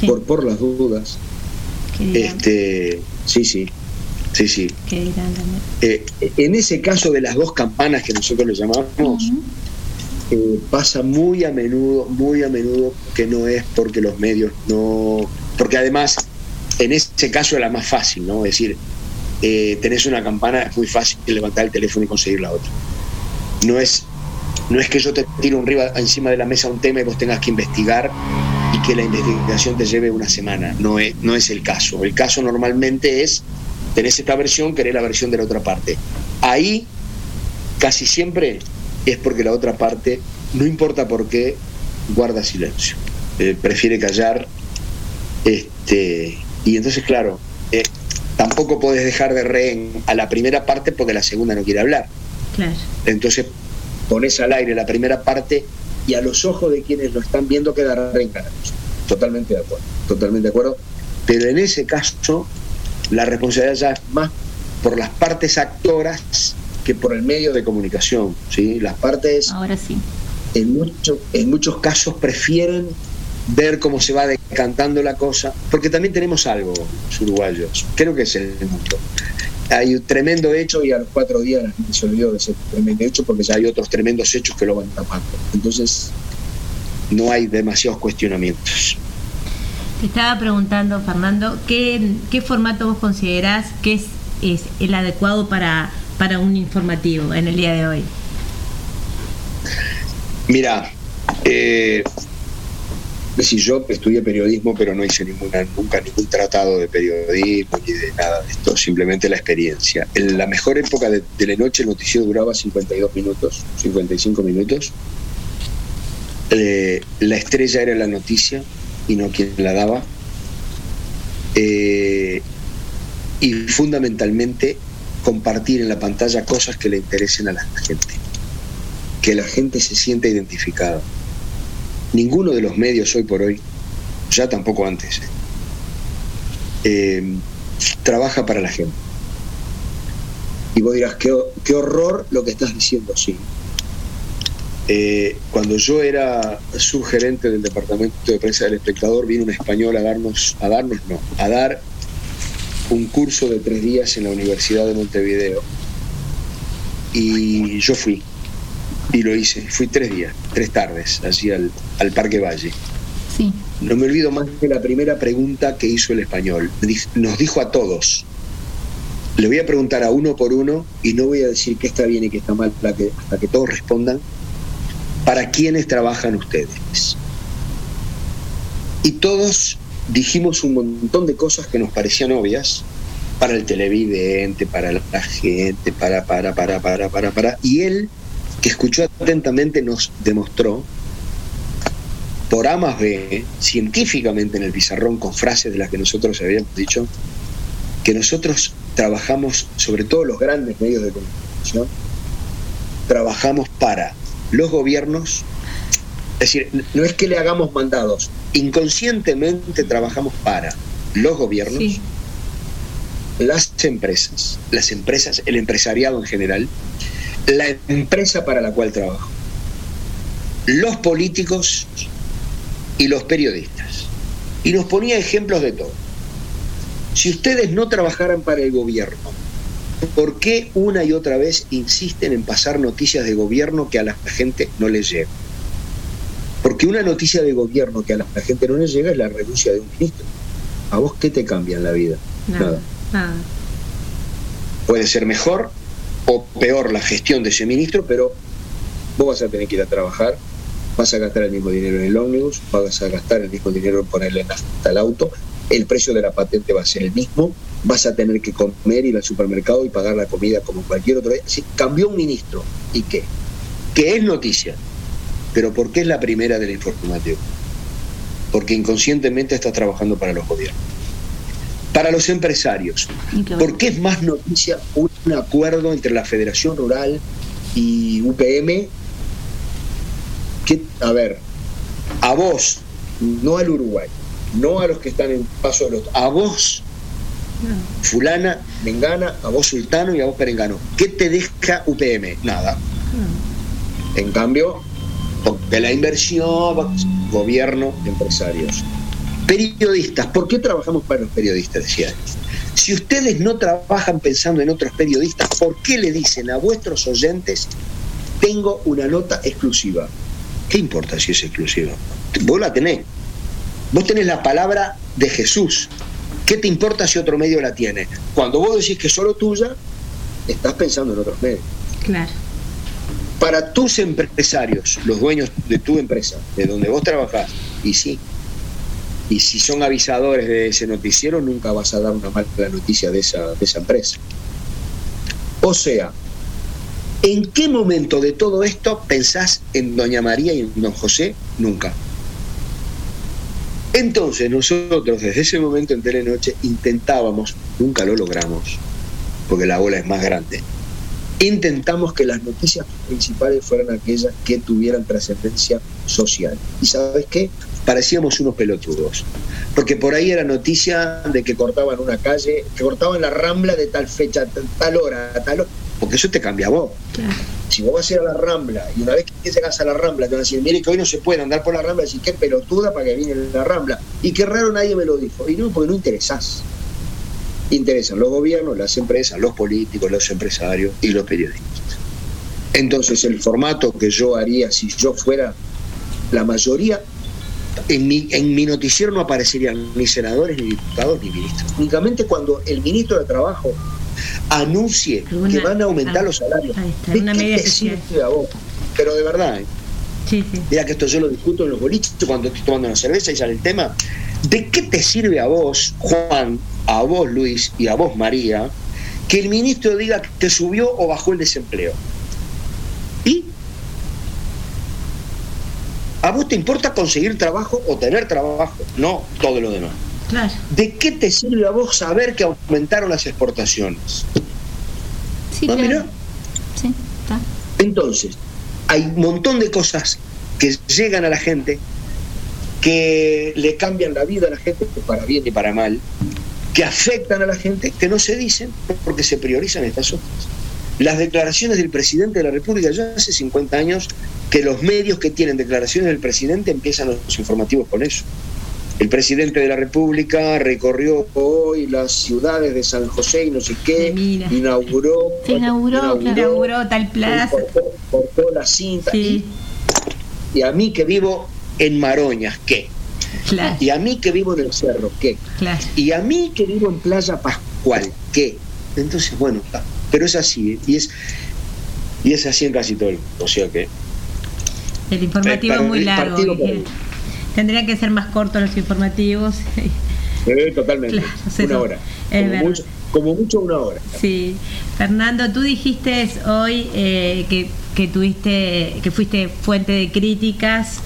por, por las dudas. Este, sí, sí, sí, sí. Eh, en ese caso de las dos campanas que nosotros le llamamos, eh, pasa muy a menudo, muy a menudo que no es porque los medios no, porque además en ese caso era más fácil, ¿no? Es decir, eh, tenés una campana, es muy fácil levantar el teléfono y conseguir la otra. No es, no es que yo te tiro un riba encima de la mesa un tema y vos tengas que investigar que la investigación te lleve una semana. No es, no es el caso. El caso normalmente es, tenés esta versión, querés la versión de la otra parte. Ahí, casi siempre, es porque la otra parte, no importa por qué, guarda silencio. Eh, prefiere callar. Este, y entonces, claro, eh, tampoco podés dejar de rehén a la primera parte porque la segunda no quiere hablar. Claro. Entonces pones al aire la primera parte y a los ojos de quienes lo están viendo quedará reencarnados. Totalmente de acuerdo, totalmente de acuerdo. Pero en ese caso, la responsabilidad ya es más por las partes actoras que por el medio de comunicación. ¿sí? Las partes, Ahora sí. en, mucho- en muchos casos, prefieren ver cómo se va decantando la cosa, porque también tenemos algo, los uruguayos, creo que es el mundo. Hay un tremendo hecho y a los cuatro días la gente se olvidó de ese tremendo hecho porque ya hay otros tremendos hechos que lo van tapando. Entonces, no hay demasiados cuestionamientos. Te estaba preguntando, Fernando, ¿qué, qué formato vos considerás que es, es el adecuado para, para un informativo en el día de hoy? Mira, eh, si yo estudié periodismo, pero no hice ninguna, nunca ningún tratado de periodismo ni de nada de esto, simplemente la experiencia. En la mejor época de Telenoche el noticiero duraba 52 minutos, 55 minutos. Eh, la estrella era la noticia y no quien la daba. Eh, y fundamentalmente compartir en la pantalla cosas que le interesen a la gente, que la gente se sienta identificada. Ninguno de los medios hoy por hoy, ya tampoco antes, eh, trabaja para la gente. Y vos dirás, qué, qué horror lo que estás diciendo, sí. Eh, cuando yo era subgerente del departamento de prensa del espectador, vino un español a darnos, a darnos no, a dar un curso de tres días en la Universidad de Montevideo. Y yo fui, y lo hice, fui tres días, tres tardes, así al, al Parque Valle. Sí. No me olvido más de la primera pregunta que hizo el español. Nos dijo a todos, le voy a preguntar a uno por uno y no voy a decir qué está bien y qué está mal hasta que, hasta que todos respondan, ¿para quiénes trabajan ustedes? Y todos dijimos un montón de cosas que nos parecían obvias para el televidente, para la gente, para, para, para, para, para, para. Y él, que escuchó atentamente, nos demostró por A más B, científicamente en el pizarrón, con frases de las que nosotros habíamos dicho, que nosotros trabajamos, sobre todo los grandes medios de comunicación, trabajamos para los gobiernos, es decir, no es que le hagamos mandados, inconscientemente trabajamos para los gobiernos, Sí. las empresas, las empresas, el empresariado en general, la empresa para la cual trabajo, los políticos y los periodistas. Y nos ponía ejemplos de todo. Si ustedes no trabajaran para el gobierno, ¿por qué una y otra vez insisten en pasar noticias de gobierno que a la gente no les llega? Porque una noticia de gobierno que a la gente no les llega es la renuncia de un ministro. ¿A vos qué te cambia en la vida? Nada. Nada. Puede ser mejor o peor la gestión de ese ministro, pero vos vas a tener que ir a trabajar, vas a gastar el mismo dinero en el ómnibus, vas a gastar el mismo dinero en ponerle nafta al auto, el precio de la patente va a ser el mismo, vas a tener que comer, ir al supermercado y pagar la comida como cualquier otro día. Cambió un ministro. ¿Y qué? Que es noticia. Pero ¿por qué es la primera del informativo? Porque inconscientemente estás trabajando para los gobiernos. Para los empresarios, ¿por qué es más noticia un acuerdo entre la Federación Rural y UPM? Que, a ver, a vos, no al Uruguay, no a los que están en paso de los... A vos, fulana, mengana, a vos sultano y a vos perengano. ¿Qué te deja UPM? Nada. En cambio, de la inversión, gobierno, empresarios. Periodistas, ¿por qué trabajamos para los periodistas? Decía. Si ustedes no trabajan pensando en otros periodistas, ¿por qué le dicen a vuestros oyentes, tengo una nota exclusiva? ¿Qué importa si es exclusiva? Vos la tenés. Vos tenés la palabra de Jesús. ¿Qué te importa si otro medio la tiene? Cuando vos decís que es solo tuya, estás pensando en otros medios. Claro. Para tus empresarios, los dueños de tu empresa, de donde vos trabajás, y sí, y si son avisadores de ese noticiero, nunca vas a dar una mala noticia de esa, de esa empresa. O sea, ¿en qué momento de todo esto pensás en Doña María y en Don José? Nunca. Entonces nosotros desde ese momento en Telenoche intentábamos, nunca lo logramos, porque la bola es más grande, intentamos que las noticias principales fueran aquellas que tuvieran trascendencia social. ¿Y sabes qué? Parecíamos unos pelotudos. Porque por ahí era noticia de que cortaban una calle, que cortaban la rambla de tal fecha, tal, hora, tal hora. Porque eso te cambia a vos. Si vos vas a ir a la rambla y una vez que llegas a la rambla te van a decir, mire que hoy no se puede andar por la rambla, decir qué pelotuda para que viene la rambla. Y qué raro nadie me lo dijo. Y no, porque no interesás interesan los gobiernos, las empresas, los políticos, los empresarios y los periodistas. Entonces el formato que yo haría si yo fuera la mayoría, en mi, en mi noticiero no aparecerían ni senadores, ni diputados, ni ministros. Únicamente cuando el ministro de Trabajo anuncie que van a aumentar ah, los salarios. ahí está, ¿De una qué te sirve a vos? Pero de verdad, ¿eh? Sí, sí. Mira que esto yo lo discuto en los boliches cuando estoy tomando una cerveza y sale el tema. ¿De qué te sirve a vos, Juan, a vos, Luis, y a vos, María, que el ministro diga que subió o bajó el desempleo? ¿Y? ¿A vos te importa conseguir trabajo o tener trabajo? No todo lo demás. Claro. ¿De qué te sirve a vos saber que aumentaron las exportaciones? Sí, Ah, claro. mirá. Sí, está. Entonces, hay un montón de cosas que llegan a la gente, que le cambian la vida a la gente, para bien y para mal, que afectan a la gente, que no se dicen porque se priorizan estas otras. Las declaraciones del presidente de la República, ya hace 50 años que los medios que tienen declaraciones del presidente empiezan los informativos con eso. El presidente de la República recorrió hoy las ciudades de San José y no sé qué, inauguró, Se inauguró, claro. inauguró tal plaza. cortó, cortó la cinta. Y, y a mí que vivo en Maroñas, ¿qué? Claro. Y a mí que vivo en el cerro, ¿qué? Claro. Y a mí que vivo en Playa Pascual, ¿qué? Entonces, bueno, pero es así, ¿eh? y es, y es así en casi todo el mundo, o sea que... El informativo es muy largo. Tendrían que ser más cortos los informativos. Eh, totalmente, Claro, una eso hora. es Como verdad. mucho. como mucho una hora. Sí. Fernando, tú dijiste hoy eh, que, que tuviste, que fuiste fuente de críticas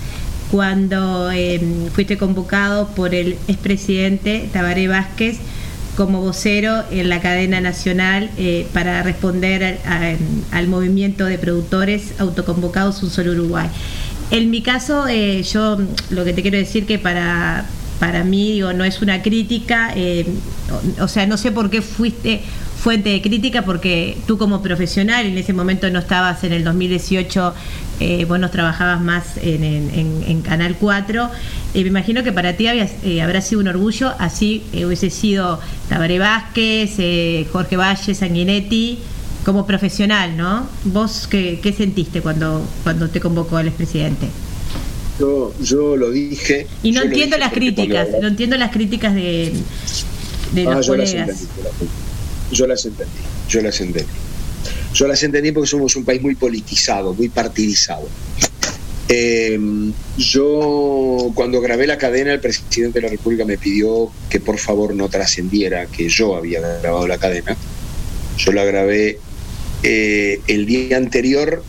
cuando eh, fuiste convocado por el expresidente Tabaré Vázquez como vocero en la cadena nacional eh, para responder al, movimiento de productores autoconvocados Un Solo Uruguay. En mi caso, eh, yo lo que te quiero decir que para, para mí digo, no es una crítica, eh, o sea, no sé por qué fuiste fuente de crítica porque tú como profesional en ese momento no estabas en el 2018, eh, vos no trabajabas más en, en- en- Canal 4. Eh, me imagino que para ti había- eh, habrá sido un orgullo, así eh, hubiese sido Tabaré Vázquez, eh, Jorge Valle, Sanguinetti, como profesional, ¿no? ¿Vos qué, qué sentiste cuando, cuando te convocó el expresidente? Yo, yo lo dije. Y no entiendo las críticas, no entiendo las críticas de, de Ah, los las colegas. Yo las entendí, yo las entendí. Yo las entendí porque somos un país muy politizado, muy partidizado. Eh, yo, cuando grabé la cadena, el presidente de la República me pidió que por favor no trascendiera que yo había grabado la cadena. Yo la grabé eh, el día anterior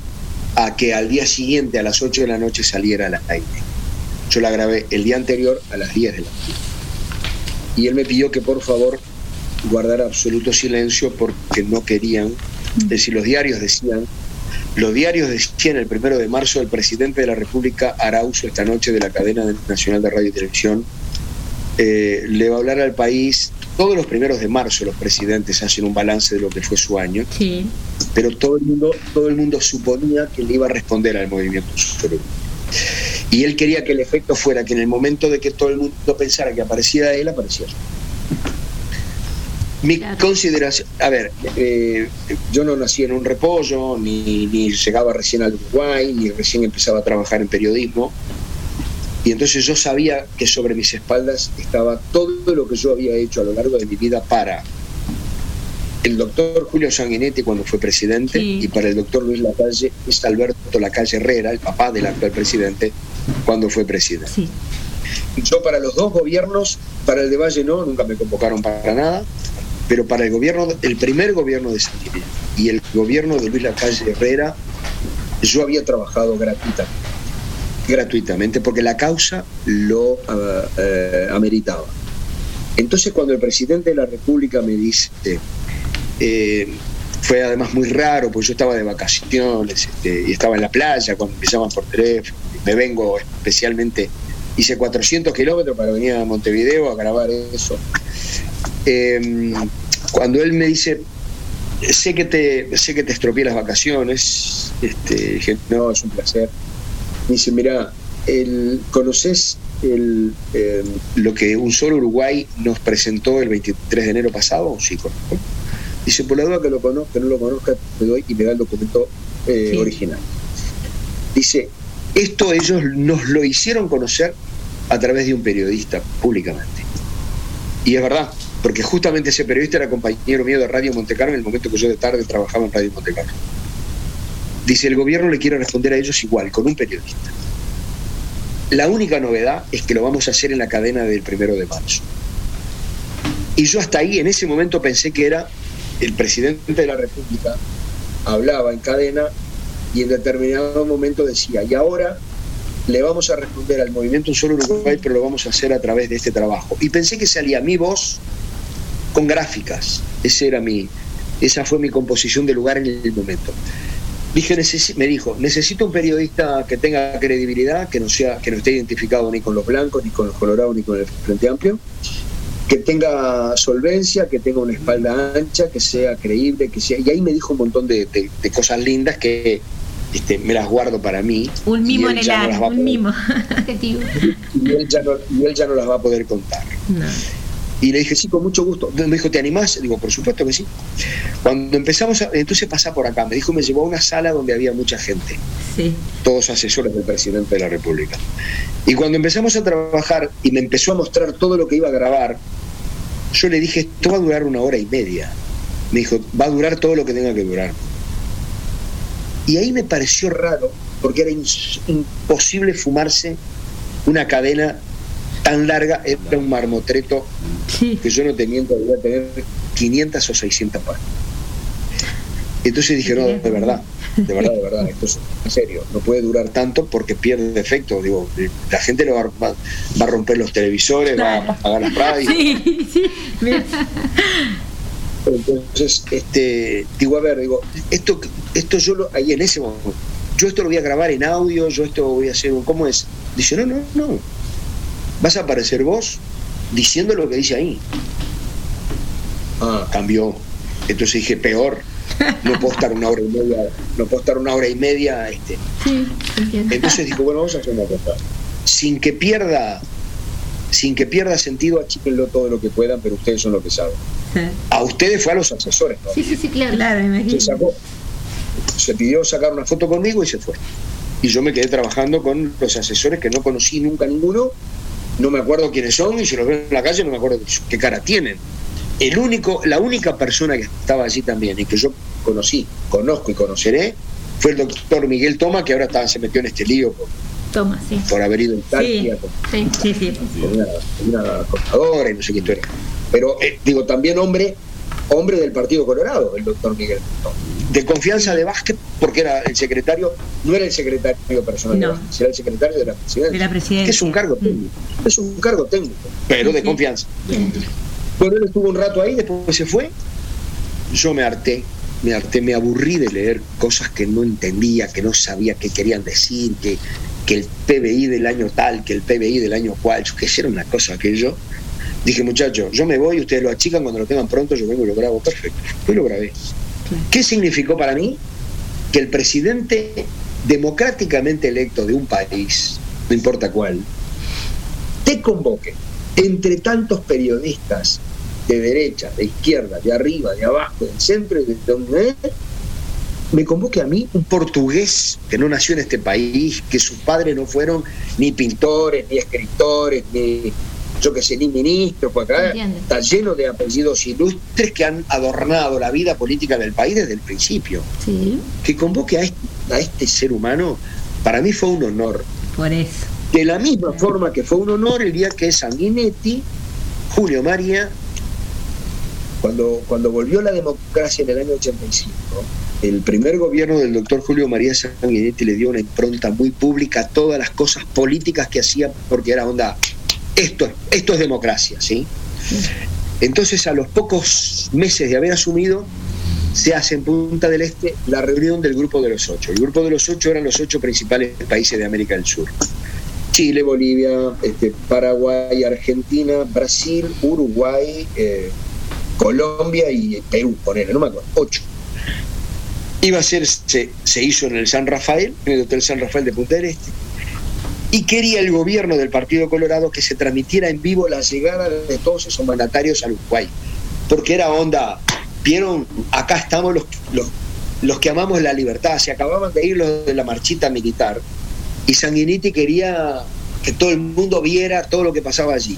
a que al día siguiente, a las 8 de la noche, saliera la aire. Yo la grabé el día anterior a las 10 de la noche. Y él me pidió que por favor guardara absoluto silencio porque no querían, es decir, los diarios decían, los diarios decían el primero de marzo, el presidente de la República hará uso esta noche de la cadena nacional de radio y televisión, eh, le va a hablar al país, todos los primeros de marzo los presidentes hacen un balance de lo que fue su año, Sí. pero todo el mundo, todo el mundo suponía que le iba a responder al movimiento social. Y él quería que el efecto fuera que en el momento de que todo el mundo pensara que aparecía él, aparecía yo. Mi consideración, a ver, eh, yo no nací en un repollo, ni, ni llegaba recién al Uruguay, ni recién empezaba a trabajar en periodismo. Y entonces yo sabía que sobre mis espaldas estaba todo lo que yo había hecho a lo largo de mi vida para el doctor Julio Sanguinetti cuando fue presidente y para el doctor Luis Lacalle es Alberto Lacalle Herrera, el papá del actual presidente, cuando fue presidente. Yo para los dos gobiernos, para el de Valle no, nunca me convocaron para nada, pero para el gobierno, el primer gobierno de Sanguinetti y el gobierno de Luis Lacalle Herrera, yo había trabajado gratuitamente, gratuitamente, porque la causa lo ah, eh, ameritaba. Entonces cuando el presidente de la República me dice, eh, fue además muy raro, porque yo estaba de vacaciones este, y estaba en la playa cuando me llaman por teléfono, me vengo especialmente, hice 400 kilómetros para venir a Montevideo a grabar eso. Eh, cuando él me dice, sé que te, sé que te estropeé las vacaciones, este, dije, no, es un placer. Me dice, mira, ¿conoces el, eh, lo que un solo Uruguay nos presentó el 23 de enero pasado? Sí, conozco. Dice, por la duda que lo conozca, que no lo conozca, te doy y me da el documento eh, Sí. original. Dice, esto ellos nos lo hicieron conocer a través de un periodista públicamente. Y es verdad, porque justamente ese periodista era compañero mío de Radio Montecarlo en el momento que yo de tarde trabajaba en Radio Montecarlo. Dice, el gobierno le quiere responder a ellos igual, con un periodista. La única novedad es que lo vamos a hacer en la cadena del primero de marzo. Y yo hasta ahí, en ese momento, pensé que era el presidente de la República, hablaba en cadena y en determinado momento decía, y ahora le vamos a responder al movimiento Un Solo Uruguay, pero lo vamos a hacer a través de este trabajo. Y pensé que salía mi voz con gráficas. Ese era mi, esa fue mi composición de lugar en el momento. Dije, me dijo, necesito un periodista que tenga credibilidad, que no sea, que no esté identificado ni con los blancos, ni con los colorados, ni con el Frente Amplio, que tenga solvencia, que tenga una espalda ancha, que sea creíble, que sea. Y ahí me dijo un montón de, de- de cosas lindas que este, me las guardo para mí. Un mimo en el no ar, un poder- mimo. y él, ya no, y él ya no las va a poder contar. Y le dije, sí, con mucho gusto. Me dijo, ¿te animás? Digo, por supuesto que sí. Cuando empezamos, a, entonces pasa por acá. Me dijo, me llevó a una sala donde había mucha gente, Sí. todos asesores del presidente de la República. Y cuando empezamos a trabajar y me empezó a mostrar todo lo que iba a grabar, yo le dije, esto va a durar una hora y media. Me dijo, va a durar todo lo que tenga que durar. Y ahí me pareció raro, porque era imposible fumarse una cadena tan larga, era un marmotreto que yo no te miento, debía tener 500 o 600 páginas. Entonces dije, no, de verdad, de verdad, de verdad, esto es en serio, no puede durar tanto porque pierde efecto. Digo, la gente lo va, va- va a romper los televisores, va a apagar las radios. Sí, sí. Bien. Entonces, este, digo, a ver, digo, esto, esto yo lo, ahí en ese momento, yo esto lo voy a grabar en audio, yo esto voy a hacer, ¿cómo es? Dice, no, no, no, vas a aparecer vos diciendo lo que dice ahí. Ah, cambió. Entonces dije, peor, no puedo estar una hora y media, no puedo estar una hora y media, este. Sí, entiendo. Entonces dijo, bueno, vamos a hacer una cosa. Sin que pierda, sin que pierda sentido, achíquenlo todo lo que puedan, pero ustedes son los que saben. A ustedes fue a los asesores, ¿no? Sí, sí, sí, claro. Claro, me imagino. se sacó, se pidió sacar una foto conmigo y se fue. Y yo me quedé trabajando con los asesores que no conocí nunca ninguno, no me acuerdo quiénes son y si los veo en la calle no me acuerdo qué cara tienen. El único, la única persona que estaba allí también y que yo conocí, conozco y conoceré fue el doctor Miguel Toma, que ahora está- se metió en este lío por, Toma, sí. por haber ido a Italia con, Sí, sí, sí. con una, con una contadora y no sé qué historia. Pero eh, digo, también hombre, hombre del Partido Colorado, el doctor Miguel Toma. De confianza de Vázquez, porque era el secretario, no era el secretario personal de No. Vázquez, era el secretario de la presidencia. De la presidencia. Que es un cargo técnico. Es un cargo técnico, pero de confianza. Bueno, él estuvo un rato ahí, después se fue. Yo me harté, me harté, me aburrí de leer cosas que no entendía, que no sabía qué querían decir, que, que el PBI del año tal, que el PBI del año cual, yo que era una cosa aquello. Dije, muchachos, yo me voy, ustedes lo achican, cuando lo tengan pronto yo vengo y lo grabo. Perfecto. Yo lo grabé. ¿Qué significó para mí? Que el presidente democráticamente electo de un país, no importa cuál, te convoque entre tantos periodistas de derecha, de izquierda, de arriba, de abajo, del centro y de donde me convoque a mí un portugués que no nació en este país, que sus padres no fueron ni pintores, ni escritores, ni yo que sé, ni ministros, porque acá Entiendo. está lleno de apellidos ilustres que han adornado la vida política del país desde el principio. Sí. Que convoque a este, a este ser humano, para mí fue un honor. Por eso. De la misma forma que fue un honor el día que Sanguinetti, Julio María, cuando, cuando volvió la democracia en el año 85, el primer gobierno del doctor Julio María Sanguinetti le dio una impronta muy pública a todas las cosas políticas que hacía, porque era onda, esto, esto es democracia, ¿sí? Entonces, a los pocos meses de haber asumido, se hace en Punta del Este la reunión del Grupo de los Ocho. El Grupo de los Ocho eran los ocho principales países de América del Sur. Chile, Bolivia, este, Paraguay, Argentina, Brasil, Uruguay, eh, Colombia y Perú, ponele, no me acuerdo, ocho. Iba a ser, se, se hizo en el San Rafael, en el Hotel San Rafael de Punta del Este, y quería el gobierno del Partido Colorado que se transmitiera en vivo la llegada de todos esos mandatarios al Uruguay, porque era onda, vieron, acá estamos los, los, los que amamos la libertad, se acababan de ir los de la marchita militar, y Sanguinetti quería que todo el mundo viera todo lo que pasaba allí.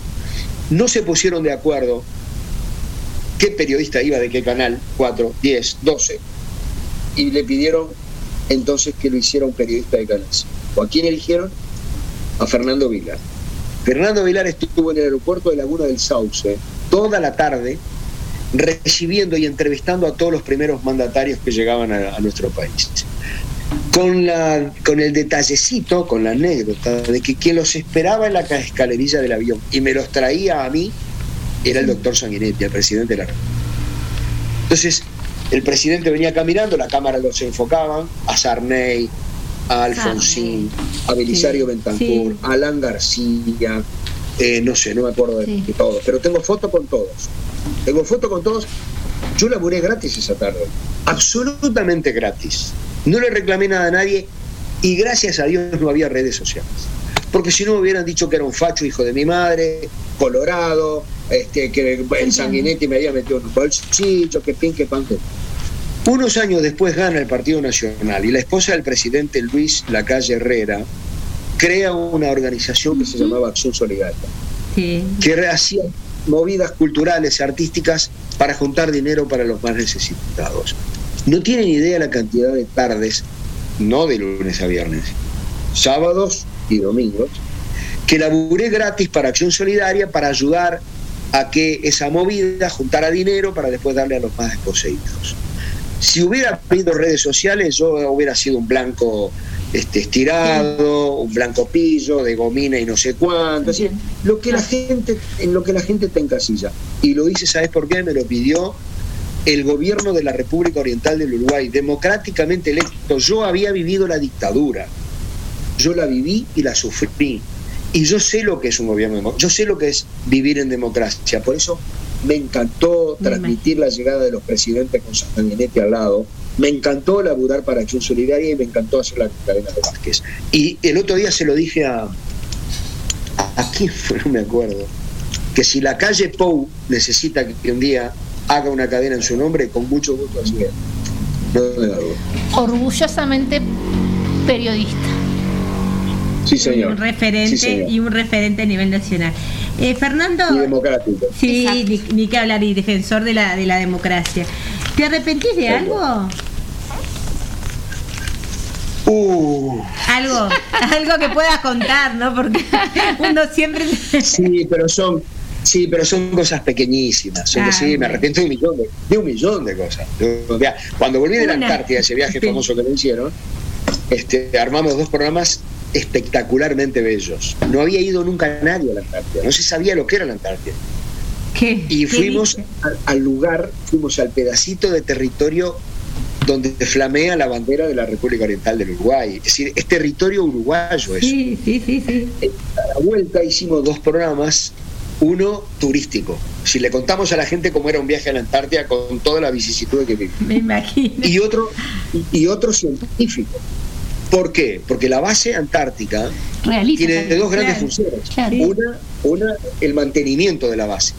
No se pusieron de acuerdo qué periodista iba de qué canal, 4, 10, 12, y le pidieron entonces que lo hiciera un periodista de canal. ¿O a quién eligieron? A Fernando Vilar. Fernando Vilar estuvo en el aeropuerto de Laguna del Sauce toda la tarde recibiendo y entrevistando a todos los primeros mandatarios que llegaban a, nuestro país con, la, con el detallecito, con la anécdota de que quien los esperaba en la ca- escalerilla del avión y me los traía a mí era el doctor Sanguinetti, el presidente de la República. Entonces, el presidente venía caminando, la cámara los enfocaban a Sarney, a Alfonsín, a Belisario Bentancur, a Alan García, eh, no sé, no me acuerdo de, de todos, pero tengo foto con todos. Tengo foto con todos. Yo laburé gratis esa tarde, absolutamente gratis. No le reclamé nada a nadie y gracias a Dios no había redes sociales. Porque si no me hubieran dicho que era un facho hijo de mi madre, colorado, este, que el sanguinetti me había metido en un bolsillo, que pin, que pan, que- Unos años después gana el Partido Nacional y la esposa del presidente Luis Lacalle Herrera crea una organización que se llamaba Acción Solidaria Sí. que hacía movidas culturales, artísticas para juntar dinero para los más necesitados. No tienen idea la cantidad de tardes, no de lunes a viernes, sábados y domingos, que laburé gratis para Acción Solidaria para ayudar a que esa movida juntara dinero para después darle a los más desposeídos. Si hubiera habido redes sociales, yo hubiera sido un blanco este, estirado, un blanco pillo, de gomina y no sé cuánto, así, lo que la gente, en lo que la gente te encasilla. Y lo hice, ¿sabes por qué? Me lo pidió el gobierno de la República Oriental del Uruguay, democráticamente electo. Yo había vivido la dictadura, yo la viví y la sufrí. Y yo sé lo que es un gobierno democrático, yo sé lo que es vivir en democracia. Por eso me encantó transmitir la llegada de los presidentes con Sanguinetti al lado. Me encantó laburar para Acción Solidaria y me encantó hacer la cadena de Vázquez. Y el otro día se lo dije a. ¿A quién fue? No me acuerdo. Que si la calle Pou necesita que un día haga una cadena en su nombre, con mucho gusto así es. No me. Orgullosamente periodista. Sí, señor. Un referente Sí, señor. y un referente a nivel nacional. Eh, Fernando. Y democrático. Sí, ni, ni que hablar, y defensor de la, de la democracia. ¿Te arrepentís de algo? Uh. Algo, algo que puedas contar, ¿no? Porque uno siempre. Sí, pero son, sí, pero son cosas pequeñísimas. Son Ah, sí, me arrepiento de un millón de, de un millón de cosas. Cuando volví de la. Antártida, ese viaje famoso que me hicieron, este, armamos dos programas espectacularmente bellos. No había ido nunca nadie a la Antártida, no se sabía lo que era la Antártida. ¿Qué? Y ¿Qué fuimos al lugar, fuimos al pedacito de territorio donde flamea la bandera de la República Oriental del Uruguay. Es decir, es territorio uruguayo eso. Sí, sí, sí, sí. A la vuelta hicimos dos programas, uno turístico. Si le contamos a la gente cómo era un viaje a la Antártida con toda la vicisitud que vivimos. Me imagino. Y otro, y otro científico. ¿Por qué? Porque la base antártica Realiza tiene dos grandes funciones. Claro. Una, una, el mantenimiento de la base.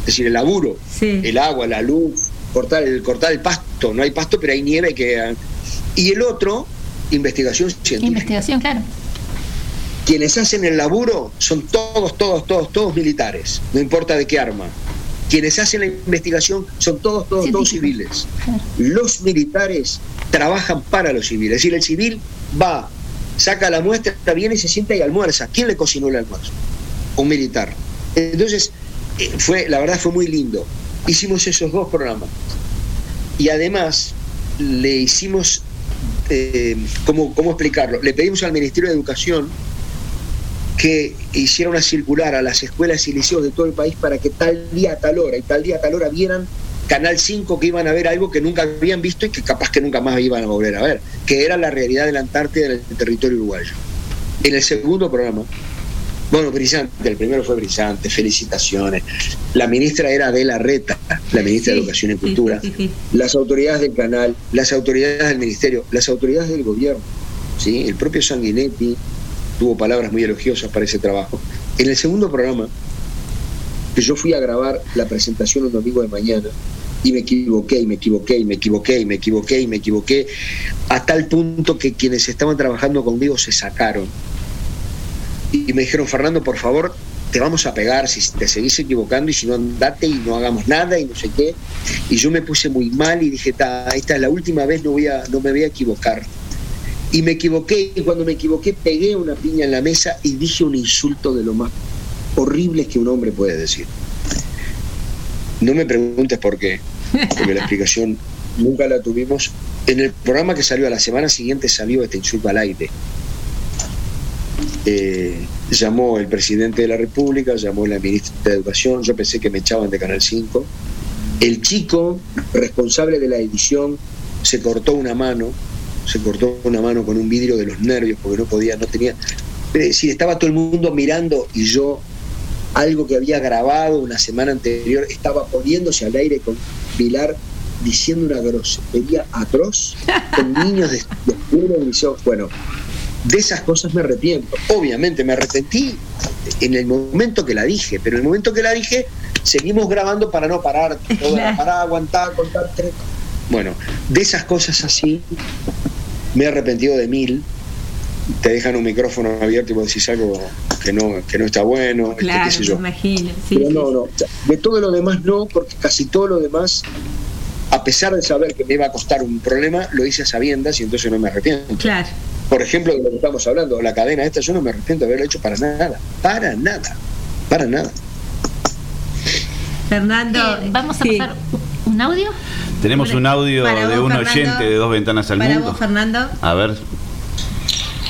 Es decir, el laburo, el agua, la luz, cortar el, cortar el pasto. No hay pasto, pero hay nieve que... Y el otro, investigación científica. Investigación, claro. Quienes hacen el laburo son todos, todos, todos, todos militares, no importa de qué arma. Quienes hacen la investigación son todos, todos, todos civiles. Los militares trabajan para los civiles. Es decir, el civil va, saca la muestra, viene y se sienta y almuerza. ¿Quién le cocinó el almuerzo? Un militar. Entonces, eh, fue, la verdad fue muy lindo. Hicimos esos dos programas. Y además le hicimos, eh, ¿cómo, ¿cómo explicarlo? Le pedimos al Ministerio de Educación que hiciera una circular a las escuelas y liceos de todo el país para que tal día a tal hora y tal día a tal hora vieran Canal 5 que iban a ver algo que nunca habían visto y que capaz que nunca más iban a volver a ver, que era la realidad de la Antártida en el territorio uruguayo. En el segundo programa, bueno, brillante, el primero fue brillante, felicitaciones. La ministra era Adela Reta, la ministra de Educación y Cultura, las autoridades del canal, las autoridades del ministerio, las autoridades del gobierno, ¿sí? el propio Sanguinetti tuvo palabras muy elogiosas para ese trabajo. En el segundo programa, yo fui a grabar la presentación un domingo de mañana, y me equivoqué, y me equivoqué, y me equivoqué, y me equivoqué, y me equivoqué, a tal punto que quienes estaban trabajando conmigo se sacaron. Y me dijeron, Fernando, por favor, te vamos a pegar si te seguís equivocando y si no andate y no hagamos nada y no sé qué. Y yo me puse muy mal y dije, "Ta, esta es la última vez, no, voy a, no me voy a equivocar. Y me equivoqué y cuando me equivoqué pegué una piña en la mesa y dije un insulto de lo más horrible que un hombre puede decir. No me preguntes por qué, porque la explicación nunca la tuvimos. En el programa que salió a la semana siguiente salió este insulto al aire. Eh, llamó el presidente de la República, llamó la ministra de Educación, yo pensé que me echaban de Canal 5. El chico responsable de la edición se cortó una mano, se cortó una mano con un vidrio de los nervios porque no podía, no tenía. Es estaba todo el mundo mirando y yo algo que había grabado una semana anterior estaba poniéndose al aire con Pilar diciendo una grosería atroz con niños de, de liceo. Bueno, de esas cosas me arrepiento. Obviamente me arrepentí en el momento que la dije, pero en el momento que la dije seguimos grabando para no parar, toda- para aguantar, contar tres. Bueno, de esas cosas así me he arrepentido de mil. Te dejan un micrófono abierto y vos decís algo que no, que no está bueno, este, Claro, qué sé me yo. imagino. Sí, Pero no, no. De todo lo demás no, porque casi todo lo demás, a pesar de saber que me iba a costar un problema, lo hice a sabiendas y entonces no me arrepiento. Claro. Por ejemplo, de lo que estamos hablando, la cadena esta, yo no me arrepiento de haberlo hecho para nada. Para nada. Para nada. Fernando, Eh, vamos a sí. pasar un audio. Tenemos un audio Para de vos, un Fernando. oyente de Dos Ventanas al Para Mundo. vos, Fernando. A ver,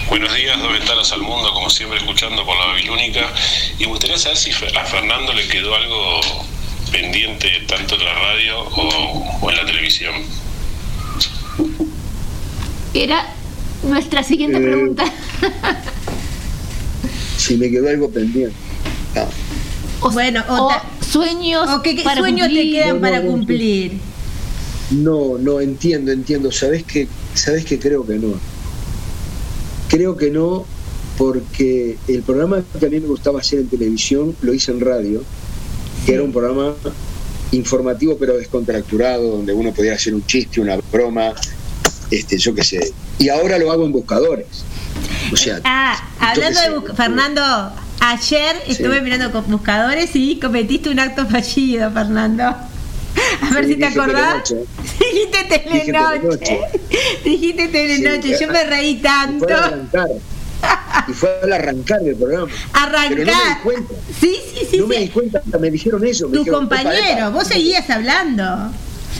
Buenos días, dos ventanas al mundo, como siempre escuchando por la Babilónica. Y me gustaría saber si a Fernando le quedó algo pendiente tanto en la radio o, o en la televisión. Era nuestra siguiente Eh, pregunta. Si me quedó algo pendiente. No. O, bueno, o sueños. ¿O qué, qué para sueños te quedan No, para no, cumplir? No, no, entiendo, entiendo. ¿Sabes que ¿Sabes que Creo que no. Creo que no porque el programa que a mí me gustaba hacer en televisión lo hice en radio, que era un programa informativo pero descontracturado, donde uno podía hacer un chiste, una broma, este, yo qué sé. Y ahora lo hago en buscadores. O sea, Ah, hablando de sé, bus- Fernando, ayer estuve mirando con buscadores y cometiste un acto fallido, Fernando. A ver Sí, si te acordás. Dijiste telenoche. Dijiste telenoche. Sí, Yo me reí tanto. Y fue al arrancar del programa. Arrancar. Pero no me di cuenta. Sí, sí, sí. no me di cuenta, me dijeron eso. me Tu dijeron, "Epa, compañero, epa". vos seguías hablando.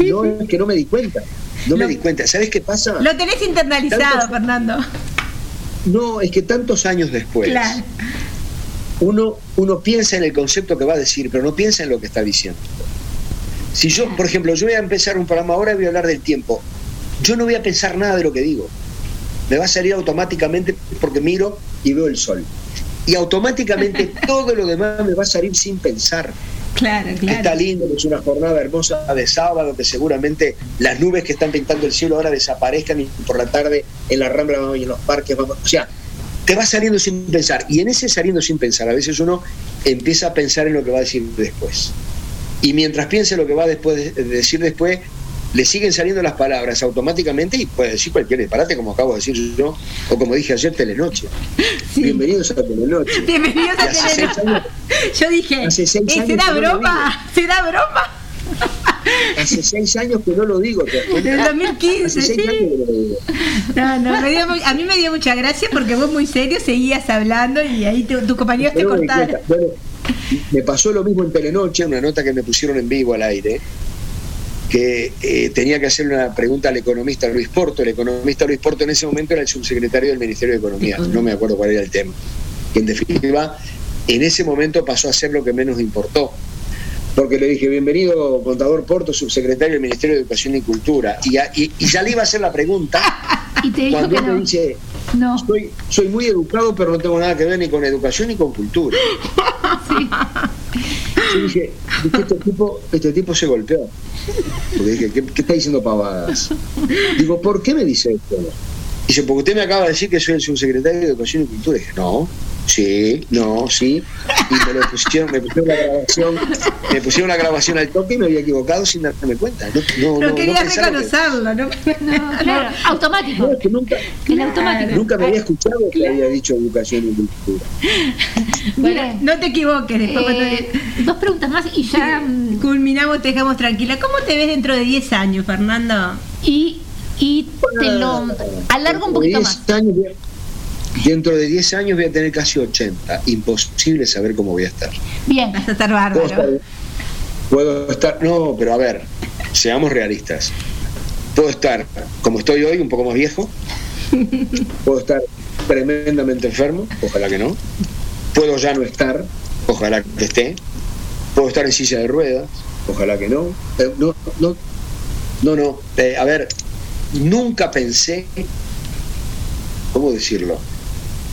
no, es que no me di cuenta. No me di cuenta. ¿Sabes qué pasa? Lo tenés internalizado, Tantos- Fernando. No, es que tantos años después, Claro. uno, uno piensa en el concepto que va a decir, pero no piensa en lo que está diciendo. Si yo, por ejemplo, yo voy a empezar un programa ahora y voy a hablar del tiempo, yo no voy a pensar nada de lo que digo. Me va a salir automáticamente porque miro y veo el sol. Y automáticamente todo lo demás me va a salir sin pensar. Claro, que está lindo, que es una jornada hermosa de sábado, que seguramente las nubes que están pintando el cielo ahora desaparezcan y por la tarde en la rambla y en los parques vamos. O sea, te va saliendo sin pensar. Y en ese saliendo sin pensar, a veces uno empieza a pensar en lo que va a decir después. Y mientras piense lo que va después de de decir después, le siguen saliendo las palabras automáticamente y puede decir cualquier disparate, como acabo de decir yo, o como dije ayer, Telenoche. Bienvenidos a Telenoche. Bienvenidos a Telenoche. Yo dije, "Eh, ¿será broma? ¿Será broma? Hace seis años que no lo digo. ¿te das cuenta? Del 2015, Hace seis sí. no. No, me dio a mí me dio mucha gracia porque vos muy serio seguías hablando y ahí tu, tu compañero te cortaron. bueno, me pasó lo mismo en Telenoche, una nota que me pusieron en vivo al aire, que eh, tenía que hacer una pregunta al economista Luis Porto. El economista Luis Porto en ese momento era el subsecretario del Ministerio de Economía, no me acuerdo cuál era el tema. Que en definitiva, en ese momento pasó a ser lo que menos importó. Porque le dije, bienvenido, contador Porto, subsecretario del Ministerio de Educación y Cultura. Y, y ya le iba a hacer la pregunta Y te dijo cuando que él me no. dice, No. soy, soy muy educado, pero no tengo nada que ver ni con educación ni con cultura. Yo dije, dije, este tipo, este tipo se golpeó. Porque dije, ¿qué, qué está diciendo pavadas? Digo, ¿por qué me dice esto? Dice, porque usted me acaba de decir que soy el subsecretario de Educación y Cultura. Y dije, no, sí, no, sí. Y me lo pusieron, me pusieron la grabación, me pusieron la grabación al toque y me había equivocado sin darme cuenta. No, no, No no, quería no que- reconocerlo, ¿no? No, claro, automático. no, es que nunca, El automático. nunca me había escuchado que había dicho educación y cultura. Bueno, no te equivoques. después cuando Eh, dos preguntas más y ya. Culminamos, te dejamos tranquila. ¿Cómo te ves dentro de 10 años, Fernando? Y, y te lo alargo un poquito más. 10 años voy a- dentro de 10 años voy a tener casi 80. Imposible saber cómo voy a estar. Bien. Vas a estar Puedo bárbaro. estar, puedo estar- no, pero a ver, seamos realistas. Puedo estar como estoy hoy, un poco más viejo. Puedo estar tremendamente enfermo, ojalá que no. Puedo ya no estar, ojalá que esté. Puedo estar en silla de ruedas, ojalá que no. Eh, no, no, no, no. Eh, a ver, nunca pensé, ¿cómo decirlo?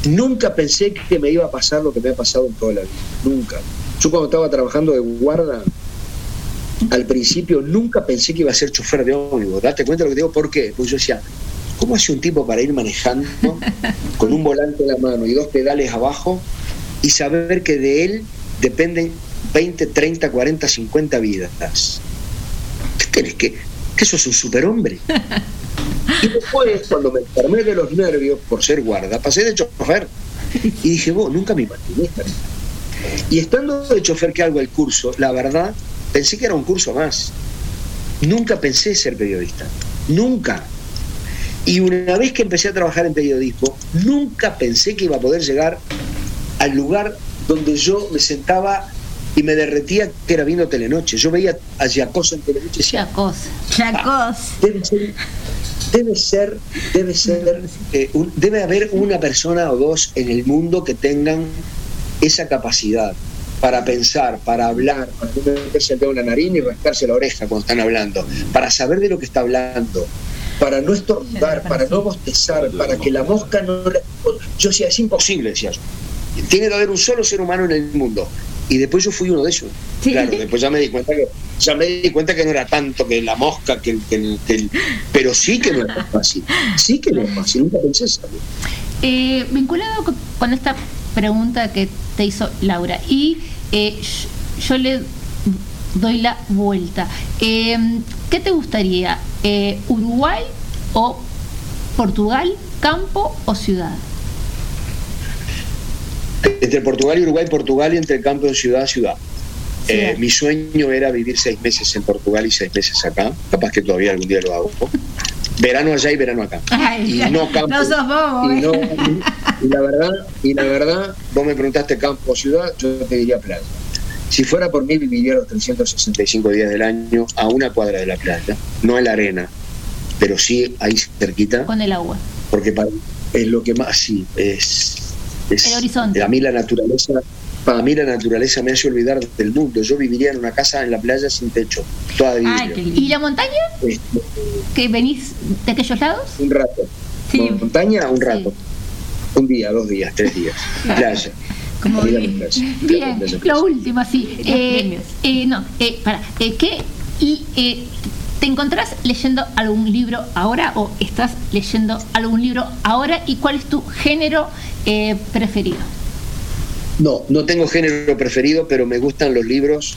Nunca pensé que me iba a pasar lo que me ha pasado en toda la vida. Nunca. Yo cuando estaba trabajando de guarda, al principio nunca pensé que iba a ser chofer de ómnibus. Date cuenta de lo que digo, ¿por qué? Pues yo decía, ¿cómo hace un tipo para ir manejando con un volante en la mano y dos pedales abajo y saber que de él dependen 20, 30, 40, 50 vidas? ¿Qué tenés que? ¿Que sos un superhombre? Y después, cuando me enfermé de los nervios por ser guarda, pasé de chofer. Y dije, vos, nunca me imaginé. Y estando de chofer que hago el curso, la verdad, pensé que era un curso más. Nunca pensé ser periodista. Nunca. Y una vez que empecé a trabajar en periodismo, nunca pensé que iba a poder llegar al lugar donde yo me sentaba y me derretía que era viendo Telenoche. Yo veía a Giacosa en Telenoche y decía, Chacos. debe ser, debe ser, debe ser, eh, un- debe haber una persona o dos en el mundo que tengan esa capacidad para pensar, para hablar, para no meterse el dedo en la nariz ni rascarse la oreja cuando están hablando, para saber de lo que está hablando, para no estornudar, para no bostezar, para que la mosca no... Yo decía, es imposible, decía yo. Tiene que haber un solo ser humano en el mundo. Y después yo fui uno de esos. Claro, después ya me di cuenta que ya me di cuenta que no era tanto que la mosca, que, que que el- pero sí que no era fácil. Sí que no es fácil, nunca pensé eso. Eh, vinculado con, esta pregunta que te hizo Laura, y eh, yo, yo le doy la vuelta. Eh, ¿Qué te gustaría? Eh, ¿Uruguay o Portugal? ¿Campo o ciudad? Entre Portugal y Uruguay, Portugal y entre el campo de ciudad a ciudad. Eh, mi sueño era vivir seis meses en Portugal y seis meses acá. Capaz que todavía algún día lo hago. Verano allá y verano acá. Ay, y no campo. no sos bobo, y, no- y la verdad, y la verdad, vos me preguntaste campo o ciudad, yo te diría playa. Si fuera por mí, viviría los 365 días del año a una cuadra de la playa, no en la arena, pero sí ahí cerquita, Con el agua. porque para es lo que más sí es, es El horizonte. a mí la naturaleza para mí la naturaleza me hace olvidar del mundo yo viviría en una casa en la playa sin techo toda. ¿Y la montaña? Este, ¿Que venís de aquellos lados? un rato montaña un rato un día dos días tres días playa Como bien. en playa. Bien, Playa, playa. lo último, sí. Eh, eh, no, eh, para, eh, ¿qué? Y, eh, ¿Te encontrás leyendo algún libro ahora o estás leyendo algún libro ahora? ¿Y cuál es tu género eh, preferido? No, no tengo género preferido, pero me gustan los libros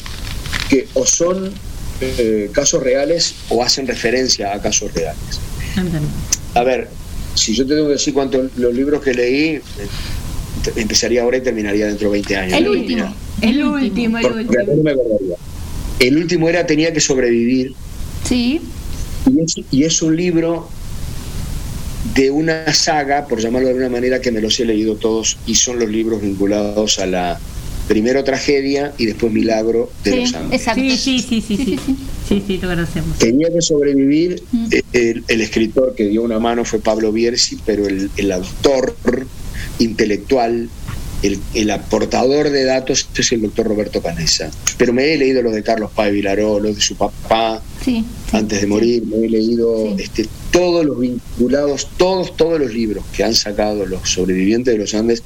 que o son eh, casos reales o hacen referencia a casos reales. A ver, si yo te tengo que decir cuántos los libros que leí, eh, empezaría ahora y terminaría dentro de 20 años. El ¿no? último, el último, el último. no me acordaría. El último era Tenía que sobrevivir. Sí. Y es, y es un libro de una saga, por llamarlo de alguna manera, que me los he leído todos y son los libros vinculados a la primero tragedia y después milagro de los Andes. exacto. Sí, sí, sí, sí, sí, sí, sí, sí, lo conocemos. Tenía que sobrevivir. eh, El, el escritor que dio una mano fue Pablo Bierzi, pero el, el autor intelectual, el, el aportador de datos es el doctor Roberto Canesa. Pero me he leído los de Carlos Páez Vilaró, los de su papá, Sí. antes de morir, me he leído este, todos los vinculados, todos, todos los libros que han sacado los sobrevivientes de los Andes,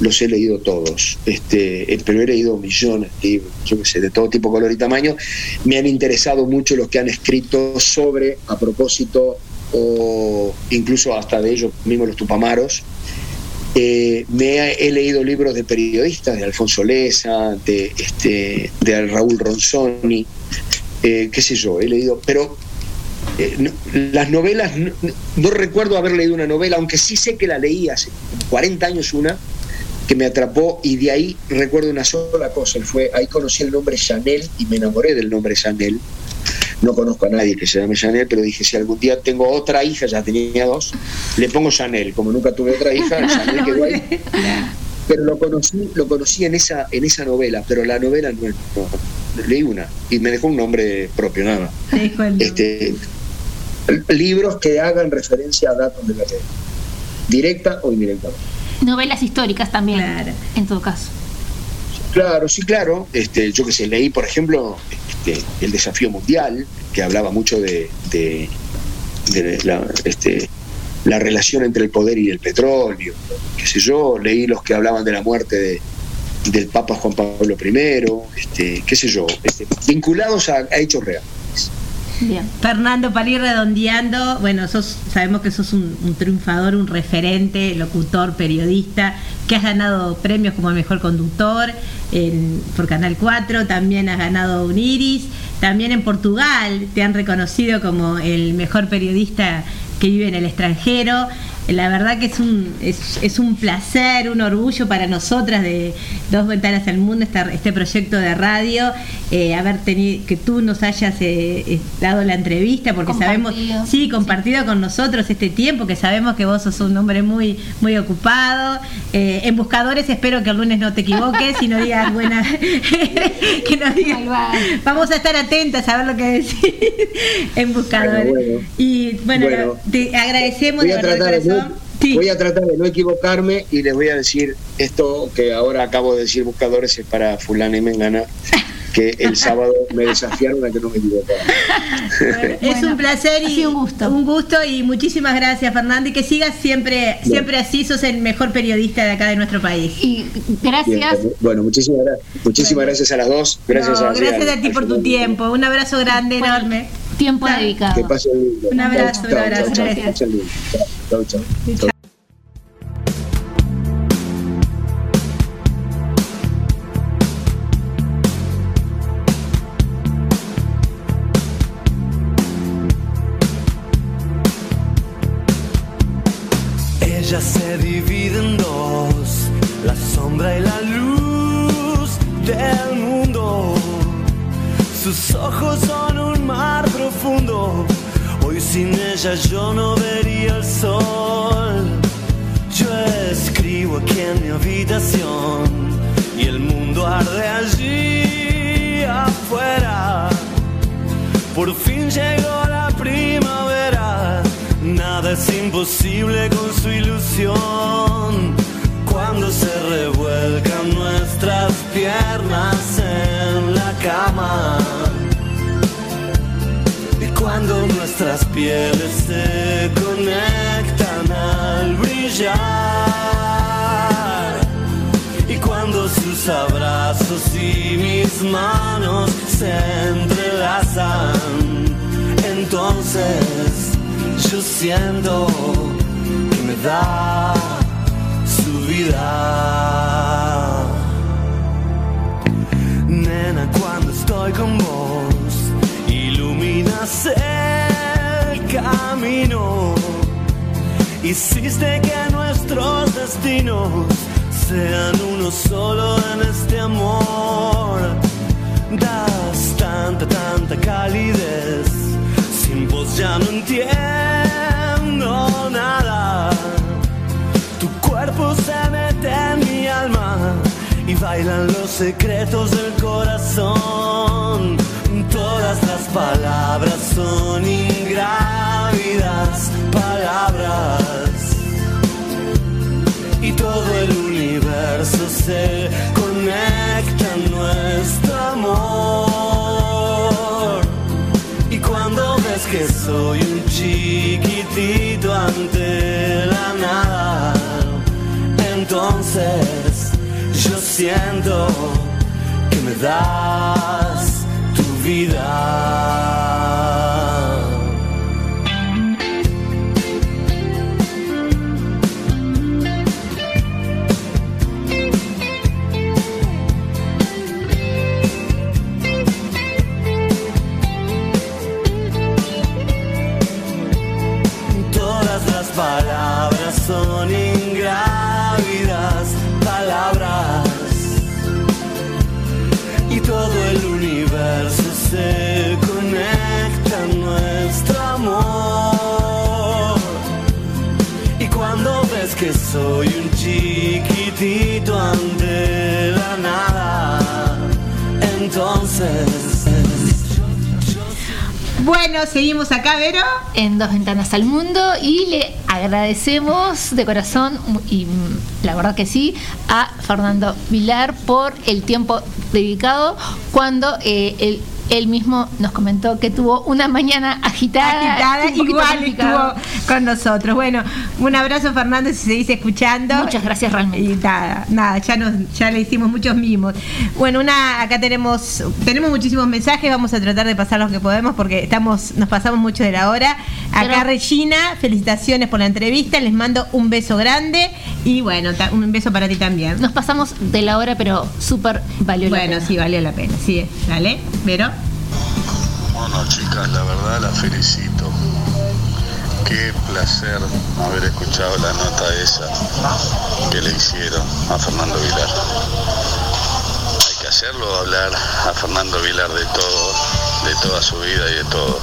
los he leído todos, este, eh, pero he leído millones de libros, yo qué sé, de todo tipo, color y tamaño. Me han interesado mucho los que han escrito sobre, a propósito, o incluso hasta de ellos mismos los tupamaros. Eh, me he, leído libros de periodistas, de Alfonso Leza, de, este, de Raúl Ronzoni, eh, qué sé yo, he leído, pero eh, las novelas, no, no recuerdo haber leído una novela, aunque sí sé que la leí hace 40 años una, que me atrapó y de ahí recuerdo una sola cosa, fue, ahí conocí el nombre Chanel y me enamoré del nombre Chanel. No conozco a nadie que se llame Chanel, pero dije, si algún día tengo otra hija, ya tenía dos, le pongo Chanel. Como nunca tuve otra hija, Chanel quedó ahí. Pero lo conocí, lo conocí en esa, en esa novela, pero la novela no, no, leí una y me dejó un nombre propio, nada más. Este, libros que hagan referencia a datos de la red, directa o indirectamente. Novelas históricas también, en todo caso. Claro, sí, claro. Este, yo que sé, leí, por ejemplo, este, El Desafío Mundial, que hablaba mucho de, de- este, la relación entre el poder y el petróleo. Qué sé yo, leí los que hablaban de la muerte de- del Papa Juan Pablo I, qué sé yo, vinculados a, a hechos reales. Fernando, para ir redondeando, bueno, sabemos que sos un, un triunfador, un referente, locutor, periodista, que has ganado premios como el mejor conductor en- por Canal 4, también has ganado un Iris, también en Portugal te han reconocido como el mejor periodista que vive en el extranjero. La verdad que es un, es, es un placer, un orgullo para nosotras de Dos Ventanas al Mundo, este proyecto de radio, eh, haber tenido, que tú nos hayas eh, eh, dado la entrevista, porque sabemos, sí, compartido con nosotros este tiempo, que sabemos que vos sos un hombre muy, muy ocupado. Eh, en Buscadores espero que el lunes no te equivoques y no digas buena, que no digas, vamos a estar atentas a ver lo que decís en Buscadores. Bueno, bueno. Y bueno, Bueno. te agradecemos de verdad tratar voy a tratar de no equivocarme y les voy a decir esto que ahora acabo de decir buscadores es para fulana y mengana que el sábado me desafiaron a que no me equivocara. es un placer y un gusto. un gusto y muchísimas gracias Fernando y que sigas siempre siempre así sos el mejor periodista de acá de nuestro país. Y Bien, bueno, muchísimas, gra- muchísimas gracias a las dos. Gracias, No, a, gracias a ti por tu tiempo un abrazo grande enorme tiempo dedicado Que pasen lindo. Un abrazo, un abrazo, chao. Chao, chao, yo no vería el sol. Yo escribo aquí en mi habitación y el mundo arde allí afuera. Por fin llegó la primavera, nada es imposible con su ilusión. Cuando se revuelcan nuestras piernas en la cama. Nuestras pieles se conectan al brillar. Y cuando sus abrazos y mis manos se entrelazan, entonces yo siento que me da su vida. Nena, cuando estoy con vos, iluminas el camino. Hiciste que nuestros destinos sean uno solo en este amor. Das tanta, tanta calidez. Sin vos ya no entiendo nada. Tu cuerpo se mete bailan los secretos del corazón. Todas las palabras son ingrávidas palabras y todo el universo se conecta en nuestro amor. Y cuando ves que soy un chiquitito ante la nada, entonces siento que me das tu vida. Todas las palabras son ingrávidas palabras todo el universo se conecta en nuestro amor. Y cuando ves que soy un chiquitito ante la nada, entonces Bueno, seguimos acá, Vero. En Dos Ventanas al Mundo y le agradecemos de corazón, y mm, la verdad que sí, a Fernando Vilar por el tiempo dedicado cuando eh, él, él mismo nos comentó que tuvo una mañana agitada. Agitada, igual estuvo con nosotros. Bueno, un abrazo Fernando si seguís escuchando. Muchas gracias realmente. Y nada, nada, ya nos, ya le hicimos muchos mimos. Bueno, una, acá tenemos, tenemos muchísimos mensajes, vamos a tratar de pasar los que podemos porque estamos, nos pasamos mucho de la hora. Acá Pero- Regina, felicitaciones por la entrevista, les mando un beso grande y bueno, un beso para ti también. Nos pasamos de la hora, pero súper valió la Bueno, pena. sí, valió la pena. Sí, dale, Vero. Bueno, chicas, la verdad la felicito. qué placer haber escuchado la nota esa que le hicieron a Fernando Vilar. Hay que hacerlo, hablar a Fernando Vilar de todo, de toda su vida y de todo.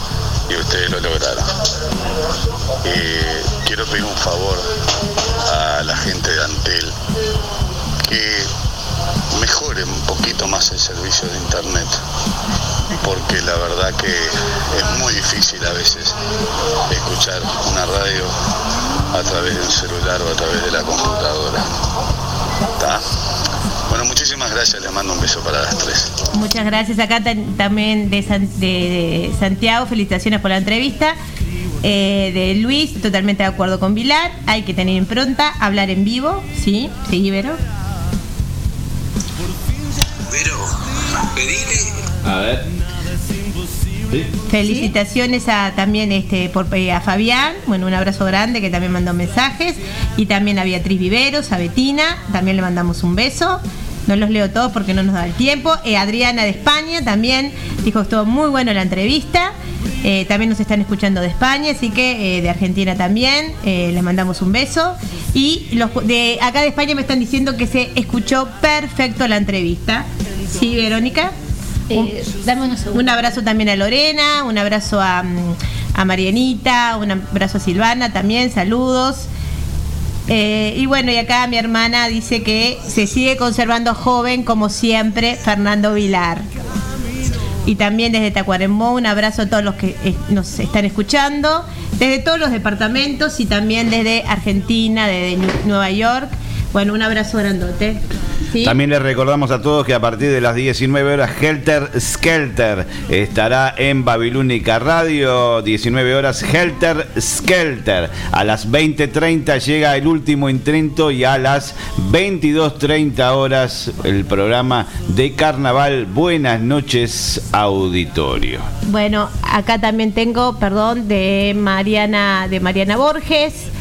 Y ustedes lo lograron. Eh, quiero pedir un favor a la gente de Antel que mejore un poquito más el servicio de internet porque la verdad que es muy difícil a veces escuchar una radio a través de un celular o a través de la computadora. ¿Está? Bueno, muchísimas gracias, les mando un beso para las tres. Muchas gracias. Acá también de, San- de- de Santiago, felicitaciones por la entrevista. Eh, de Luis, totalmente de acuerdo con Vilar. Hay que tener impronta, hablar en vivo. Sí, sí, Vero. Pero, pedile. A ver. Felicitaciones a también este por, eh, a Fabián, bueno, un abrazo grande que también mandó mensajes y también a Beatriz Viveros, a Betina, también le mandamos un beso. No los leo todos porque no nos da el tiempo. Eh, Adriana de España también dijo que estuvo muy bueno la entrevista. Eh, también nos están escuchando de España, así que eh, de Argentina también. Les mandamos un beso. Y los de acá de España me están diciendo que se escuchó perfecto la entrevista. ¿Sí, Verónica? Un, un abrazo también a Lorena, un abrazo a, mm, a Marianita, un abrazo a Silvana también, saludos. Eh, y bueno, y acá mi hermana dice que se sigue conservando joven como siempre Fernando Vilar. Y también desde Tacuarembó un abrazo a todos los que eh, nos están escuchando, desde todos los departamentos y también desde Argentina, desde Nu- Nueva York. Bueno, un abrazo grandote. ¿Sí? También les recordamos a todos que a partir de las 19 horas Helter Skelter estará en Babilónica Radio, 19 horas Helter Skelter. A las 20.30 llega el último intento y a las 22.30 horas el programa de carnaval. Buenas noches, auditorio. Bueno, acá también tengo, perdón, de Mariana, de Mariana Borges.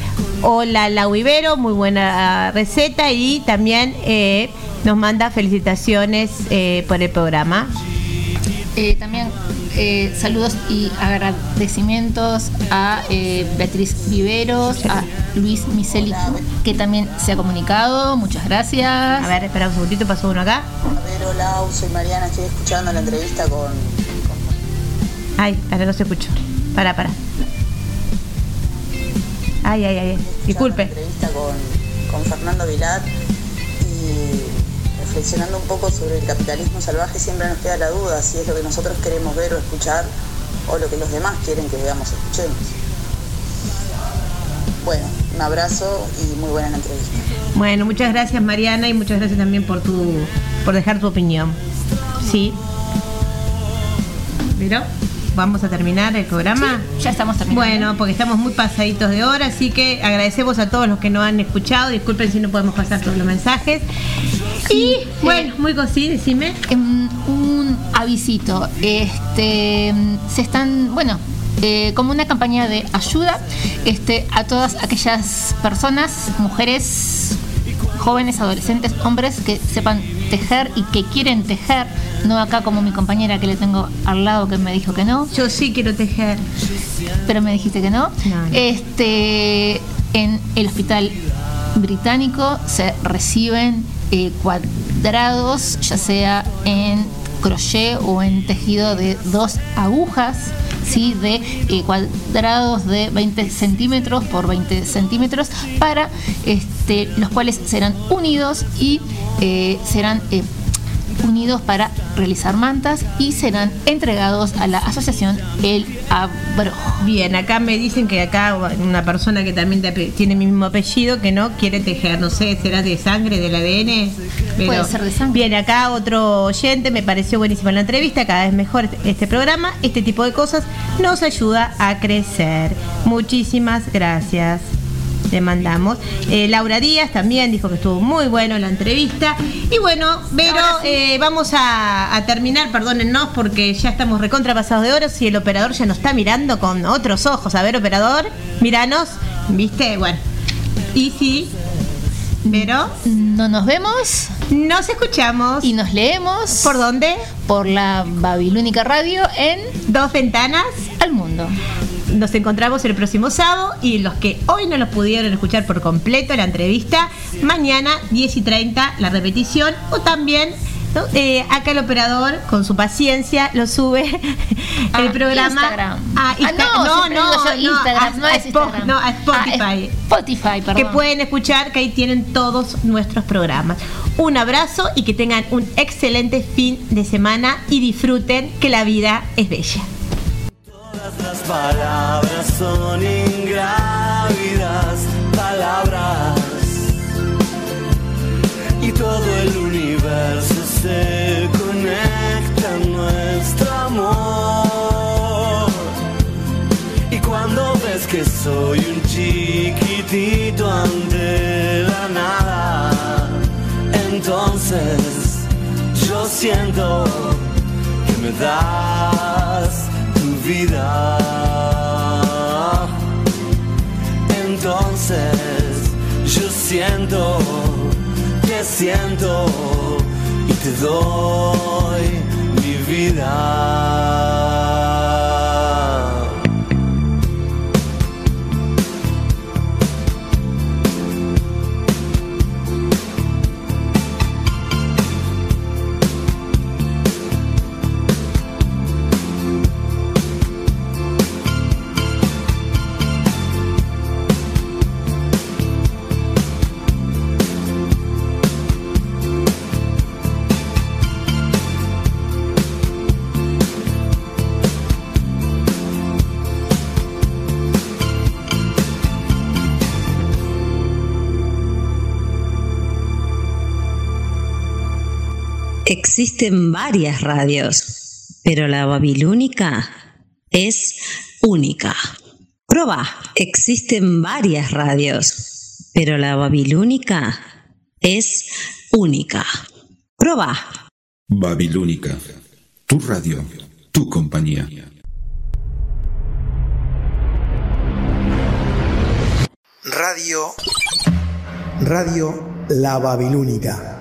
Hola Lau Ibero, muy buena receta y también eh, nos manda felicitaciones eh, por el programa. Eh, también eh, saludos y agradecimientos a eh, Beatriz Viveros, a Luis Miseli, que también se ha comunicado. Muchas gracias. A ver, espera un segundito, pasó uno acá. Pero Lau, soy Mariana, estoy escuchando la entrevista con. Ay, ahora no se escuchó. Para, para. Ay, ay, ay. Disculpe. entrevista con, con Fernando Vilar y reflexionando un poco sobre el capitalismo salvaje siempre nos queda la duda si es lo que nosotros queremos ver o escuchar o lo que los demás quieren que veamos o escuchemos. Bueno, un abrazo y muy buena la entrevista. Bueno, muchas gracias Mariana y muchas gracias también por tu por dejar tu opinión. Sí. ¿Vieron? Vamos a terminar el programa. ya estamos terminando. Bueno, porque estamos muy pasaditos de hora, así que agradecemos a todos los que nos han escuchado. Disculpen si no podemos pasar todos los mensajes. y bueno, muy cosí, decime. Em, un avisito. Este, em, se están, bueno, eh, como una campaña de ayuda este, a todas aquellas personas, mujeres, jóvenes, adolescentes, hombres que sepan tejer y que quieren tejer, no acá como mi compañera que le tengo al lado que me dijo que no. Yo sí quiero tejer. Pero me dijiste que no. No, no. Este, en el hospital británico se reciben eh, cuadrados, ya sea en crochet o en tejido de dos agujas, ¿sí? de eh, cuadrados de 20 centímetros por 20 centímetros, para este, los cuales serán unidos y eh, serán eh, unidos para realizar mantas y serán entregados a la asociación El Abrojo. Bien, acá me dicen que acá una persona que también tiene mi mismo apellido que no quiere tejer, no sé, será de sangre, del ADN. Pero Puede ser de sangre. Bien, acá otro oyente, me pareció buenísima la entrevista, cada vez mejor este programa, este tipo de cosas nos ayuda a crecer. Muchísimas gracias. Le mandamos. Eh, Laura Díaz también dijo que estuvo muy bueno la entrevista. Y bueno, Vero, eh, vamos a, a terminar, perdónennos, porque ya estamos recontrapasados de horas y el operador ya nos está mirando con otros ojos. A ver, operador, miranos, ¿viste? Bueno. Y sí, Vero. No nos vemos. Nos escuchamos. Y nos leemos. ¿Por dónde? Por la Babilónica Radio en Dos Ventanas al Mundo. Nos encontramos el próximo sábado y los que hoy no lo pudieron escuchar por completo la entrevista, mañana 10 y 30 la repetición o también ¿no? Eh, acá el operador con su paciencia lo sube el programa Instagram. a Ah, no, yo Instagram, no a es Spo- Instagram. no, a Spotify. Ah, Spotify, perdón. Que pueden escuchar, que ahí tienen todos nuestros programas. Un abrazo y que tengan un excelente fin de semana y disfruten que la vida es bella. Las palabras son ingrávidas palabras y todo el universo se conecta en nuestro amor. Y cuando ves que soy un chiquitito ante la nada, entonces yo siento que me das vida. Entonces yo siento que siento y te doy mi vida. Existen varias radios, pero la babilónica es única. Proba, existen varias radios, pero la babilónica es única. Proba. Babilónica, tu radio, tu compañía. Radio. Radio La Babilónica.